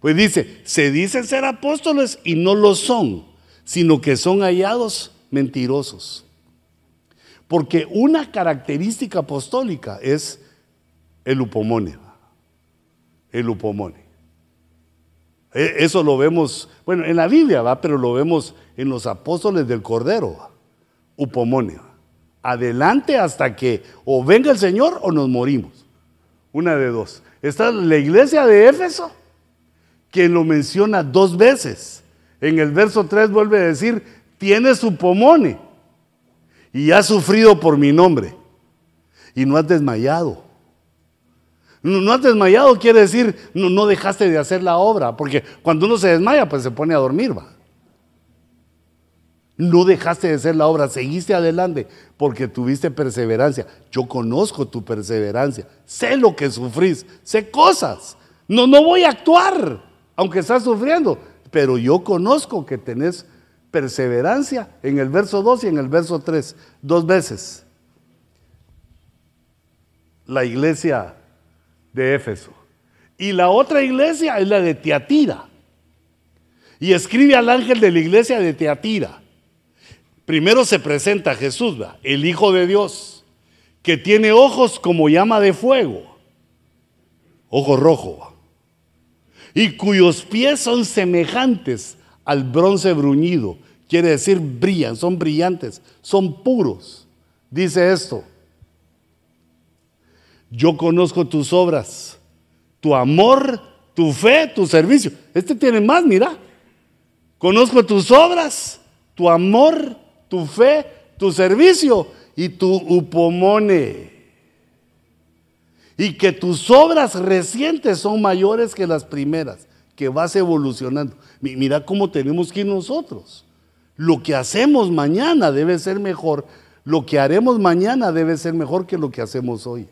Pues dice, se dicen ser apóstoles y no lo son, sino que son hallados mentirosos. Porque una característica apostólica es el upomone. El upomone. E, eso lo vemos, bueno, en la Biblia va, pero lo vemos en los apóstoles del Cordero. Upomone adelante hasta que o venga el Señor o nos morimos. Una de dos. Está la iglesia de Éfeso, que lo menciona dos veces. En el verso 3 vuelve a decir, tiene su pomone y ha sufrido por mi nombre y no has desmayado. No, has desmayado quiere decir no, no dejaste de hacer la obra, porque cuando uno se desmaya pues se pone a dormir, va. No dejaste de hacer la obra, seguiste adelante porque tuviste perseverancia. Yo conozco tu perseverancia, sé lo que sufrís, sé cosas. No, no voy a actuar, aunque estás sufriendo, pero yo conozco que tenés perseverancia en el verso 2 y en el verso 3, dos veces. La iglesia de Éfeso. Y la otra iglesia es la de Teatira. Y escribe al ángel de la iglesia de Teatira Primero se presenta Jesús, el Hijo de Dios, que tiene ojos como llama de fuego, ojo rojo, y cuyos pies son semejantes al bronce bruñido, quiere decir brillan, son brillantes, son puros. Dice esto, yo conozco tus obras, tu amor, tu fe, tu servicio. Este tiene más, mira. Conozco tus obras, tu amor, tu fe, tu servicio y tu upomone. Y que tus obras recientes son mayores que las primeras, que vas evolucionando. Mira cómo tenemos que ir nosotros. Lo que hacemos mañana debe ser mejor. Lo que haremos mañana debe ser mejor que lo que hacemos hoy.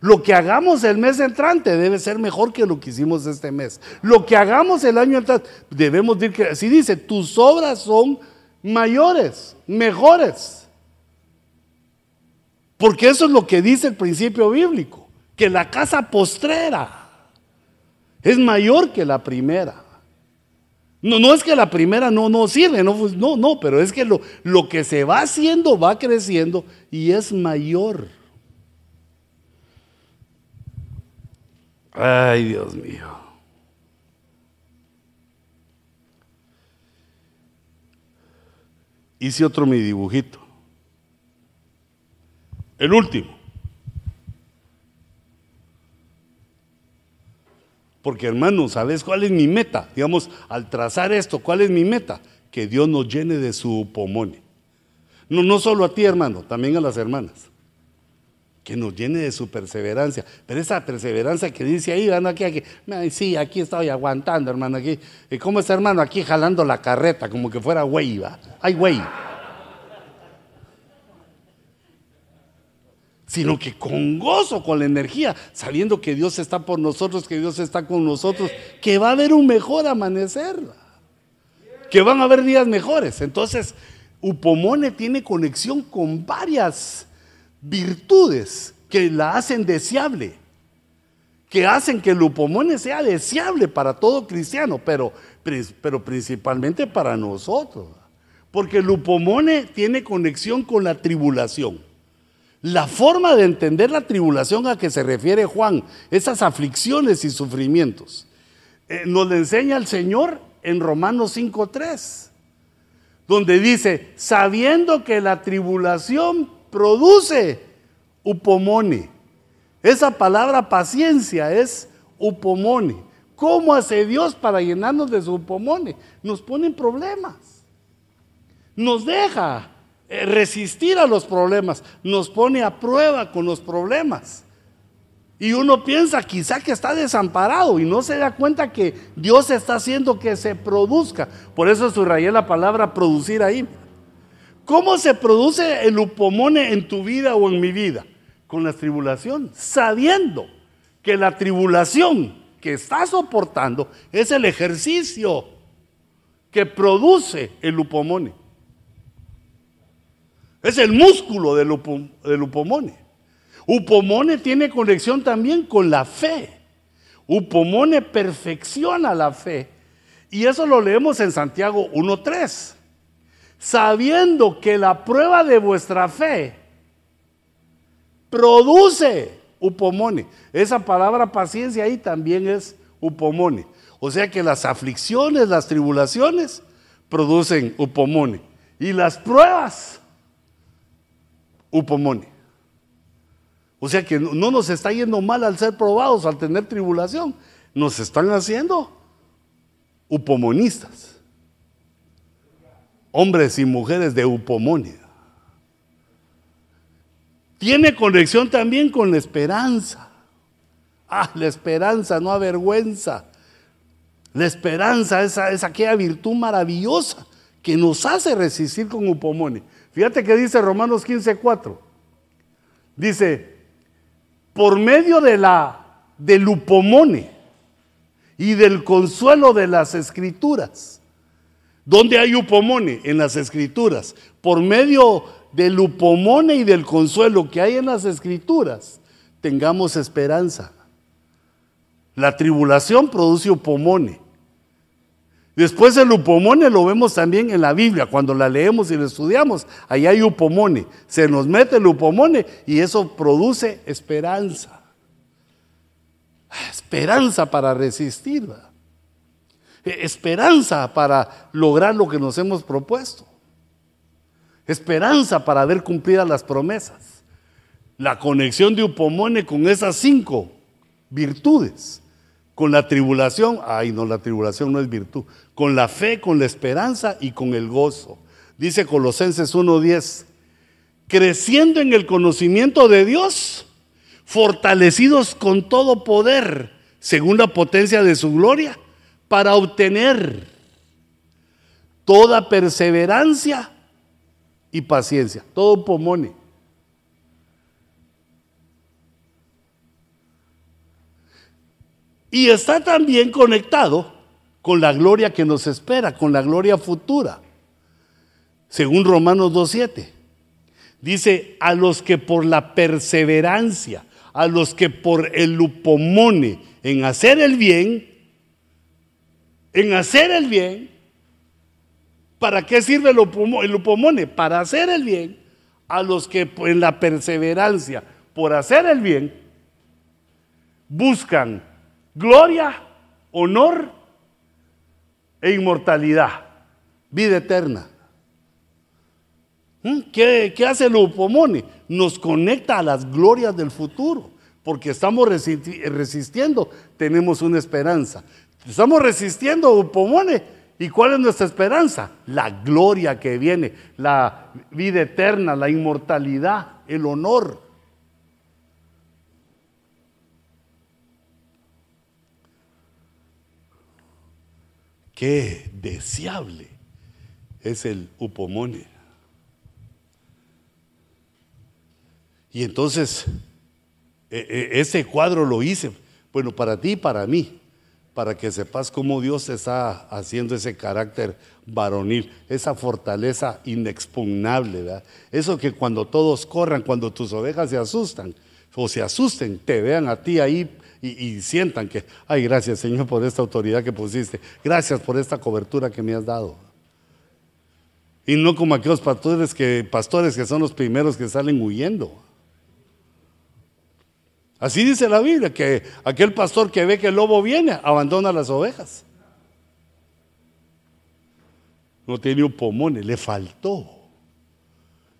Lo que hagamos el mes entrante debe ser mejor que lo que hicimos este mes. Lo que hagamos el año entrante, debemos decir que, así dice, tus obras son mayores, mejores. Porque eso es lo que dice el principio bíblico, que la casa postrera es mayor que la primera. No, no es que la primera no, no sirve, no, no, no, pero es que lo, lo que se va haciendo va creciendo y es mayor. Ay, Dios mío. Hice otro mi dibujito. El último. Porque hermano, ¿sabes cuál es mi meta? Digamos, al trazar esto, ¿cuál es mi meta? Que Dios nos llene de su pomone. No, no solo a ti, hermano, también a las hermanas que nos llene de su perseverancia. Pero esa perseverancia que dice ahí, anda aquí, aquí, sí, aquí estoy aguantando, hermano, aquí. ¿Y cómo está, hermano? Aquí jalando la carreta, como que fuera güey. Ay, güey. Sino que con gozo, con la energía, sabiendo que Dios está por nosotros, que Dios está con nosotros, que va a haber un mejor amanecer, que van a haber días mejores. Entonces, Upomone tiene conexión con varias virtudes que la hacen deseable, que hacen que el upomone sea deseable para todo cristiano, pero, pero principalmente para nosotros. Porque el upomone tiene conexión con la tribulación. La forma de entender la tribulación a que se refiere Juan, esas aflicciones y sufrimientos, eh, nos le enseña el Señor en Romanos 5.3, donde dice, sabiendo que la tribulación produce upomone. Esa palabra paciencia es upomone. ¿Cómo hace Dios para llenarnos de su upomone? Nos pone en problemas. Nos deja resistir a los problemas. Nos pone a prueba con los problemas. Y uno piensa quizá que está desamparado y no se da cuenta que Dios está haciendo que se produzca. Por eso subrayé la palabra producir ahí. ¿Cómo se produce el upomone en tu vida o en mi vida? Con la tribulación, sabiendo que la tribulación que estás soportando es el ejercicio que produce el upomone. Es el músculo del, upomone. Upomone tiene conexión también con la fe. Upomone perfecciona la fe. Y eso lo leemos en Santiago 1.3 sabiendo que la prueba de vuestra fe produce upomone. Esa palabra paciencia ahí también es upomone. O sea que las aflicciones, las tribulaciones producen upomone. Y las pruebas, upomone. O sea que no nos está yendo mal al ser probados, al tener tribulación. Nos están haciendo upomonistas hombres y mujeres de Upomonia. Tiene conexión también con la esperanza. Ah, la esperanza no avergüenza. La esperanza es, es aquella virtud maravillosa que nos hace resistir con Upomone. Fíjate que dice Romanos 15:4. Dice, por medio de la del Upomone y del consuelo de las escrituras ¿Dónde hay upomone? En las escrituras. Por medio del upomone y del consuelo que hay en las escrituras, tengamos esperanza. La tribulación produce upomone. Después el upomone lo vemos también en la Biblia, cuando la leemos y la estudiamos, ahí hay upomone. Se nos mete el upomone y eso produce esperanza. Esperanza para resistir. Eh, esperanza para lograr lo que nos hemos propuesto, esperanza para ver cumplidas las promesas. La conexión de Upomone con esas cinco virtudes, con la tribulación, ay no, la tribulación no es virtud, con la fe, con la esperanza y con el gozo. Dice Colosenses 1.10, creciendo en el conocimiento de Dios, fortalecidos con todo poder, según la potencia de su gloria para obtener toda perseverancia y paciencia, todo pomone. Y está también conectado con la gloria que nos espera, con la gloria futura. Según Romanos 2.7. Dice, a los que por la perseverancia, a los que por el lupomone en hacer el bien, en hacer el bien, ¿para qué sirve el lupomone? Para hacer el bien, a los que en la perseverancia por hacer el bien, buscan gloria, honor e inmortalidad, vida eterna. ¿Mm? ¿Qué, hace el upomone? Nos conecta a las glorias del futuro, porque estamos resistiendo, tenemos una esperanza. Estamos resistiendo upomone. ¿Y cuál es nuestra esperanza? La gloria que viene, la vida eterna, la inmortalidad, el honor. Qué deseable es el upomone. Y entonces, e, e, ese cuadro lo hice, bueno, para ti y para mí, para que sepas cómo Dios está haciendo ese carácter varonil, esa fortaleza inexpugnable, ¿verdad? Eso que cuando todos corran, cuando tus ovejas se asustan o se asusten, te vean a ti ahí y, sientan que, ay, gracias Señor por esta autoridad que pusiste, gracias por esta cobertura que me has dado. Y no como aquellos pastores que, pastores que son los primeros que salen huyendo. Así dice la Biblia, que aquel pastor que ve que el lobo viene, abandona las ovejas. No tiene un pomone, le faltó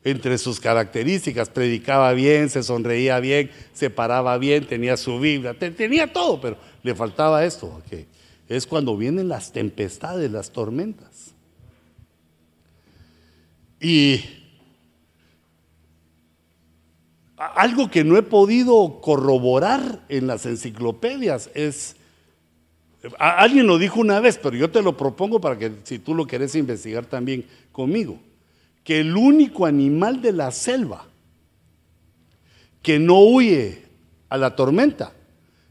entre sus características. Predicaba bien, se sonreía bien, se paraba bien, tenía su Biblia, tenía todo, pero le faltaba esto, que es cuando vienen las tempestades, las tormentas. Y algo que no he podido corroborar en las enciclopedias es, alguien lo dijo una vez, pero yo te lo propongo para que si tú lo quieres investigar también conmigo que el único animal de la selva que no huye a la tormenta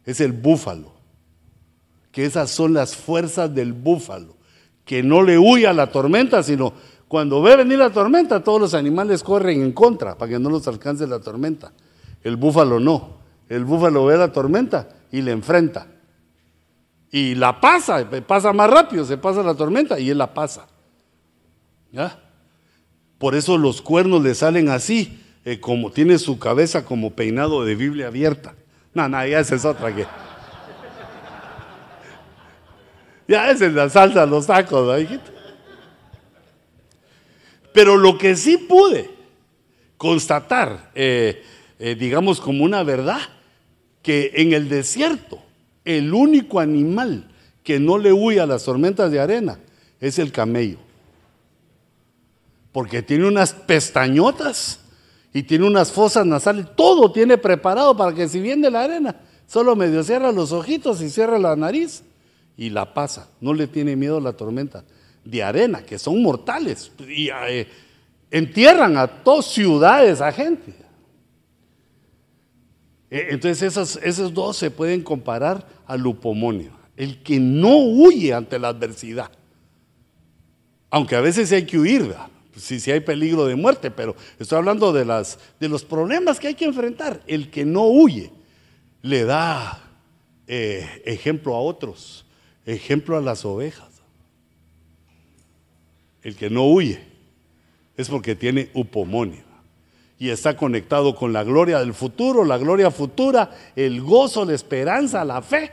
es el búfalo. Que esas son las fuerzas del búfalo, que no le huye a la tormenta, sino cuando ve venir la tormenta, todos los animales corren en contra para que no los alcance la tormenta. El búfalo no. El búfalo ve la tormenta y le enfrenta. Y la pasa, pasa más rápido, se pasa la tormenta y él la pasa. ¿Ya? Por eso los cuernos le salen así, eh, como tiene su cabeza como peinado de Biblia abierta. No, no, ya esa es otra que. Ya es en la salsa los tacos, ¿no, Pero lo que sí pude constatar, eh, eh, digamos como una verdad, que en el desierto el único animal que no le huye a las tormentas de arena es el camello porque tiene unas pestañotas y tiene unas fosas nasales, todo tiene preparado para que si viene la arena, solo medio cierra los ojitos y cierra la nariz y la pasa, no le tiene miedo la tormenta de arena, que son mortales y eh, entierran a todas ciudades, a gente. E, entonces esos, esos dos se pueden comparar al lupomonio, el que no huye ante la adversidad, aunque a veces hay que huir, ¿verdad? Si, si hay peligro de muerte, pero estoy hablando de, las, de los problemas que hay que enfrentar. El que no huye le da eh, ejemplo a otros, ejemplo a las ovejas. El que no huye es porque tiene upomonio y está conectado con la gloria del futuro, la gloria futura, el gozo, la esperanza, la fe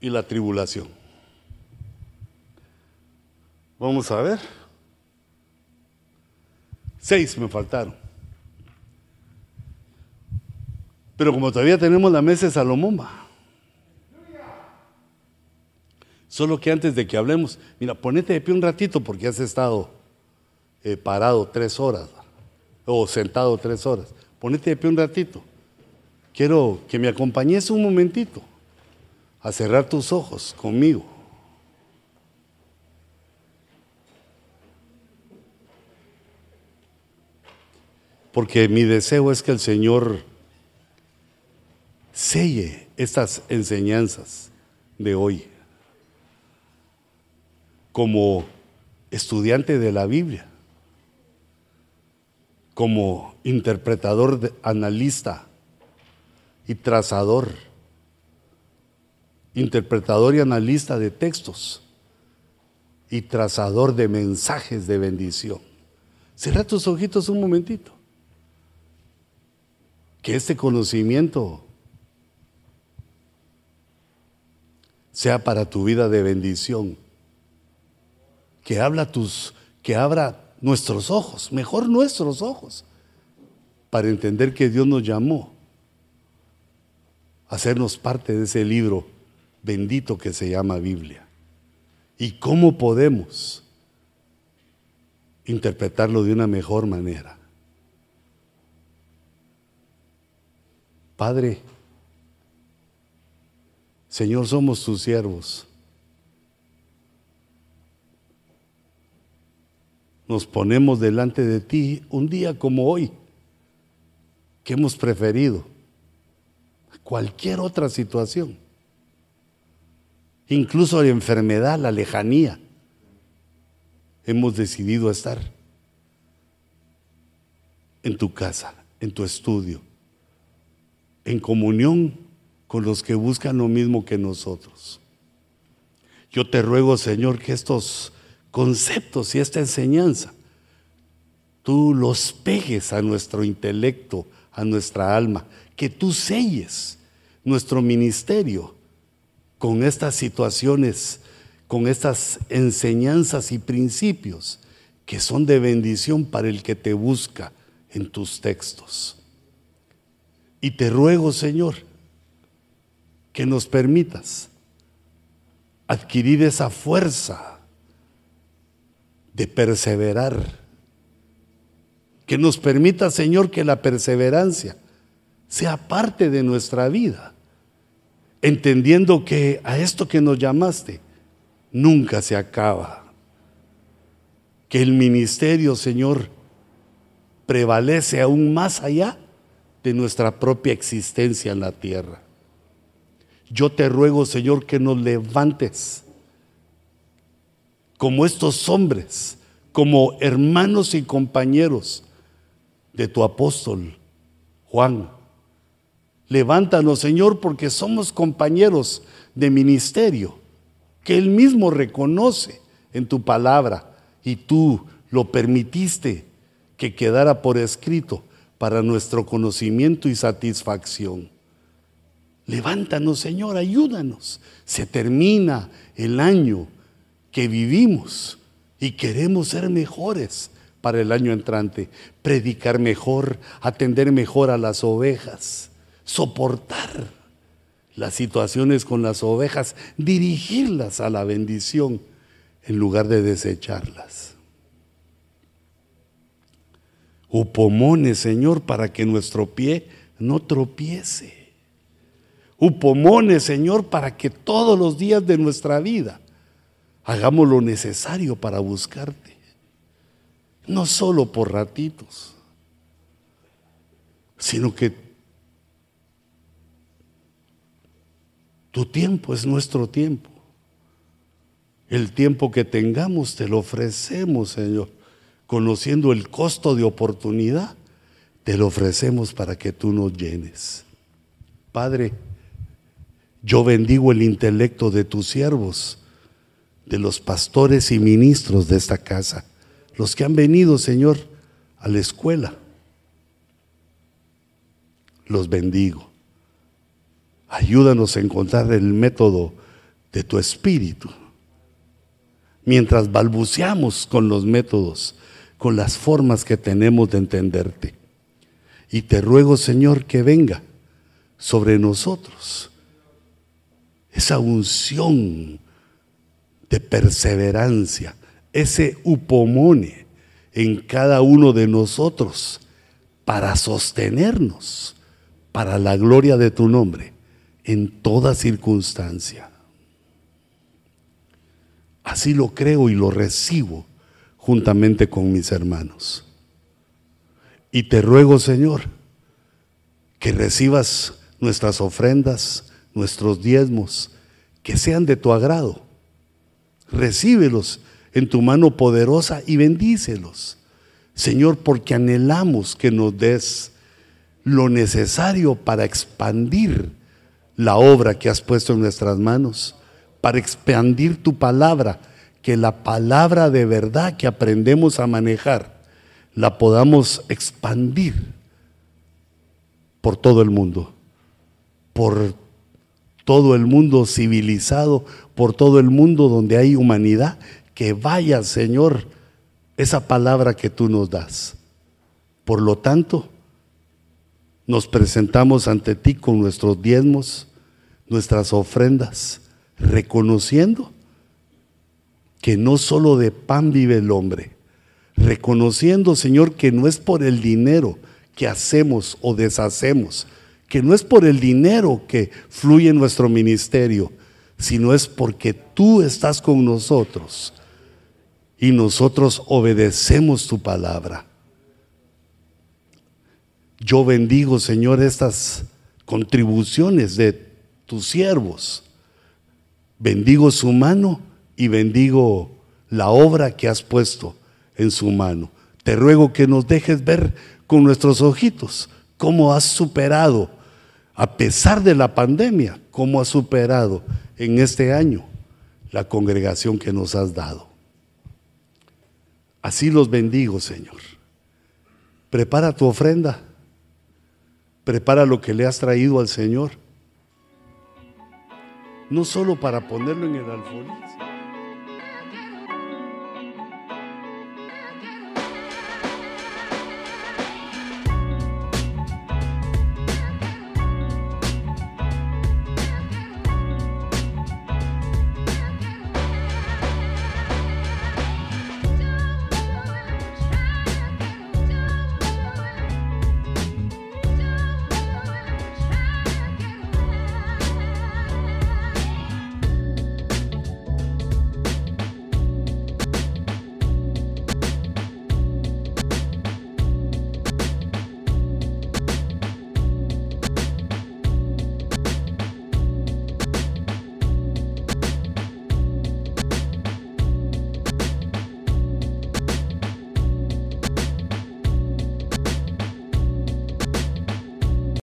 y la tribulación. Vamos a ver. Seis me faltaron. Pero como todavía tenemos la mesa de Salomón, Solo que antes de que hablemos, mira, ponete de pie un ratito porque has estado eh, parado tres horas o sentado tres horas. Ponete de pie un ratito. Quiero que me acompañes un momentito a cerrar tus ojos conmigo. Porque mi deseo es que el Señor selle estas enseñanzas de hoy como estudiante de la Biblia, como interpretador, analista y trazador, interpretador y analista de textos y trazador de mensajes de bendición. Cierra tus ojitos un momentito. Que este conocimiento sea para tu vida de bendición. Que habla tus que abra nuestros ojos, mejor nuestros ojos, para entender que Dios nos llamó a hacernos parte de ese libro bendito que se llama Biblia. ¿Y cómo podemos interpretarlo de una mejor manera? Padre, Señor, somos tus siervos. Nos ponemos delante de ti un día como hoy, que hemos preferido cualquier otra situación incluso la enfermedad, la lejanía. Hemos decidido estar en tu casa, en tu estudio, en comunión con los que buscan lo mismo que nosotros. Yo te ruego, Señor, que estos conceptos y esta enseñanza, tú los pegues a nuestro intelecto, a nuestra alma, que tú selles nuestro ministerio con estas situaciones, con estas enseñanzas y principios que son de bendición para el que te busca en tus textos. Y te ruego, Señor, que nos permitas adquirir esa fuerza de perseverar. Que nos permita, Señor, que la perseverancia sea parte de nuestra vida entendiendo que a esto que nos llamaste nunca se acaba. Que el ministerio, Señor, prevalece aún más allá nuestra propia existencia en la tierra. Yo te ruego, Señor, que nos levantes como estos hombres, como hermanos y compañeros de tu apóstol Juan Levántanos, Señor, porque somos compañeros de ministerio, que Él mismo reconoce en tu palabra y tú lo permitiste que quedara por escrito para nuestro conocimiento y satisfacción. Levántanos, Señor, ayúdanos. Se termina el año que vivimos y queremos ser mejores para el año entrante, predicar mejor, atender mejor a las ovejas soportar las situaciones con las ovejas, dirigirlas a la bendición en lugar de desecharlas. Upomone, Señor, para que nuestro pie no tropiece. Upomone, Señor, para que todos los días de nuestra vida hagamos lo necesario para buscarte. No solo por ratitos, sino que Tu tiempo es nuestro tiempo. El tiempo que tengamos te lo ofrecemos, Señor. Conociendo el costo de oportunidad, te lo ofrecemos para que tú nos llenes. Padre, yo bendigo el intelecto de tus siervos, de los pastores y ministros de esta casa, los que han venido, Señor, a la escuela. Los bendigo. Ayúdanos a encontrar el método de tu espíritu. Mientras balbuceamos con los métodos, con las formas que tenemos de entenderte. Y te ruego, Señor, que venga sobre nosotros esa unción de perseverancia, ese upomone en cada uno de nosotros para sostenernos para la gloria de tu nombre en toda circunstancia. Así lo creo y lo recibo juntamente con mis hermanos. Y te ruego, Señor, que recibas nuestras ofrendas, nuestros diezmos, que sean de tu agrado. Recíbelos en tu mano poderosa y bendícelos. Señor, porque anhelamos que nos des lo necesario para expandir la obra que has puesto en nuestras manos, para expandir tu palabra, que la palabra de verdad que aprendemos a manejar la podamos expandir por todo el mundo, por todo el mundo civilizado, por todo el mundo donde hay humanidad, que vaya, Señor, esa palabra que tú nos das. Por lo tanto, nos presentamos ante ti con nuestros diezmos, nuestras ofrendas, reconociendo que no solo de pan vive el hombre, reconociendo, Señor, que no es por el dinero que hacemos o deshacemos, que no es por el dinero que fluye en nuestro ministerio, sino es porque tú estás con nosotros y nosotros obedecemos tu palabra. Yo bendigo, Señor, estas contribuciones de tus siervos. Bendigo su mano y bendigo la obra que has puesto en su mano. Te ruego que nos dejes ver con nuestros ojitos cómo has superado, a pesar de la pandemia, cómo has superado en este año la congregación que nos has dado. Así los bendigo, Señor. Prepara tu ofrenda. Prepara lo que le has traído al Señor. No solo para ponerlo en el alfolí.